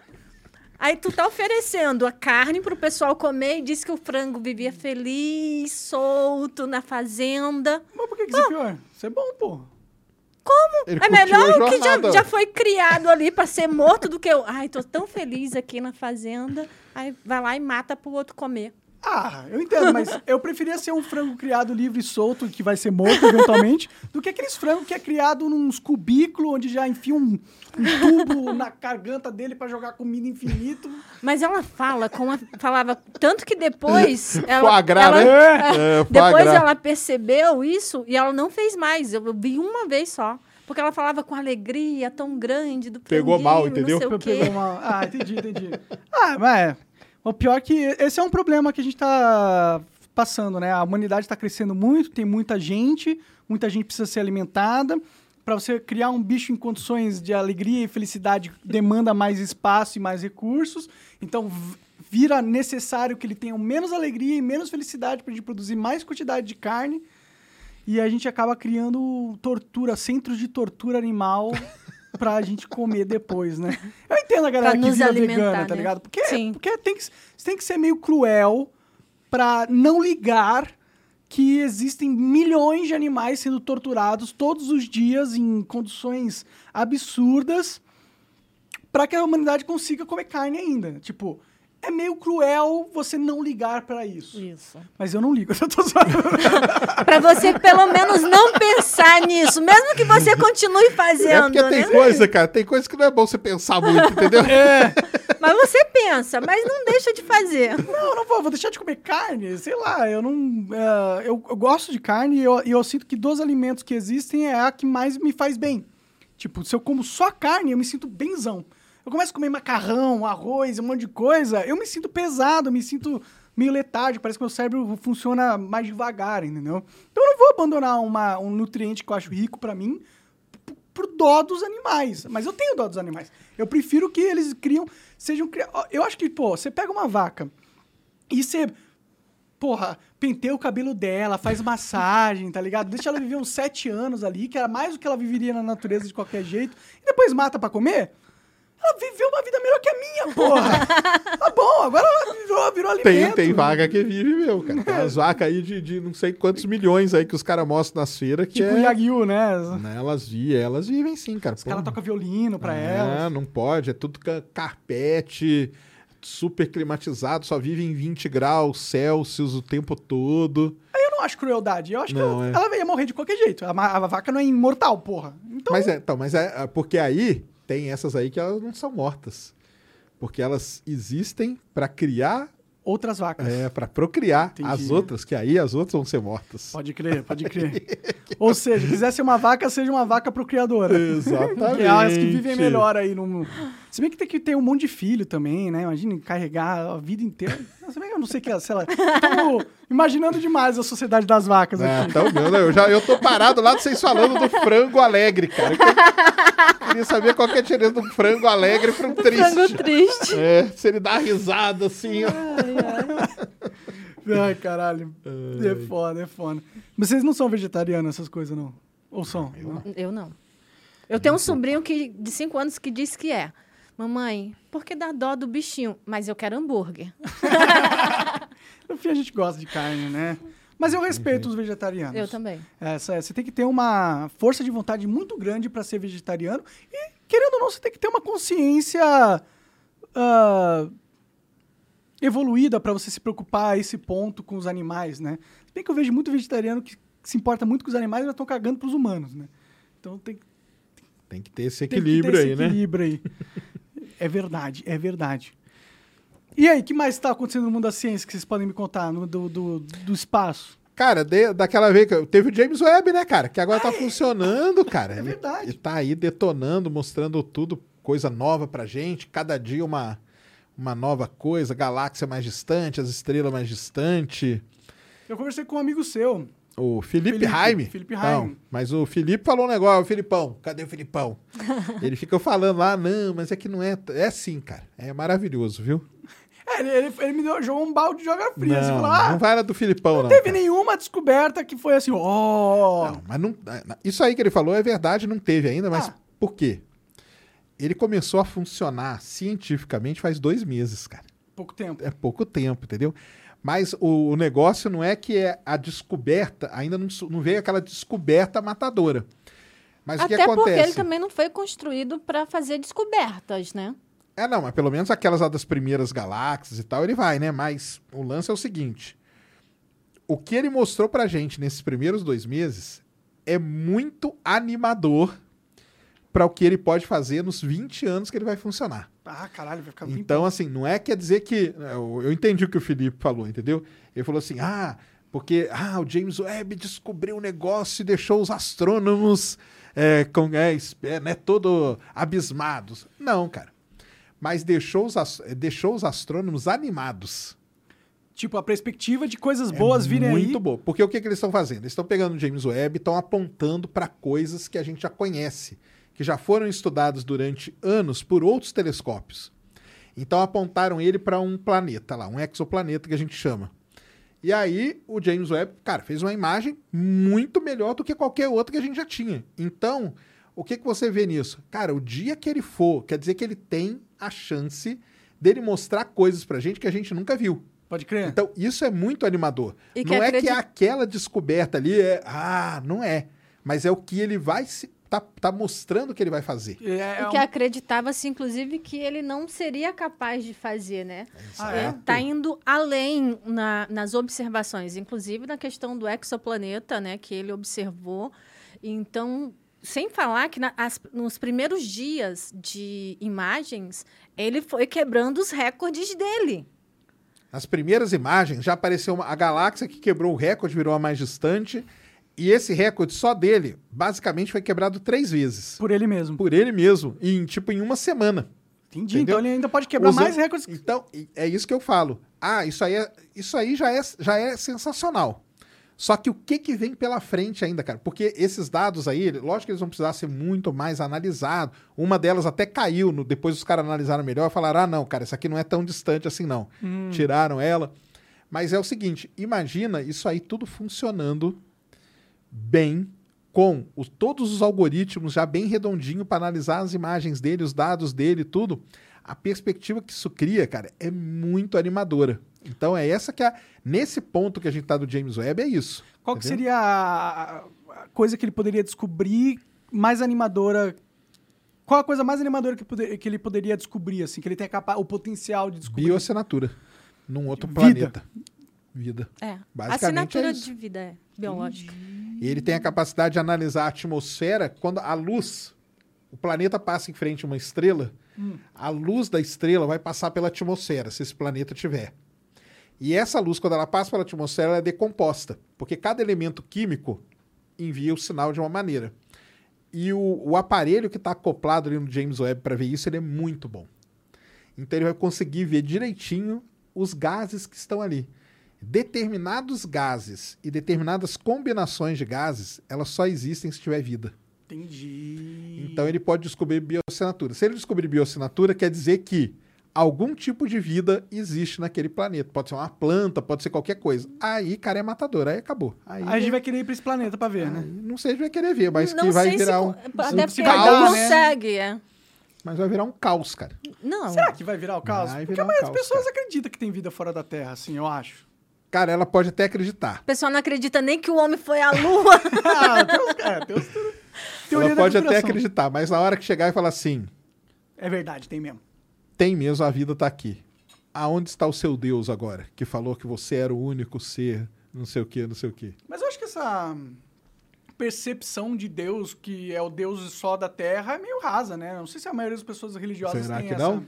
Aí tu tá oferecendo a carne pro pessoal comer e disse que o frango vivia feliz, solto, na fazenda. Mas por que, que isso é pior? Isso é bom, pô. Ele é melhor o que já, já foi criado ali pra ser morto do que eu. Ai, tô tão feliz aqui na fazenda. Aí vai lá e mata pro outro comer. Ah, eu entendo, mas eu preferia ser um frango criado livre e solto, que vai ser morto eventualmente, do que aqueles frangos que é criado nos cubículos, onde já enfia um, um tubo na garganta dele pra jogar comida infinito. Mas ela fala com a, falava tanto que depois ela, Foie gras, ela- né? é, É, depois ela percebeu isso e ela não fez mais. Eu vi uma vez só. Porque ela falava com alegria tão grande do Pegou mal, entendeu? Não sei o quê. Pegou uma- Ah, entendi, entendi. Ah, mas é. O pior é que esse é um problema que a gente tá passando, né? A humanidade está crescendo muito, tem muita gente, muita gente precisa ser alimentada. Para você criar um bicho em condições de alegria e felicidade, demanda mais espaço e mais recursos. Então, vira necessário que ele tenha menos alegria e menos felicidade para a gente produzir mais quantidade de carne. E a gente acaba criando tortura, centros de tortura animal pra gente comer depois, né? Eu entendo a galera que vira vegana, tá né? ligado? Porque, Sim. porque tem que, tem que ser meio cruel pra não ligar que existem milhões de animais sendo torturados todos os dias em condições absurdas pra que a humanidade consiga comer carne ainda. Tipo, é meio cruel você não ligar pra isso. Isso. Mas eu não ligo, eu tô zoando. Pra você pelo menos não pensar nisso, mesmo que você continue É fazendo, porque né? tem coisa, cara, tem coisa que não é bom você pensar muito, entendeu? É. Mas você pensa, mas não deixa de fazer. Não, eu não vou, vou deixar de comer carne, sei lá, eu não. é, eu, eu gosto de carne e eu, e eu sinto que dos alimentos que existem é a que mais me faz bem. Tipo, se eu como só carne, eu me sinto benzão. Eu começo a comer macarrão, arroz, um monte de coisa, eu me sinto pesado, me sinto meio letárgico, parece que meu cérebro funciona mais devagar, entendeu? Então eu não vou abandonar uma, um nutriente que eu acho rico pra mim por dó dos animais. Mas eu tenho dó dos animais. Eu prefiro que eles criam, sejam Eu acho que, pô, você pega uma vaca e você, porra, penteia o cabelo dela, faz massagem, tá ligado? Deixa ela viver uns sete anos ali, que era mais do que ela viveria na natureza de qualquer jeito, e depois mata pra comer. Ela viveu uma vida melhor que a minha, porra. tá bom, agora ela virou, virou Tem, alimento. tem vaca que vive, meu, cara. Tem as vacas aí de, de não sei quantos milhões aí que os caras mostram nas feiras que Tipo é... Yagyu, né? Né, Elas vivem, elas vivem sim, cara. Os caras tocam violino pra é, elas. não pode, é tudo ca- carpete, super climatizado, só vive em 20 graus Celsius o tempo todo. Eu não acho crueldade. Eu acho Não, que é. ela, ela ia morrer de qualquer jeito. A, a vaca não é imortal, porra. Então, Mas é, então, mas é, é porque aí tem essas aí que elas não são mortas. Porque elas existem pra criar, outras vacas. é, para procriar Entendi. as outras, que aí as outras vão ser mortas. Pode crer, pode crer. Ou seja, quiser ser uma vaca, seja uma vaca procriadora. Exatamente. Que é as que vivem melhor aí no mundo. Se bem que tem que ter um monte de filho também, né? Imagina carregar a vida inteira. Se bem que eu não sei que, sei lá. Tô imaginando demais a sociedade das vacas É, aqui. então, meu, né, eu, já, eu tô parado lá de vocês falando do frango alegre, cara. Eu queria saber qual que é a diferença do frango alegre para um triste. Frango triste. É, se ele dá risada assim, ó. Ai, caralho. É foda, é foda. Mas vocês não são vegetarianos, essas coisas, não? Ou são? Não? Eu não. Eu tenho um sobrinho que, de 5 anos que disse que é. Mamãe, por que dá dó do bichinho? Mas eu quero hambúrguer. No fim, a gente gosta de carne, né? Mas eu respeito os vegetarianos. Eu também. Essa, você tem que ter uma força de vontade muito grande para ser vegetariano e, querendo ou não, você tem que ter uma consciência ah, evoluída para você se preocupar a esse ponto com os animais, né? Se bem que eu vejo muito vegetariano que se importa muito com os animais, mas estão cagando para os humanos, né? Então tem, que- Tem que ter esse tem que ter equilíbrio esse aí, né? equilíbrio aí. É verdade, é verdade. E aí, o que mais está acontecendo no mundo da ciência que vocês podem me contar no, do, do, do espaço? Cara, de- daquela vez que teve o James Webb, né, cara? Que agora tá funcionando, cara. é Ele- verdade. Ele tá aí detonando, mostrando tudo, coisa nova pra gente. Cada dia uma, uma nova coisa, galáxia mais distante, as estrelas mais distantes. Eu conversei com um amigo seu, O Felipe, Felipe. Felipe Não, mas o Felipe falou um negócio, o Filipão, cadê o Filipão? Ele fica falando lá, não, mas é que não é. É sim, cara. É maravilhoso, viu? É, ele, ele, ele me deu, jogou um balde de joga fria. Não, Você falou, ah, não vai na do Filipão, não. não teve cara. nenhuma descoberta que foi assim, ó. Não, mas não, isso aí que ele falou é verdade, não teve ainda, mas Ah. por quê? Ele começou a funcionar cientificamente faz dois meses, cara. Pouco tempo. É pouco tempo, entendeu? Mas o, o negócio não é que é a descoberta, ainda não, não veio aquela descoberta matadora. Mas o que Até porque acontece? ele também não foi construído para fazer descobertas, né? É, não, mas pelo menos aquelas lá das primeiras galáxias e tal, ele vai, né? Mas o lance é o seguinte: o que ele mostrou pra gente nesses primeiros dois meses é muito animador para o que ele pode fazer nos 20 anos que ele vai funcionar. Ah, caralho, vai ficar bem Então, assim, não é quer dizer que. Eu, eu entendi o que o Felipe falou, entendeu? Ele falou assim: ah, porque ah, o James Webb descobriu um negócio e deixou os astrônomos é, com, é, é, né, todo abismados. Não, cara. Mas deixou os, deixou os astrônomos animados. Tipo, a perspectiva de coisas boas virem É Muito aí. bom. Porque o que, que eles estão fazendo? Eles estão pegando o James Webb e estão apontando para coisas que a gente já conhece, que já foram estudadas durante anos por outros telescópios. Então apontaram ele para um planeta lá, um exoplaneta que a gente chama. E aí o James Webb, cara, fez uma imagem muito melhor do que qualquer outra que a gente já tinha. Então, o que, que você vê nisso? Cara, o dia que ele for, quer dizer que ele tem a chance dele mostrar coisas pra gente que a gente nunca viu. Pode crer? Então, isso é muito animador. E que não é que acredita- aquela descoberta ali é. Ah, não é. Mas é o que ele vai se. Tá, tá mostrando que ele vai fazer. É, é o que um- acreditava-se, inclusive, que ele não seria capaz de fazer, né? Ah, Ele é? está indo além na- nas observações, inclusive na questão do exoplaneta, né, que ele observou. Então, sem falar que na- as- nos primeiros dias de imagens, ele foi quebrando os recordes dele. Nas primeiras imagens já apareceu uma- a galáxia que quebrou o recorde, virou a mais distante. E esse recorde só dele, basicamente, foi quebrado três vezes. Por ele mesmo. Por ele mesmo. Em, tipo, em uma semana. Entendi. Entendeu? Então ele ainda pode quebrar mais recordes. que- Então, é isso que eu falo. Ah, isso aí, é, isso aí já, é, já é sensacional. Só que o que, que vem pela frente ainda, cara? Porque esses dados aí, lógico que eles vão precisar ser muito mais analisados. Uma delas até caiu, no- depois os caras analisaram melhor e falaram: ah, não, cara, isso aqui não é tão distante assim, não. Hum. Tiraram ela. Mas é o seguinte: imagina isso aí tudo funcionando bem, com os- todos os algoritmos já bem redondinho para analisar as imagens dele, os dados dele, tudo. A perspectiva que isso cria, cara, é muito animadora. Então é essa que é. Nesse ponto que a gente tá do James Webb, é isso. Qual que entendeu? seria a, a coisa que ele poderia descobrir mais animadora? Qual a coisa mais animadora que, poder- que ele poderia descobrir, assim, que ele tem capa- o potencial de descobrir? Bioassinatura. Num outro Vida. planeta. Vida. É. Basicamente Assinatura é isso. de vida é, biológica. E ele tem a capacidade de analisar a atmosfera quando a luz, o planeta passa em frente a uma estrela, a luz da estrela vai passar pela atmosfera, se esse planeta tiver. E essa luz, quando ela passa pela atmosfera, ela é decomposta, porque cada elemento químico envia o sinal de uma maneira. E o, o aparelho que está acoplado ali no James Webb para ver isso, ele é muito bom. Então ele vai conseguir ver direitinho os gases que estão ali. Determinados gases e determinadas combinações de gases, elas só existem se tiver vida. Entendi. Então ele pode descobrir bioassinatura. Se ele descobrir bioassinatura, quer dizer que algum tipo de vida existe naquele planeta. Pode ser uma planta, pode ser qualquer coisa. Aí, cara, é matador. Aí acabou. Aí, Aí a gente vai querer ir pra esse planeta pra ver, né? Não sei se vai querer ver, mas não que vai virar se, um, Até um porque dar, não né? consegue, é. Mas vai virar um caos, cara. Não. Será que vai virar o caos? Vai Porque virar a um maioria das caos, pessoas cara. acredita que tem vida fora da Terra, assim, eu acho. Cara, ela pode até acreditar. O pessoal não acredita nem que o homem foi à lua. ah, é, tem os teoria ela pode até acreditar, mas na hora que chegar e falar assim, É verdade, tem mesmo. tem mesmo, a vida tá aqui. Aonde está o seu Deus agora? Que falou que você era o único ser, não sei o que, não sei o que. Mas eu acho que essa percepção de Deus, que é o Deus só da Terra, é meio rasa, né? Não sei se a maioria das pessoas religiosas Será tem que essa, não?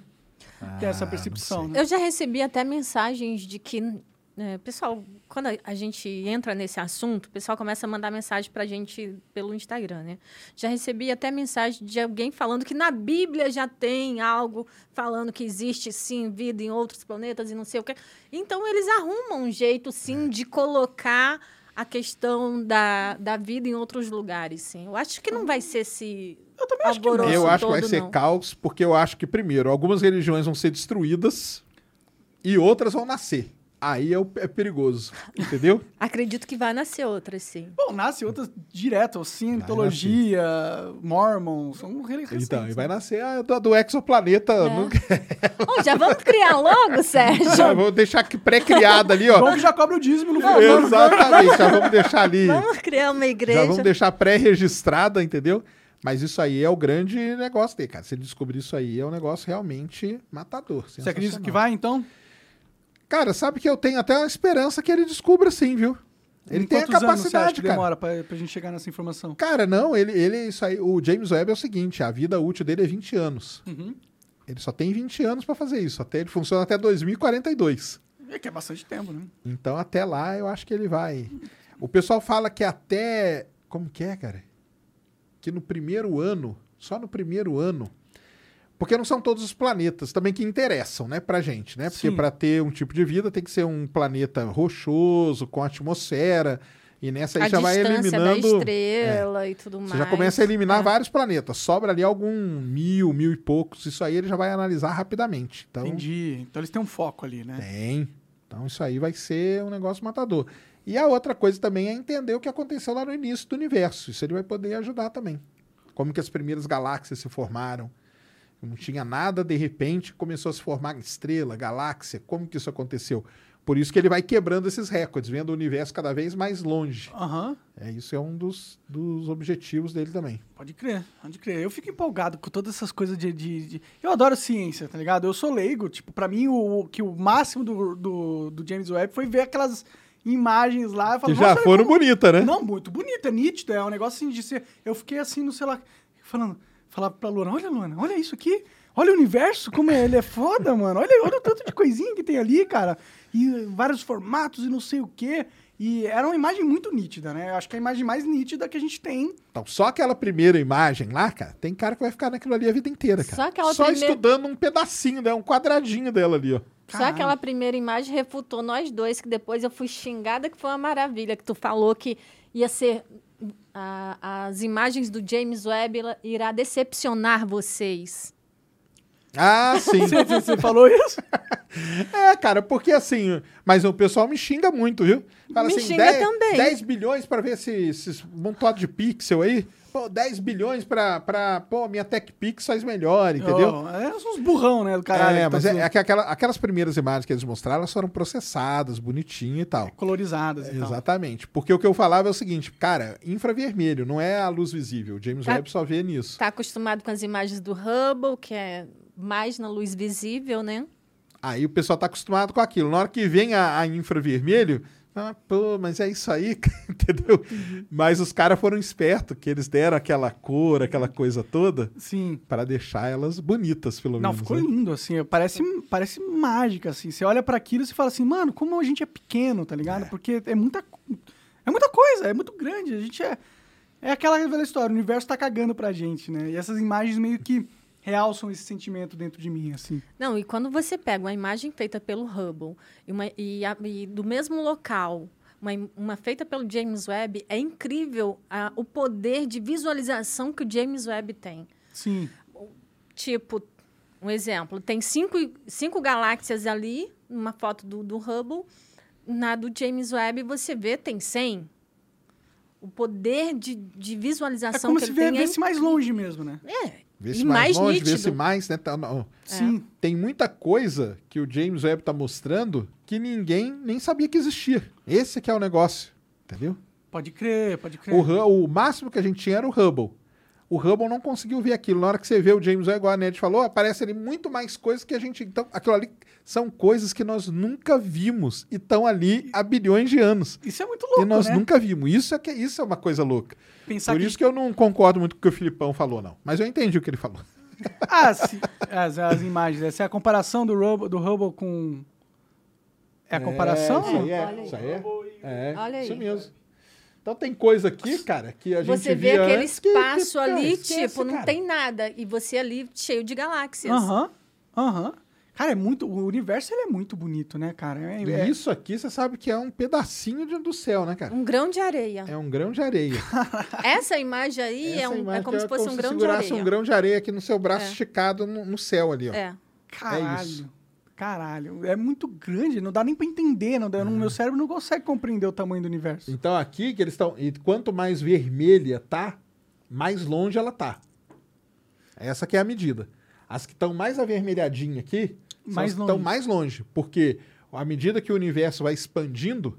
tem essa Ah, percepção, né? Eu já recebi até mensagens de que. É, pessoal, quando a, a gente entra nesse assunto, o pessoal começa a mandar mensagem pra gente pelo Instagram, né? Já recebi até mensagem de alguém falando que na Bíblia já tem algo falando que existe sim vida em outros planetas e não sei o quê. Então eles arrumam um jeito sim de colocar a questão da, da vida em outros lugares, sim. Eu acho que não vai ser esse Eu também acho que não. Eu acho que vai ser não. caos, porque eu acho que, primeiro, algumas religiões vão ser destruídas. e outras vão nascer. Aí é, o- é perigoso, entendeu? Acredito que vai nascer outra, sim. Bom, nasce outras direto, Cientologia, Mormon, são re- recentes. Então, e vai né? nascer a do, do exoplaneta. É. não- já vamos criar logo, Sérgio? Já vou deixar aqui pré-criada ali, ó. Bom que já cobra o dízimo no Não, futuro. Exatamente, já vamos deixar ali. Vamos criar uma Já igreja. vamos deixar pré-registrada, entendeu? Mas isso aí é o grande negócio dele, cara. Se ele descobrir isso aí, é um negócio realmente matador. Você acredita que vai, então? Cara, sabe que eu tenho até uma esperança que ele descubra sim, viu? Ele Em tem a quantos anos você acha capacidade, que cara. demora pra, pra gente chegar nessa informação? Cara, não, ele, ele, isso aí, o James Webb é o seguinte, a vida útil dele é 20 anos. Uhum. Ele só tem 20 anos pra fazer isso, até ele funciona até 2042. É que é bastante tempo, né? Então até lá eu acho que ele vai. O pessoal fala que até como que é, cara? Que no primeiro ano, só no primeiro ano, porque não são todos os planetas também que interessam, né, pra gente, né? Porque para ter um tipo de vida tem que ser um planeta rochoso, com atmosfera, e nessa aí a já vai distância da eliminando. estrela e tudo mais. Você já começa a eliminar É. vários planetas. Sobra ali algum mil, mil e poucos. Isso aí ele já vai analisar rapidamente. Então, Entendi. Então eles têm um foco ali, né? tem. Então isso aí vai ser um negócio matador. E a outra coisa também é entender o que aconteceu lá no início do universo. Isso ele vai poder ajudar também. Como que as primeiras galáxias se formaram. Não tinha nada, de repente começou a se formar estrela, galáxia. Como que isso aconteceu? Por isso que ele vai quebrando esses recordes, vendo o universo cada vez mais longe. Aham. É, isso é um dos, dos objetivos dele também. Pode crer, pode crer. Eu fico empolgado com todas essas coisas de, de- de- Eu adoro ciência, tá ligado? Eu sou leigo, tipo, pra mim o, que o máximo do, do, do James Webb foi ver aquelas imagens lá. Eu Que falo, já "Nossa, foram como- bonitas, né? Não, muito bonito, é nítido, é um negócio assim de ser. Eu fiquei assim no celular, falando, falava pra Luana, olha, Luana, olha isso aqui. Olha o universo, como ele é foda, mano. Olha, olha o tanto de coisinha que tem ali, cara. E eh, vários formatos e não sei o quê. E era uma imagem muito nítida, né? Eu acho que é a imagem mais nítida que a gente tem. Então, só aquela primeira imagem lá, cara, tem cara que vai ficar naquilo ali a vida inteira, cara. Só aquela Só primeira- estudando um pedacinho dela, um quadradinho dela ali, ó. Só Caralho. aquela primeira imagem refutou nós dois, que depois eu fui xingada, que foi uma maravilha, que tu falou que ia ser. A- as imagens do James Webb irá decepcionar vocês. Ah, sim. Você, você- falou isso? é, cara, porque assim, mas o pessoal me xinga muito, viu? Fala Me assim, xinga 10, também. 10 bilhões pra ver esse, esses montado de pixel aí. Pô, 10 bilhões pra, pra pô, minha Tech Pix faz melhor, entendeu? Oh, é uns burrão, né, do caralho. é, tá mas é, sendo é que aquela- aquelas primeiras imagens que eles mostraram, elas foram processadas, bonitinho e tal. colorizadas e tal. Exatamente. Porque o que eu falava é o seguinte, cara, infravermelho, não é a luz visível. O James Tá. Webb só vê nisso. Tá acostumado com as imagens do Hubble, que é mais na luz visível, né? Aí o pessoal tá acostumado com aquilo. Na hora que vem a, a infravermelho, ah, pô, mas é isso aí, entendeu? Mas os caras foram espertos, que eles deram aquela cor, aquela coisa toda, Sim. para deixar elas bonitas, pelo Não, menos. ficou né? lindo, assim. Parece, parece mágica, assim. Você olha pra aquilo e fala assim, mano, como a gente é pequeno, tá ligado? Porque é muita, é muita coisa, é muito grande. A gente é. É aquela velha história, o universo tá cagando pra gente, né? E essas imagens meio que realçam esse sentimento dentro de mim, assim. Não, e quando você pega uma imagem feita pelo Hubble e, uma- e a- e do mesmo local, uma, uma feita pelo James Webb, é incrível a- o poder de visualização que o James Webb tem. Sim. Tipo, um exemplo, tem cinco, cinco galáxias ali, numa foto do, do Hubble, na do James Webb você vê, tem 100. O poder de, de É visualização como que se ele vê, tem é mais longe mesmo, né? É, Vê e se mais, mais longe, nítido. vê se mais, né? Tá, não. Sim. Tem muita coisa que o James Webb tá mostrando que ninguém nem sabia que existia. Esse que é o negócio, entendeu? Pode crer, pode crer. O, o máximo que a gente tinha era o Hubble. O Hubble não conseguiu ver aquilo. Na hora que você vê o James Webb, igual a Ned falou, aparece ali muito mais coisas que a gente. Então, aquilo ali são coisas que nós nunca vimos e estão ali há bilhões de anos. Isso é muito louco, e nós né? nunca vimos. Isso é, que, isso é uma coisa louca. Pensar Por que... isso que eu não concordo muito com o que o Filipão falou, não. Mas eu entendi o que ele falou. Ah, as, as imagens. Essa é a comparação do Hubble, do Hubble com... É a comparação? É, isso aí é. Olha aí. Isso aí é. É, Olha isso aí. mesmo. Então tem coisa aqui, cara, que a gente Você vê via aquele antes que- que, espaço cara, ali, esquece, tipo, não cara. tem nada. E você ali cheio de galáxias. Aham, aham. Cara, é muito... O universo, ele é muito bonito, né, cara? É, E é- isso aqui, você sabe que é um pedacinho de- do céu, né, cara? Um grão de areia. É um grão de areia. Essa imagem aí é, Essa um- é imagem como que se fosse um se grão de segurasse areia. um grão de areia aqui no seu braço É. esticado no, no céu ali, ó. É. Caralho. isso. Caralho, é muito grande, não dá nem pra entender, não dá, meu cérebro não consegue compreender o tamanho do universo. Então aqui que eles estão. E quanto mais vermelha tá, mais longe ela tá. Essa que é a medida. As que estão mais avermelhadinhas aqui Mais estão mais longe. Porque à medida que o universo vai expandindo,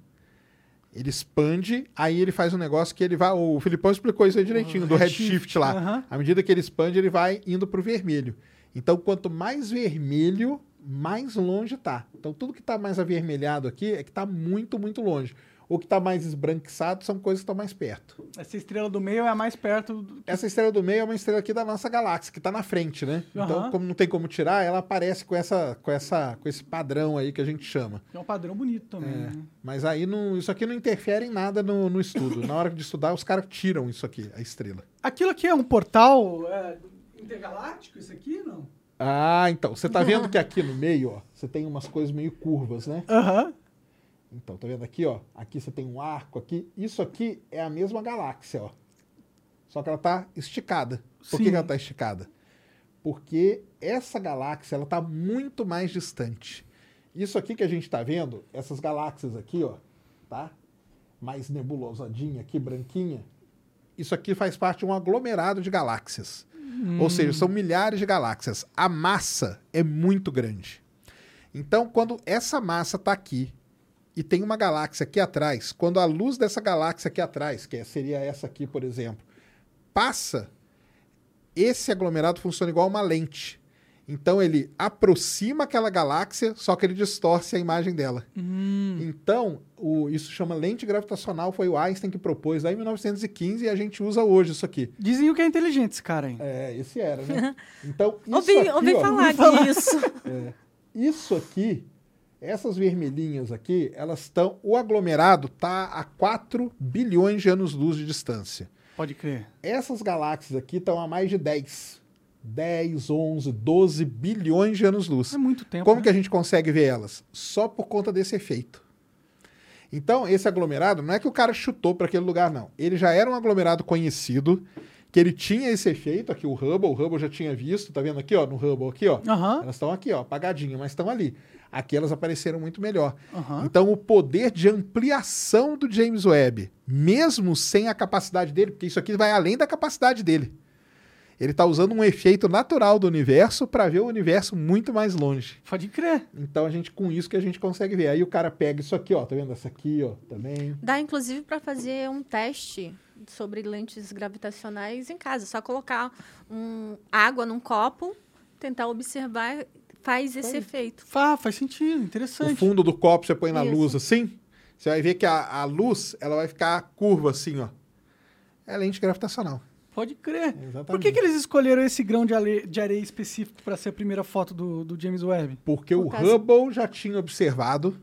ele expande, aí ele faz um negócio que ele vai. O Filipão explicou isso aí direitinho, do redshift, redshift lá. aham. À medida que ele expande, ele vai indo pro vermelho. Então, quanto mais vermelho, mais longe tá. Então, tudo que tá mais avermelhado aqui é que tá muito, muito longe. O que tá mais esbranquiçado são coisas que estão mais perto. Essa estrela do meio é a mais perto do... Essa estrela do meio é uma estrela aqui da nossa galáxia, que tá na frente, né? Então, Aham. como não tem como tirar, ela aparece com, essa, com, essa, com esse padrão aí que a gente chama. É um padrão bonito também. É, né? mas aí não, isso aqui não interfere em nada no, no estudo. Na hora de estudar, os caras tiram isso aqui, a estrela. Aquilo aqui é um portal é, intergaláctico, isso aqui, não? Ah, então. Você tá vendo que aqui no meio, ó, você tem umas coisas meio curvas, né? Aham. Então, tá vendo aqui, ó? Aqui você tem um arco aqui. Isso aqui é a mesma galáxia, ó. Só que ela tá esticada. Por que, Sim. que ela tá esticada? Porque essa galáxia, ela tá muito mais distante. Isso aqui que a gente tá vendo, essas galáxias aqui, ó, tá? Mais nebulosadinha aqui, branquinha. Isso aqui faz parte de um aglomerado de galáxias. Ou seja, são milhares de galáxias. A massa é muito grande. Então, quando essa massa está aqui e tem uma galáxia aqui atrás, quando a luz dessa galáxia aqui atrás, que é- seria essa aqui, por exemplo, passa, esse aglomerado funciona igual uma lente. Então ele aproxima aquela galáxia, só que ele distorce a imagem dela. Hum. Então, o- isso chama lente gravitacional, foi o Einstein que propôs lá em 1915 e a gente usa hoje isso aqui. Dizem que é inteligente esse cara, hein? É, esse era, né? Então, isso Ouvi, aqui, ouvi ó, falar disso. isso aqui, essas vermelhinhas aqui, elas estão. O aglomerado está a 4 bilhões de anos-luz de distância. Pode crer. Essas galáxias aqui estão a mais de 10. 10, 11, 12 bilhões de anos-luz. É muito tempo. Como né? que a gente consegue ver elas? Só por conta desse efeito. Então, esse aglomerado não é que o cara chutou para aquele lugar, não. Ele já era um aglomerado conhecido, que ele tinha esse efeito aqui, o Hubble, o Hubble já tinha visto, tá vendo aqui, ó, no Hubble aqui, ó. Aham. Elas estão aqui, ó, apagadinhas, mas estão ali. Aqui elas apareceram muito melhor. Aham. Então, o poder de ampliação do James Webb, mesmo sem a capacidade dele, porque isso aqui vai além da capacidade dele. Ele está usando um efeito natural do universo para ver o universo muito mais longe. Pode crer. Então, a gente com isso que a gente consegue ver. Aí o cara pega isso aqui, ó, tá vendo essa aqui, ó, também. Dá, inclusive, para fazer um teste sobre lentes gravitacionais em casa. Só colocar um, água num copo, tentar observar, faz esse efeito. Fá, faz sentido, O interessante. fundo do copo você põe na Isso. luz assim, você vai ver que a, a luz, ela vai ficar curva assim, ó. É lente gravitacional. Pode crer. Exatamente. Por que, que eles escolheram esse grão de, ale- de areia específico para ser a primeira foto do, do James Webb? Porque Por o causa- Hubble já tinha observado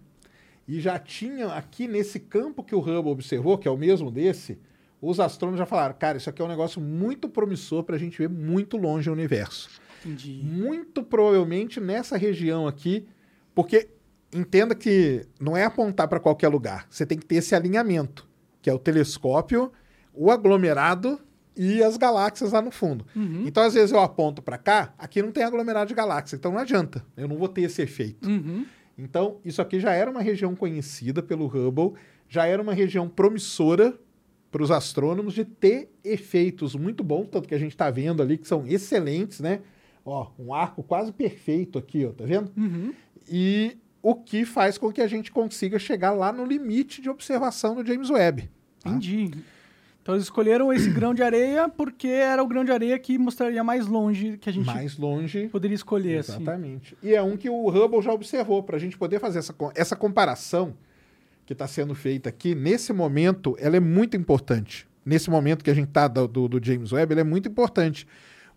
e já tinha aqui nesse campo que o Hubble observou, que é o mesmo desse, os astrônomos já falaram, cara, isso aqui é um negócio muito promissor para a gente ver muito longe o universo. Entendi. Muito provavelmente nessa região aqui, porque entenda que não é apontar para qualquer lugar, você tem que ter esse alinhamento, que é o telescópio, o aglomerado e as galáxias lá no fundo. Uhum. Então, às vezes eu aponto para cá, aqui não tem aglomerado de galáxias, então não adianta, eu não vou ter esse efeito. Uhum. Então, isso aqui já era uma região conhecida pelo Hubble, já era uma região promissora para os astrônomos de ter efeitos muito bons, tanto que a gente está vendo ali que são excelentes, né? Ó, um arco quase perfeito aqui, ó, tá vendo? Uhum. E o que faz com que a gente consiga chegar lá no limite de observação do James Webb. tá? Entendi. Então eles escolheram esse grão de areia porque era o grão de areia que mostraria mais longe que a gente Mais longe. poderia escolher. Assim. Exatamente. E é um que o Hubble já observou, para a gente poder fazer essa, essa comparação que está sendo feita aqui, nesse momento, ela é muito importante. Nesse momento que a gente está do, do, James Webb, ela é muito importante.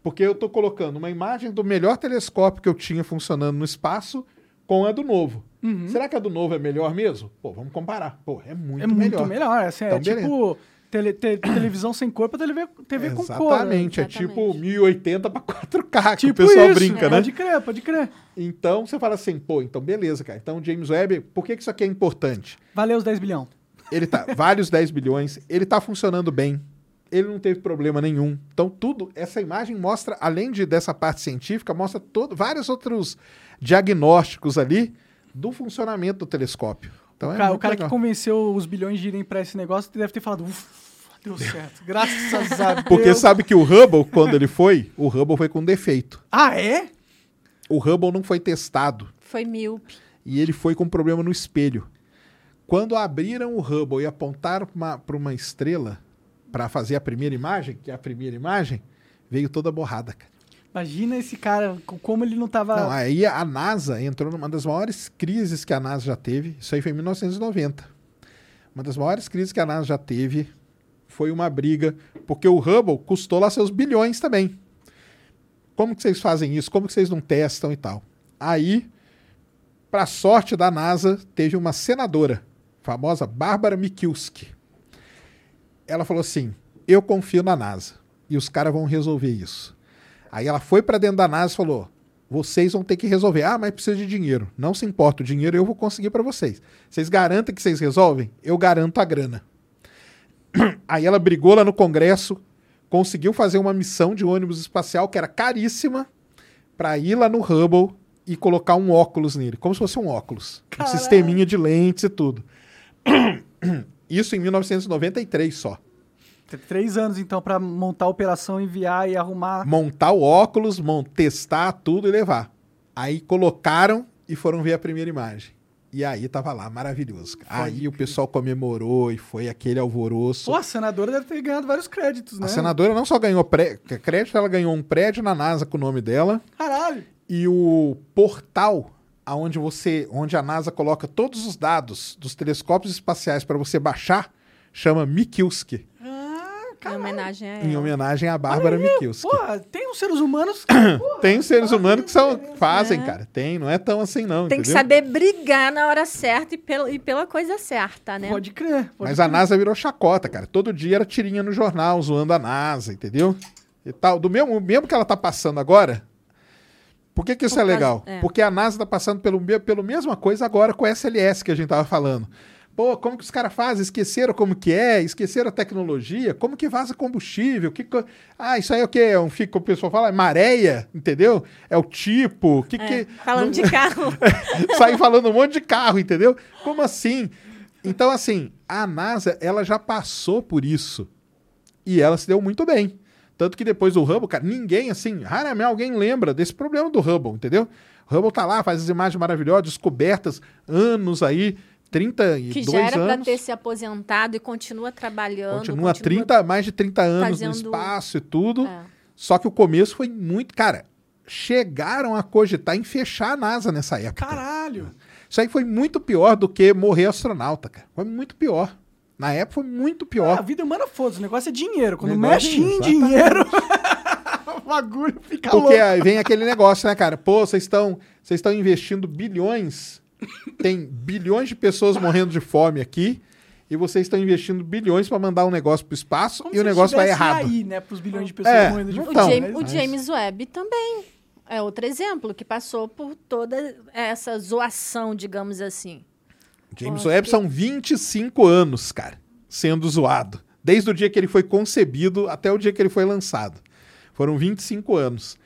Porque eu estou colocando uma imagem do melhor telescópio que eu tinha funcionando no espaço com a do novo. Uhum. Será que a do novo é melhor mesmo? Pô, vamos comparar. Pô, é muito é muito melhor. melhor. Assim, Então, é tipo tele- te- televisão sem cor pra TV, TV com cor. né? Exatamente, é tipo 1080 para 4K, que Tipo o pessoal isso. brinca, né? Pode crer, pode crer. Então você fala assim, pô, então beleza, cara. Então James Webb, por que, que isso aqui é importante? Valeu os 10 bilhão. Ele tá, vários 10 bilhões, ele tá funcionando bem. ele não teve problema nenhum. Então, tudo, essa imagem mostra, além de dessa parte científica, mostra todo, vários outros diagnósticos ali do funcionamento do telescópio. Então, o é cara, o cara legal. que convenceu os bilhões de irem pra esse negócio deve ter falado, ufa, deu certo. Graças a Deus. Porque sabe que o Hubble, quando ele foi, o Hubble foi com defeito. Ah, é? O Hubble não foi testado Foi míope. e ele foi com problema no espelho. Quando abriram o Hubble e apontaram para uma, pra uma estrela para fazer a primeira imagem, que é a primeira imagem, veio toda borrada, cara. Imagina esse cara, co- como ele não tava... Não, aí a NASA entrou numa das maiores crises que a NASA já teve. Isso aí foi em 1990. Uma das maiores crises que a NASA já teve foi uma briga, porque o Hubble custou lá seus bilhões também. Como que vocês fazem isso? Como que vocês não testam e tal? Aí, para sorte da NASA, teve uma senadora, famosa Bárbara Mikulski. Ela falou assim: "Eu confio na NASA e os caras vão resolver isso". Aí ela foi para dentro da NASA e falou: vocês vão ter que resolver. Ah, mas precisa de dinheiro. Não se importa, o dinheiro eu vou conseguir para vocês. Vocês garantem que vocês resolvem? Eu garanto a grana. Aí ela brigou lá no Congresso, conseguiu fazer uma missão de ônibus espacial que era caríssima para ir lá no Hubble e colocar um óculos nele, como se fosse um óculos, um Caralho. sisteminha de lentes e tudo. Isso em 1993 só. Teve Três anos, então, pra montar a operação, enviar e arrumar. montar o óculos, testar tudo e levar. Aí colocaram e foram ver a primeira imagem. E aí tava lá, maravilhoso. cara. Aí o pessoal comemorou e foi aquele alvoroço. Pô, a senadora deve ter ganhado vários créditos, né? a senadora não só ganhou pré- crédito, ela ganhou um prédio na NASA com o nome dela Caralho. e o portal aonde você, onde a NASA coloca todos os dados dos telescópios espaciais para você baixar, chama Mikulski, Ah, Em caralho. homenagem a em ela. homenagem a Bárbara Mikulski. Pô, tem uns seres humanos... Pô, Tem os seres humanos que são, fazem, É. cara. Tem, não é tão assim, não. Tem que entendeu? saber brigar na hora certa e pela, e pela coisa certa, né? Pode crer. Pode Mas a crer. NASA virou chacota, cara. Todo dia era tirinha no jornal, zoando a NASA, entendeu? E tal. Do mesmo, mesmo que ela tá passando agora. Por que, que isso Por é causa- legal? é. Porque a NASA tá passando pelo, pelo mesma coisa agora com o SLS que a gente tava falando. Pô, como que os caras fazem? Esqueceram como que é? Esqueceram a tecnologia? Como que vaza combustível? Que co- Ah, isso aí é o quê? É um, fica, o pessoal fala, é maréia, entendeu? É o tipo. Que É, que... falando de carro. sair falando um monte de carro, entendeu? Como assim? Então, assim, a NASA, ela já passou por isso. E ela se deu muito bem. Tanto que depois do Hubble, cara, ninguém, assim, raramente alguém lembra desse problema do Hubble, entendeu? O Hubble tá lá, faz as imagens maravilhosas, descobertas, anos aí, 32 que já era para ter se aposentado e continua trabalhando. Continua 30, mais de 30 anos no fazendo- espaço e tudo. É. Só que o começo foi muito. Cara, chegaram a cogitar em fechar a NASA nessa época. Caralho. Isso aí foi muito pior do que morrer astronauta, cara. Foi muito pior. Na época foi muito Ah, pior. a vida humana, foda-se. O negócio é dinheiro. Quando Negócio mexe é em exatamente. dinheiro, o bagulho fica Porque louco. aí vem aquele negócio, né, cara? Pô, vocês estão vocês estão investindo bilhões. Tem bilhões de pessoas morrendo de fome aqui. E vocês estão investindo bilhões para mandar um negócio pro espaço Como e o negócio vai errado. aí, né, pros bilhões de pessoas É, morrendo de não O, fome. Então, James, mas- o James Webb também é outro exemplo que passou por toda essa zoação, digamos assim. James Webb que- são 25 anos, cara, sendo zoado. Desde o dia que ele foi concebido até o dia que ele foi lançado. Foram 25 anos.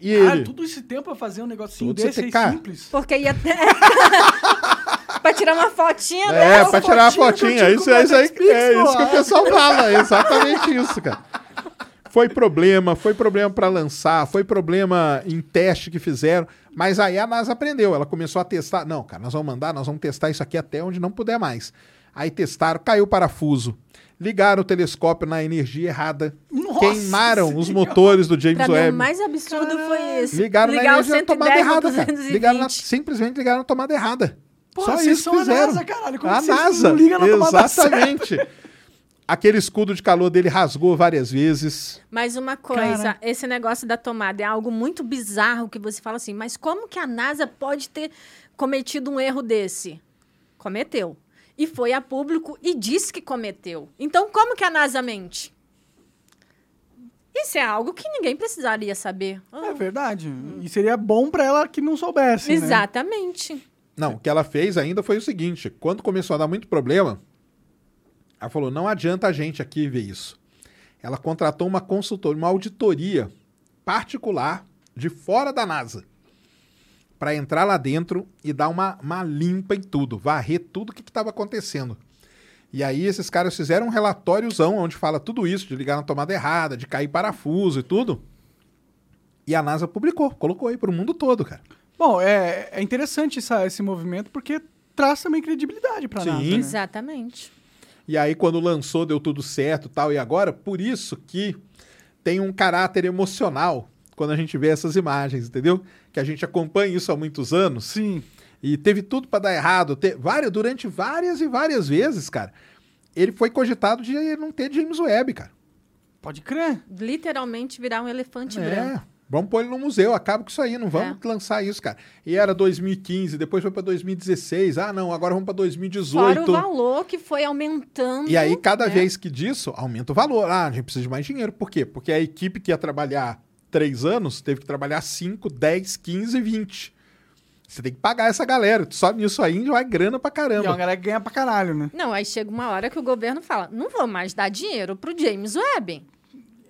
E Cara, ele. tudo esse tempo pra fazer um negocinho Tudo esse desse simples. Porque ia até. pra tirar uma fotinha É, dela. pra tirar a fotinho que eu fotinha. Isso, é, isso, aí, Netflix, é isso que o pessoal fala. É exatamente isso, cara. Foi problema, foi problema pra lançar, foi problema em teste que fizeram. Mas aí a NASA aprendeu. Ela começou a testar. Não, cara, nós vamos mandar, nós vamos testar isso aqui até onde não puder mais. Aí testaram, caiu o parafuso. Ligaram o telescópio na energia errada. Nossa queimaram os motores do James Pra Webb. o mais absurdo foi isso. Ligaram na Ligar energia na 110 tomada errada, cara. 220. Ligaram na- simplesmente ligaram na tomada errada. Pô, Só vocês isso são que a fizeram. NASA, caralho. Como a NASA. não ligam na tomada Exatamente. Aquele escudo de calor dele rasgou várias vezes. Mas uma coisa, Cara. esse negócio da tomada é algo muito bizarro que você fala assim, mas como que a NASA pode ter cometido um erro desse? Cometeu. E foi a público e disse que cometeu. Então, como que a NASA mente? Isso é algo que ninguém precisaria saber. É verdade. E seria bom pra ela que não soubesse, né? Exatamente. Não, o que ela fez ainda foi o seguinte: quando começou a dar muito problema, ela falou: não adianta a gente aqui ver isso. ela contratou uma consultoria, uma auditoria particular de fora da NASA para entrar lá dentro e dar uma, uma limpa em tudo, varrer tudo o que estava acontecendo. E aí esses caras fizeram um relatóriozão onde fala tudo isso, de ligar na tomada errada, de cair parafuso e tudo. E a NASA publicou, colocou aí para o mundo todo, cara. Bom, é, é interessante essa, esse movimento porque traz também credibilidade para a Sim. NASA. né? Exatamente. E aí, quando lançou, deu tudo certo tal. E agora, por isso que tem um caráter emocional quando a gente vê essas imagens, entendeu? Que a gente acompanha isso há muitos anos. Sim. E teve tudo para dar errado. Te, várias, durante várias e várias vezes, cara. Ele foi cogitado de não ter James Webb, cara. Pode crer. Literalmente virar um elefante É. branco. Vamos pôr ele no museu, acaba com isso aí, não vamos lançar isso, cara. E era 2015, depois foi para 2016. Ah, não, agora vamos para 2018. Fora o valor que foi aumentando. E aí, cada né? vez que disso, aumenta o valor. Ah, a gente precisa de mais dinheiro. Por quê? Porque a equipe que ia trabalhar três anos teve que trabalhar 5, 10, 15, 20. Você tem que pagar essa galera. Só nisso aí vai grana pra E é uma caramba. galera que ganha pra caralho, né? Não, aí chega uma hora que o governo fala: não vou mais dar dinheiro pro James Webb.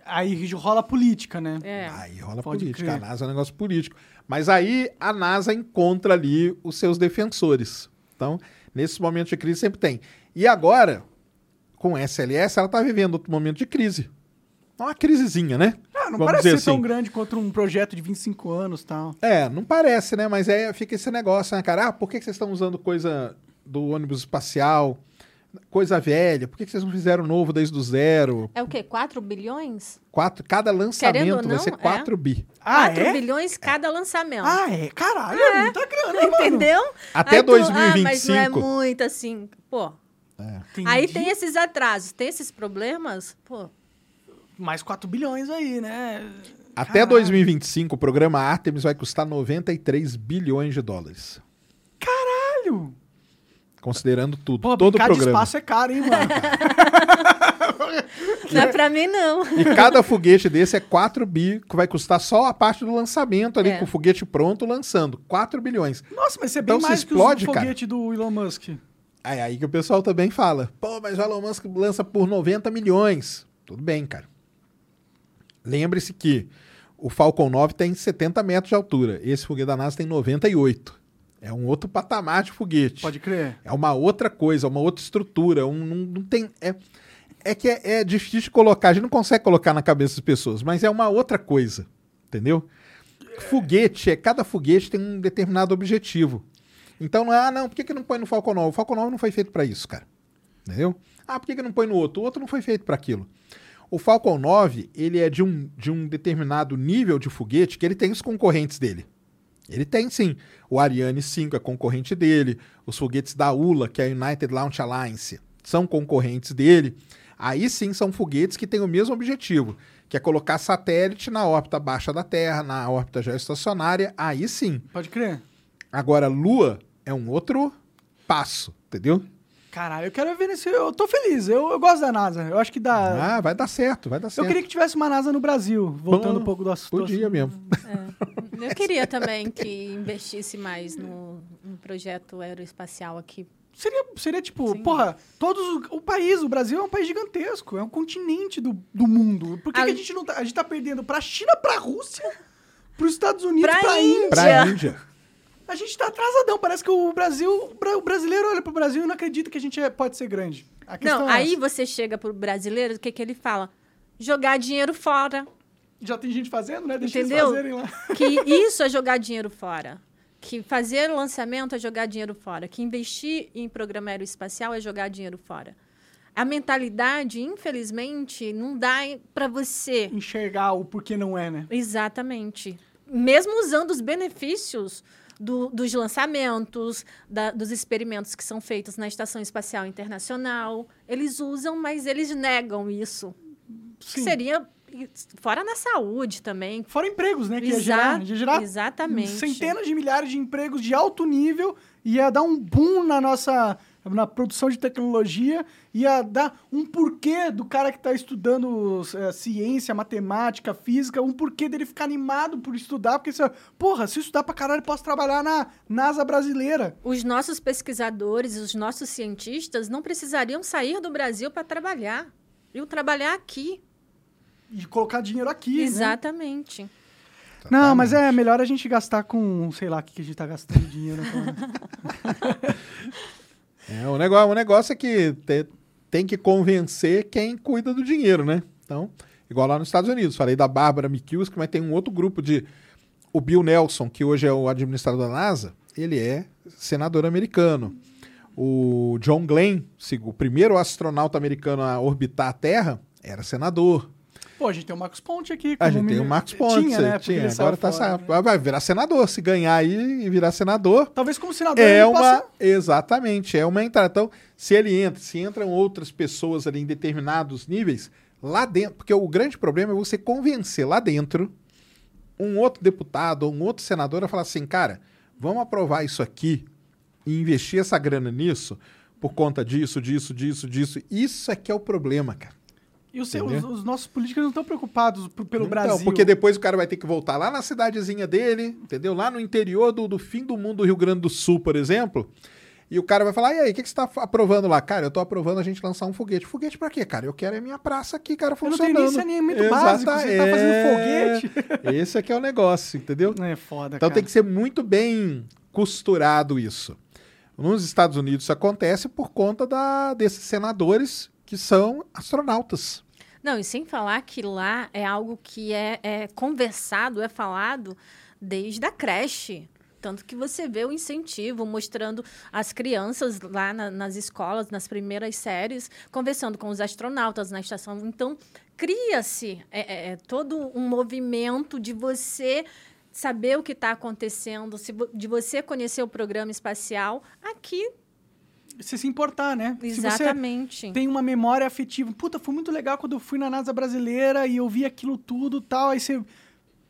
Aí rola política, né? É. Aí rola Pode política. crer. A NASA é um negócio político. Mas aí a NASA encontra ali os seus defensores. Então, nesses momentos de crise sempre tem. E agora, com o SLS, ela tá vivendo outro momento de crise. Uma crisezinha, né? Ah, não Vamos parece ser tão assim. grande quanto um projeto de 25 anos e tal. É, não parece, né? Mas é, fica esse negócio, né, cara? Ah, por que, que vocês estão usando coisa do ônibus espacial? Coisa velha? Por que, que vocês não fizeram novo desde o zero? É o quê? 4 bilhões? Quatro, cada Querendo lançamento vai não, ser é. 4 bi. Ah, 4 é? bilhões cada lançamento. Ah, é? Caralho, é muita grana, mano? Entendeu? Até Aí tu, Ah, mas não é 2025. muito assim. Pô. Entendi. Aí tem esses atrasos, tem esses problemas. Pô, Mais 4 bilhões aí, né? Até Caralho. 2025, o programa Artemis vai custar 93 bilhões de dólares. Caralho! Considerando tudo. Pô, todo o brincar de programa. espaço é caro, hein, mano? não é pra mim, não. E cada foguete desse é 4 bi, que vai custar só a parte do lançamento ali, É. com o foguete pronto lançando. 4 bilhões. Nossa, mas isso é bem Então, se mais explode, que o cara. foguete do Elon Musk. Aí, aí que o pessoal também fala, pô, mas o Elon Musk lança por 90 milhões. Tudo bem, cara. Lembre-se que o Falcon 9 tem 70 metros de altura. Esse foguete da NASA tem 98. É um outro patamar de foguete. Pode crer. É uma outra coisa, uma outra estrutura. Um, não, não tem. É, é que é, é difícil de colocar, a gente não consegue colocar na cabeça das pessoas, mas é uma outra coisa. Entendeu? Foguete, é, cada foguete tem um determinado objetivo. Então não é, ah, não, por que, que não põe no Falcon 9? O Falcon 9 não foi feito para isso, cara. Entendeu? Ah, por que, que não põe no outro? O outro não foi feito para aquilo. O Falcon 9, ele é de um, de um determinado nível de foguete que ele tem os concorrentes dele. Ele tem sim. O Ariane 5 é concorrente dele. Os foguetes da ULA, que é a United Launch Alliance, são concorrentes dele. Aí sim são foguetes que têm o mesmo objetivo, que é colocar satélite na órbita baixa da Terra, na órbita geoestacionária. Aí sim. Pode crer. Agora, Lua é um outro passo, entendeu? Caralho, eu quero ver nesse. Eu tô feliz, eu, eu gosto da NASA. Eu acho que dá. Ah, vai dar certo, vai dar eu certo. queria que tivesse uma NASA no Brasil, voltando Bom, um pouco do assunto. Podia mesmo. Eu queria também que investisse mais no, no projeto aeroespacial aqui. Seria, seria tipo, Sim. porra, todos o, o país, o Brasil é um país gigantesco, é um continente do, do mundo. Por que, que a gente não tá, a gente tá perdendo pra China, pra Rússia, pros Estados Unidos, Pra pra, Índia. Índia? Pra Índia. A gente tá atrasadão, parece que o Brasil, o bra- o brasileiro olha pro Brasil e não acredita que a gente é- pode ser grande. Não, é aí essa. você chega pro brasileiro, o que, que ele fala? Jogar dinheiro fora. já tem gente fazendo, né? Deixa Entendeu? eles fazerem lá. Que isso é jogar dinheiro fora. Que fazer lançamento é jogar dinheiro fora. Que investir em programa aeroespacial é jogar dinheiro fora. A mentalidade, infelizmente, não dá para você. Enxergar o porquê não é, né? Exatamente. Mesmo usando os benefícios do- dos lançamentos, da- dos experimentos que são feitos na Estação Espacial Internacional, eles usam, mas eles negam isso. Que Sim. seria fora na saúde também. Fora empregos, né? Que ia Exa- gerar, ia gerar Exatamente. centenas de milhares de empregos de alto nível, ia dar um boom na nossa na produção de tecnologia, ia dar um porquê do cara que está estudando eh, ciência, matemática, física, um porquê dele ficar animado por estudar, porque, você, porra, se eu estudar pra caralho, eu posso trabalhar na NASA brasileira. Os nossos pesquisadores, os nossos cientistas não precisariam sair do Brasil para trabalhar. Iam trabalhar aqui. e colocar dinheiro aqui. Né? Exatamente. Não, mas é melhor a gente gastar com, sei lá, o que que a gente tá gastando dinheiro. É, o negócio, o negócio é que te- tem que convencer quem cuida do dinheiro, né? Então, igual lá nos Estados Unidos. Falei da Bárbara Mikulski, mas tem um outro grupo de... O Bill Nelson, que hoje é o administrador da NASA, ele é senador americano. O John Glenn, o primeiro astronauta americano a orbitar a Terra, era senador. Pô, a gente tem o Marcos Ponte aqui. A gente tem o Marcos Pontes. Tinha, né? Tinha. Agora tá fora, né? vai virar senador. Se ganhar aí e virar senador, Talvez como senador é uma. possa- Exatamente, é uma entrada. Então, se ele entra, se entram outras pessoas ali em determinados níveis, lá dentro. Porque o grande problema é você convencer lá dentro um outro deputado ou um outro senador a falar assim, cara, vamos aprovar isso aqui e investir essa grana nisso por conta disso, disso, disso, disso. Isso é que é o problema, cara. E os, seus- os nossos políticos não estão preocupados pelo Então, Brasil. porque depois o cara vai ter que voltar lá na cidadezinha dele, entendeu? Lá no interior do, do fim do mundo do Rio Grande do Sul, por exemplo. E o cara vai falar: e aí, o que, que você tá aprovando lá? Cara, eu tô aprovando a gente lançar um foguete. Foguete pra quê, cara? Eu quero é minha praça aqui, cara, Eu não funcionando. tenho nem saneamento básico, você tá fazendo foguete. Esse é que é o negócio, entendeu? É foda, Então cara. tem que ser muito bem costurado isso. Nos Estados Unidos isso acontece por conta da, desses senadores que são astronautas. Não, e sem falar que lá é algo que é, é conversado, é falado desde a creche. Tanto que você vê o incentivo mostrando as crianças lá na- nas escolas, nas primeiras séries, conversando com os astronautas na estação. Então, cria-se é, é, é, todo um movimento de você saber o que está acontecendo, de você conhecer o programa espacial aqui. Você se importar, né? Se você Exatamente. tem uma memória afetiva. Puta, foi muito legal quando eu fui na NASA brasileira e eu vi aquilo tudo tal. Aí você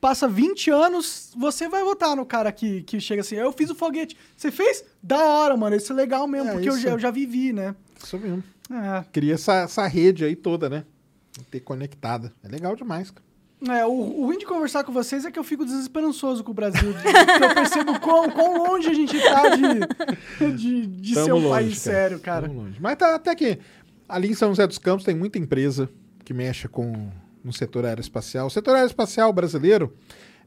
passa 20 anos, você vai votar no cara que, que chega assim, eu fiz o foguete. Você fez? Da hora, mano. Isso é legal mesmo, É, porque eu já, eu já vivi, né? Isso mesmo. É. Cria essa, essa rede aí toda, né? Ter conectada. É legal demais, cara. É, o, ruim de conversar com vocês é que eu fico desesperançoso com o Brasil. eu percebo quão, quão longe a gente tá de, de, de ser um longe, país cara. sério, cara. Mas tá até que ali em São José dos Campos tem muita empresa que mexe com no setor aeroespacial. O setor aeroespacial brasileiro,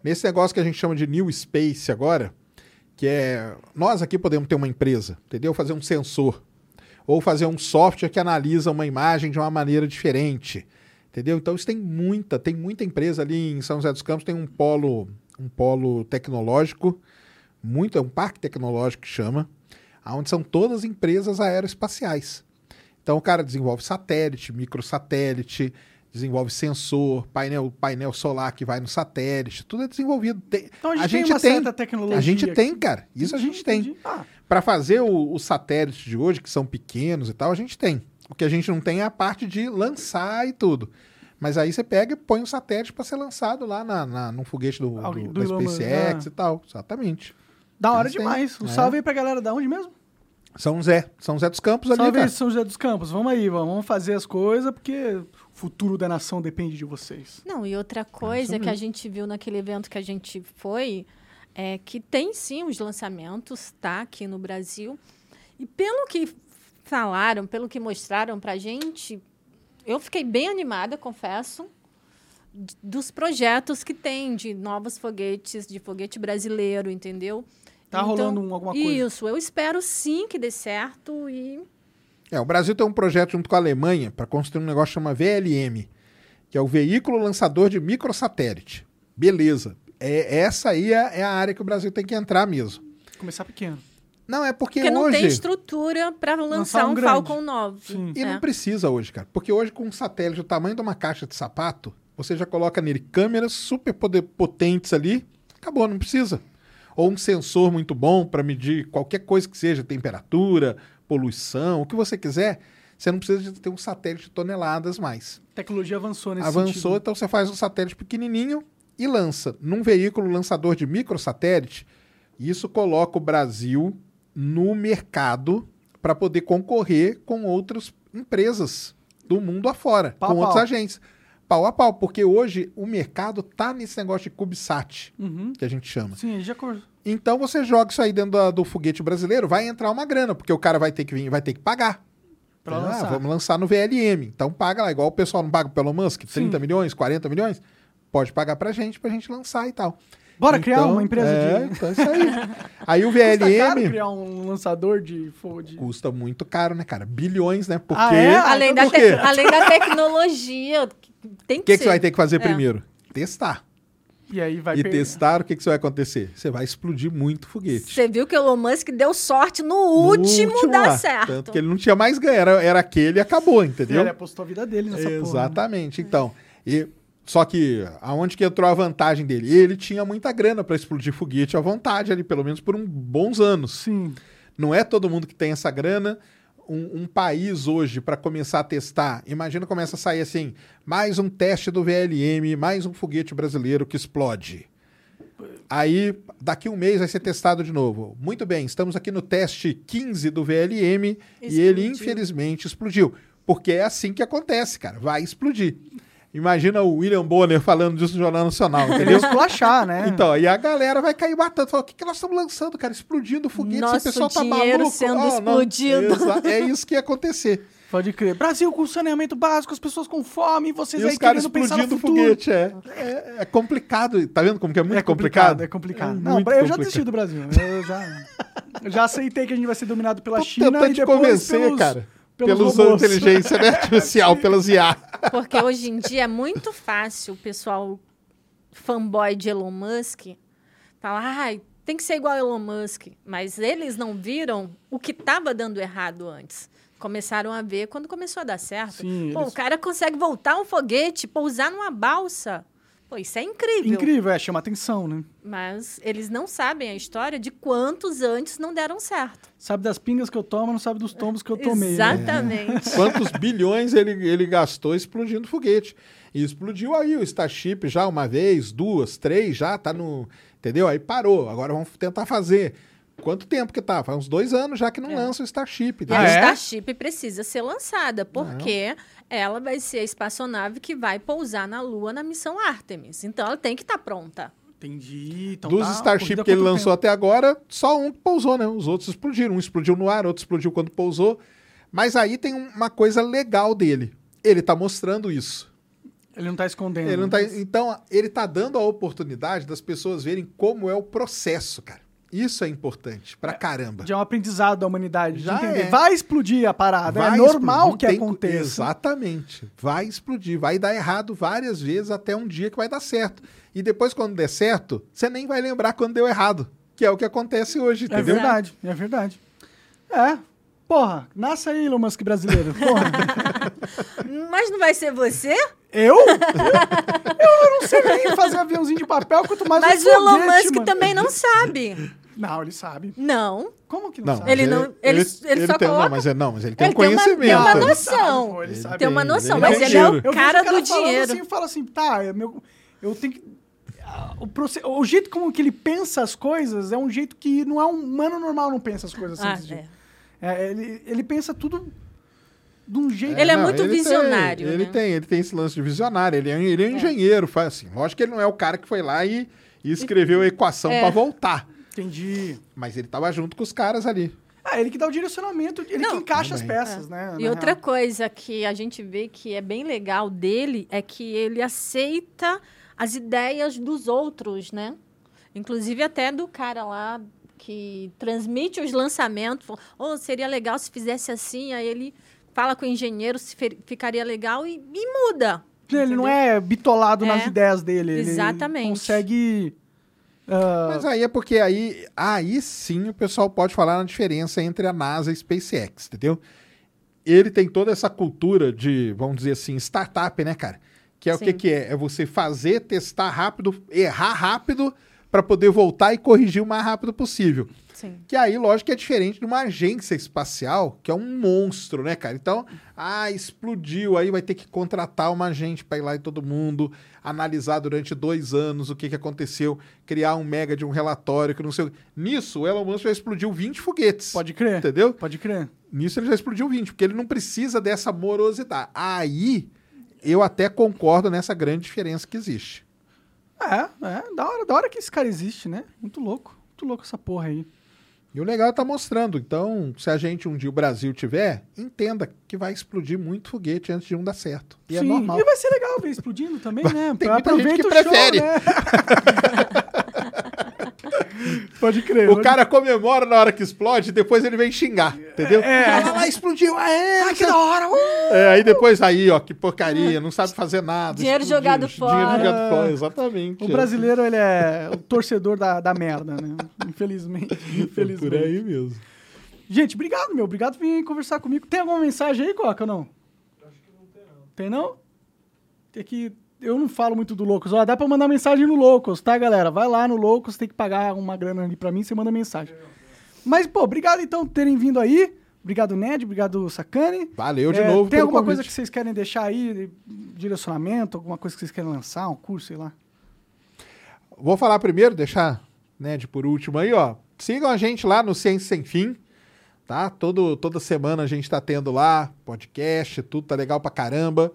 nesse negócio que a gente chama de New Space agora, que é nós aqui podemos ter uma empresa, entendeu? Fazer um sensor ou fazer um software que analisa uma imagem de uma maneira diferente, entendeu? Então isso tem muita, tem muita empresa ali em São José dos Campos, tem um polo, um polo tecnológico, muito, é um parque tecnológico que chama, onde são todas empresas aeroespaciais. Então o cara desenvolve satélite, microsatélite, desenvolve sensor, painel, painel solar que vai no satélite, tudo é desenvolvido. Tem- Então a gente, tem uma certa tecnologia. a gente tem, cara. Isso a gente tem. Ah, Para fazer o- os satélites de hoje, que são pequenos e tal, a gente tem. O que a gente não tem é a parte de lançar e tudo. Mas aí você pega e põe um satélite para ser lançado lá na, na, num foguete do, do- do da SpaceX ah. e tal. Exatamente. da hora Eles têm. demais. Um É. salve aí pra galera da onde mesmo? São Zé. São Zé dos Campos ali, Salve aí. São José dos Campos. Vamos aí, vamos fazer as coisas, porque o futuro da nação depende de vocês. Não, e outra coisa que a gente viu naquele evento que a gente foi, é que tem sim os lançamentos, tá, aqui no Brasil. E pelo que falaram, pelo que mostraram pra gente, eu fiquei bem animada, confesso, dos projetos que tem de novos foguetes, de foguete brasileiro, entendeu? Tá rolando um- alguma coisa? Isso, eu espero sim que dê certo e É, o Brasil tem um projeto junto com a Alemanha para construir um negócio que chama VLM, que é o Veículo Lançador de Microsatélite. Beleza. É, essa aí é, é a área que o Brasil tem que entrar mesmo. Começar pequeno. Não, é porque, porque não hoje... tem estrutura para lançar um um. Falcon 9. Sim. E É. não precisa hoje, cara. Porque hoje, com um satélite do tamanho de uma caixa de sapato, você já coloca nele câmeras super poder- potentes ali, acabou, não precisa. Ou um sensor muito bom para medir qualquer coisa que seja, temperatura, poluição, o que você quiser. Você não precisa de ter um satélite de toneladas mais. A tecnologia avançou nesse Avançou, sentido. então você faz um satélite pequenininho e lança. Num veículo lançador de microsatélite, isso coloca o Brasil no mercado para poder concorrer com outras empresas do mundo afora, Pau com a outros pau. agentes. Pau a pau, porque hoje o mercado tá nesse negócio de CubeSat, Uhum. que a gente chama. Sim, já cor... Então você joga isso aí dentro da- do foguete brasileiro, vai entrar uma grana, porque o cara vai ter que vir, vai ter que pagar. Pra Ah, lançar. vamos lançar no VLM. Então paga lá, igual o pessoal não paga pro Elon Musk, 30 Sim. milhões, 40 milhões, pode pagar pra gente, pra gente lançar e tal. Bora criar Então, uma empresa é, de. então é isso aí. aí o Custa caro VLM criar um lançador de de. custa muito caro, né, cara? Bilhões, né? Porque Ah, é? Ah, além, então da tec- além da tecnologia, tem o que que, que ser. você vai ter que fazer É. primeiro? Testar. E aí vai e perder. testar, o que, que vai acontecer? Você vai explodir muito foguete. Você viu que o Elon Musk deu sorte no No último, dar lá. certo. Tanto que ele não tinha mais ganho, era, era aquele e acabou, E entendeu? ele apostou a vida dele nessa porra. né? Exatamente. Então, e, só que aonde que entrou a vantagem dele? Ele tinha muita grana para explodir foguete à vontade ali, pelo menos por um, bons anos. Sim. Não é todo mundo que tem essa grana. Um, um país hoje, para começar a testar, imagina começa a sair assim: mais um teste do VLM, mais um foguete brasileiro que explode. Aí, daqui um mês vai ser testado de novo. Muito bem, estamos aqui no teste 15 do VLM e ele, Explodiu. infelizmente, explodiu. Porque é assim que acontece, cara. Vai explodir. Imagina o William Bonner falando disso no Jornal Nacional, entendeu? esculachar, né? Então, aí a galera vai cair matando. Fala, o que, que nós estamos lançando, cara? Explodindo foguete, Nosso esse pessoal tá maluco. sendo Ah, não. explodido. Exa- É isso que ia acontecer. Pode crer. Brasil com saneamento básico, as pessoas com fome, vocês e aí os caras querendo pensar no explodindo foguete, é. é. é complicado. Tá vendo como que é muito é complicado, complicado? é complicado. É não, eu já complicado. desisti do Brasil. Eu já, eu já aceitei que a gente vai ser dominado pela Tô China tentando e te depois convencer, pelos, cara. Pelos Pelos inteligência né, artificial, pelas IA. Porque hoje em dia é muito fácil o pessoal fanboy de Elon Musk falar, ai, tem que ser igual Elon Musk. Mas eles não viram o que estava dando errado antes. Começaram a ver quando começou a dar certo. Sim, Pô, eles- o cara consegue voltar um foguete, pousar numa balsa. Pô, isso é incrível. Incrível, é, chama atenção, né? Mas eles não sabem a história de quantos antes não deram certo. Sabe das pingas que eu tomo, não sabe dos tombos que eu tomei. né? Exatamente. Quantos bilhões ele, ele gastou explodindo foguete. E explodiu aí o Starship já uma vez, duas, três, já tá no. Entendeu? Aí parou. Agora vamos tentar fazer. Quanto tempo que tá? Faz uns dois anos já que não É. lança o Starship. Ah, a é? Starship precisa ser lançada, porque ela vai ser a espaçonave que vai pousar na Lua na missão Artemis. Então ela tem que estar pronta. Entendi. Então Dos tá, Starship que ele lançou tempo. até agora, só um pousou, né? Os outros explodiram. Um explodiu no ar, outro explodiu quando pousou. Mas aí tem uma coisa legal dele. Ele tá mostrando isso. Ele não tá escondendo. Ele não tá, então, ele tá dando a oportunidade das pessoas verem como é o processo, cara. Isso é importante pra caramba. Já é um aprendizado da humanidade. de Já entender. é. Vai explodir a parada. Vai é normal explodir, que tem- aconteça. Exatamente. Vai explodir, vai dar errado várias vezes até um dia que vai dar certo. E depois, quando der certo, você nem vai lembrar quando deu errado. Que é o que acontece hoje, É entendeu? verdade, é verdade. É. Porra, nasce aí, Elon Musk brasileiro. Porra. Mas não vai ser você? eu? eu? Eu não sei nem fazer aviãozinho de papel, quanto mais Mas um o Elon Musk mano. também não sabe. Não, ele sabe. Não. Como que não, Não, sabe? Ele não- ele- ele só tem, coloca- Não, mas é, não, mas ele tem Ele um tem uma- conhecimento. tem uma Ele noção. sabe, ele Ele sabe. Tem uma Ele noção, tem mas ele é o Eu cara do dinheiro. assim, fala assim, tá, é meu, eu tenho que... ah, O, o jeito como que ele pensa as coisas é um jeito que não é um humano normal não pensa as coisas assim. Ah, é. É, ele, ele pensa tudo de um jeito... Ele é não, muito tem- visionário, ele né? tem, ele tem esse lance de visionário. Ele é, ele é um engenheiro, faz assim. Lógico que ele não é o cara que foi lá e, e escreveu a equação É. pra voltar. Entendi. Mas ele tava junto com os caras ali. Ah, ele que dá o direcionamento, ele Não. que encaixa as Também. peças, né? E outra real. coisa que a gente vê que é bem legal dele é que ele aceita as ideias dos outros, né? Inclusive até do cara lá que transmite os lançamentos. Oh, seria legal se fizesse assim. Aí ele fala com o engenheiro se ficaria legal e, e muda. Ele não entendeu? é bitolado nas É, ideias dele. ele exatamente. consegue... ah, Mas aí é porque aí, aí sim o pessoal pode falar na diferença entre a NASA e a SpaceX, entendeu? Ele tem toda essa cultura de, vamos dizer assim, startup, né, cara? Que é o Sim. que, que é? É você fazer, testar rápido, errar rápido para poder voltar e corrigir o mais rápido possível. Sim. Que aí, lógico, que é diferente de uma agência espacial, que é um monstro, né, cara? Então, ah, explodiu, aí vai ter que contratar uma agente para ir lá e todo mundo analisar durante dois anos o que, que aconteceu, criar um mega de um relatório que não sei o Nisso, o Elon Musk já explodiu 20 foguetes. Pode crer. Entendeu? Pode crer. Nisso ele já explodiu 20, porque ele não precisa dessa morosidade. Aí, eu até concordo nessa grande diferença que existe. É, é. Da hora, da hora que esse cara existe, né? Muito louco. Muito louco essa porra aí. E o legal é estar mostrando. Então, se a gente um dia o Brasil tiver, entenda que vai explodir muito foguete antes de um dar certo. E é Sim, normal. E vai ser legal ver explodindo também, né? Tem muita gente que prefere. Show, né? pode crer. O pode cara comemora na hora que explode, depois ele vem xingar, entendeu? É. Lá, explodiu, aê, Ah, que da hora! uh! É, aí depois aí, ó, que porcaria, não sabe fazer nada. Dinheiro explodiu, jogado Dinheiro fora. jogado fora, exatamente. O brasileiro, ele é o torcedor da, da merda, né? Infelizmente. É Infelizmente. por aí mesmo. Gente, obrigado, meu. Obrigado por vir conversar comigo. Tem alguma mensagem aí, Coca, ou não? Acho que não tem, não. Tem, não? Tem que... Eu não falo muito do Loucos. Ó, dá pra mandar mensagem no Loucos, tá, galera? Vai lá no Loucos, tem que pagar uma grana ali pra mim, você manda mensagem. Mas, pô, obrigado, então, por terem vindo aí. Obrigado, Ned. Obrigado, Sacane. Valeu de É, novo Tem alguma convite. coisa que vocês querem deixar aí? Direcionamento? Alguma coisa que vocês querem lançar? Um curso, sei lá? Vou falar primeiro, deixar né, de por último aí, ó. Sigam a gente lá no Ciência Sem Fim, tá? Todo, toda semana a gente tá tendo lá podcast, tudo tá legal pra caramba.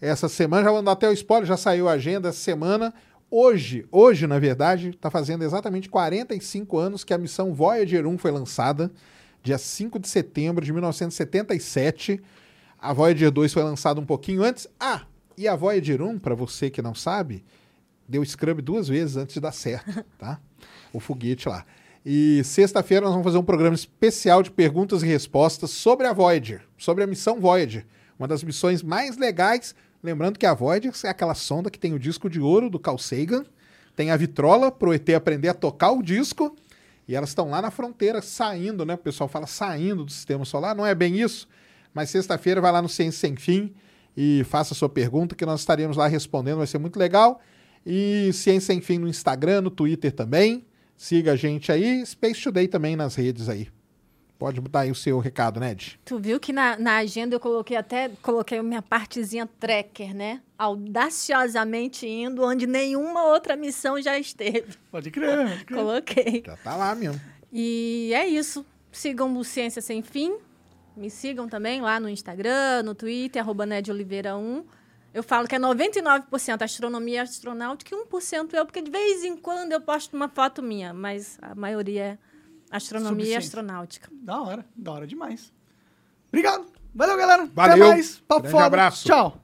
Essa semana, já vou dar até o spoiler, já saiu a agenda essa semana. Hoje, hoje, na verdade, tá fazendo exatamente 45 anos que a missão Voyager 1 foi lançada, dia 5 de setembro de 1977. A Voyager 2 foi lançada um pouquinho antes. Ah, e a Voyager 1, para você que não sabe, deu scrub duas vezes antes de dar certo, tá? O foguete lá. E sexta-feira nós vamos fazer um programa especial de perguntas e respostas sobre a Voyager, sobre a missão Voyager, uma das missões mais legais. Lembrando que a Voyager é aquela sonda que tem o disco de ouro do Carl Sagan, tem a vitrola para o ET aprender a tocar o disco, e elas estão lá na fronteira saindo, né? O pessoal fala saindo do sistema solar, não é bem isso, mas sexta-feira vai lá no Ciência Sem Fim e faça a sua pergunta que nós estaremos lá respondendo, vai ser muito legal. E Ciência Sem Fim no Instagram, no Twitter também. Siga a gente aí, Space Today também nas redes aí. Pode botar aí o seu recado, Ned. Tu viu que na, na agenda eu coloquei até coloquei a minha partezinha tracker, né? Audaciosamente indo onde nenhuma outra missão já esteve. Pode crer. Pode crer. Coloquei. Já tá lá mesmo. E é isso. Sigam o Ciência Sem Fim. Me sigam também lá no Instagram, no Twitter, arroba Ned Oliveira 1. Eu falo que é 99% astronomia e astronáutica e 1% eu, porque de vez em quando eu posto uma foto minha, mas a maioria é astronomia e astronáutica. Da hora. Da hora demais. Obrigado. Valeu, galera. Valeu. Até mais. Papo Grande foda. abraço. Tchau.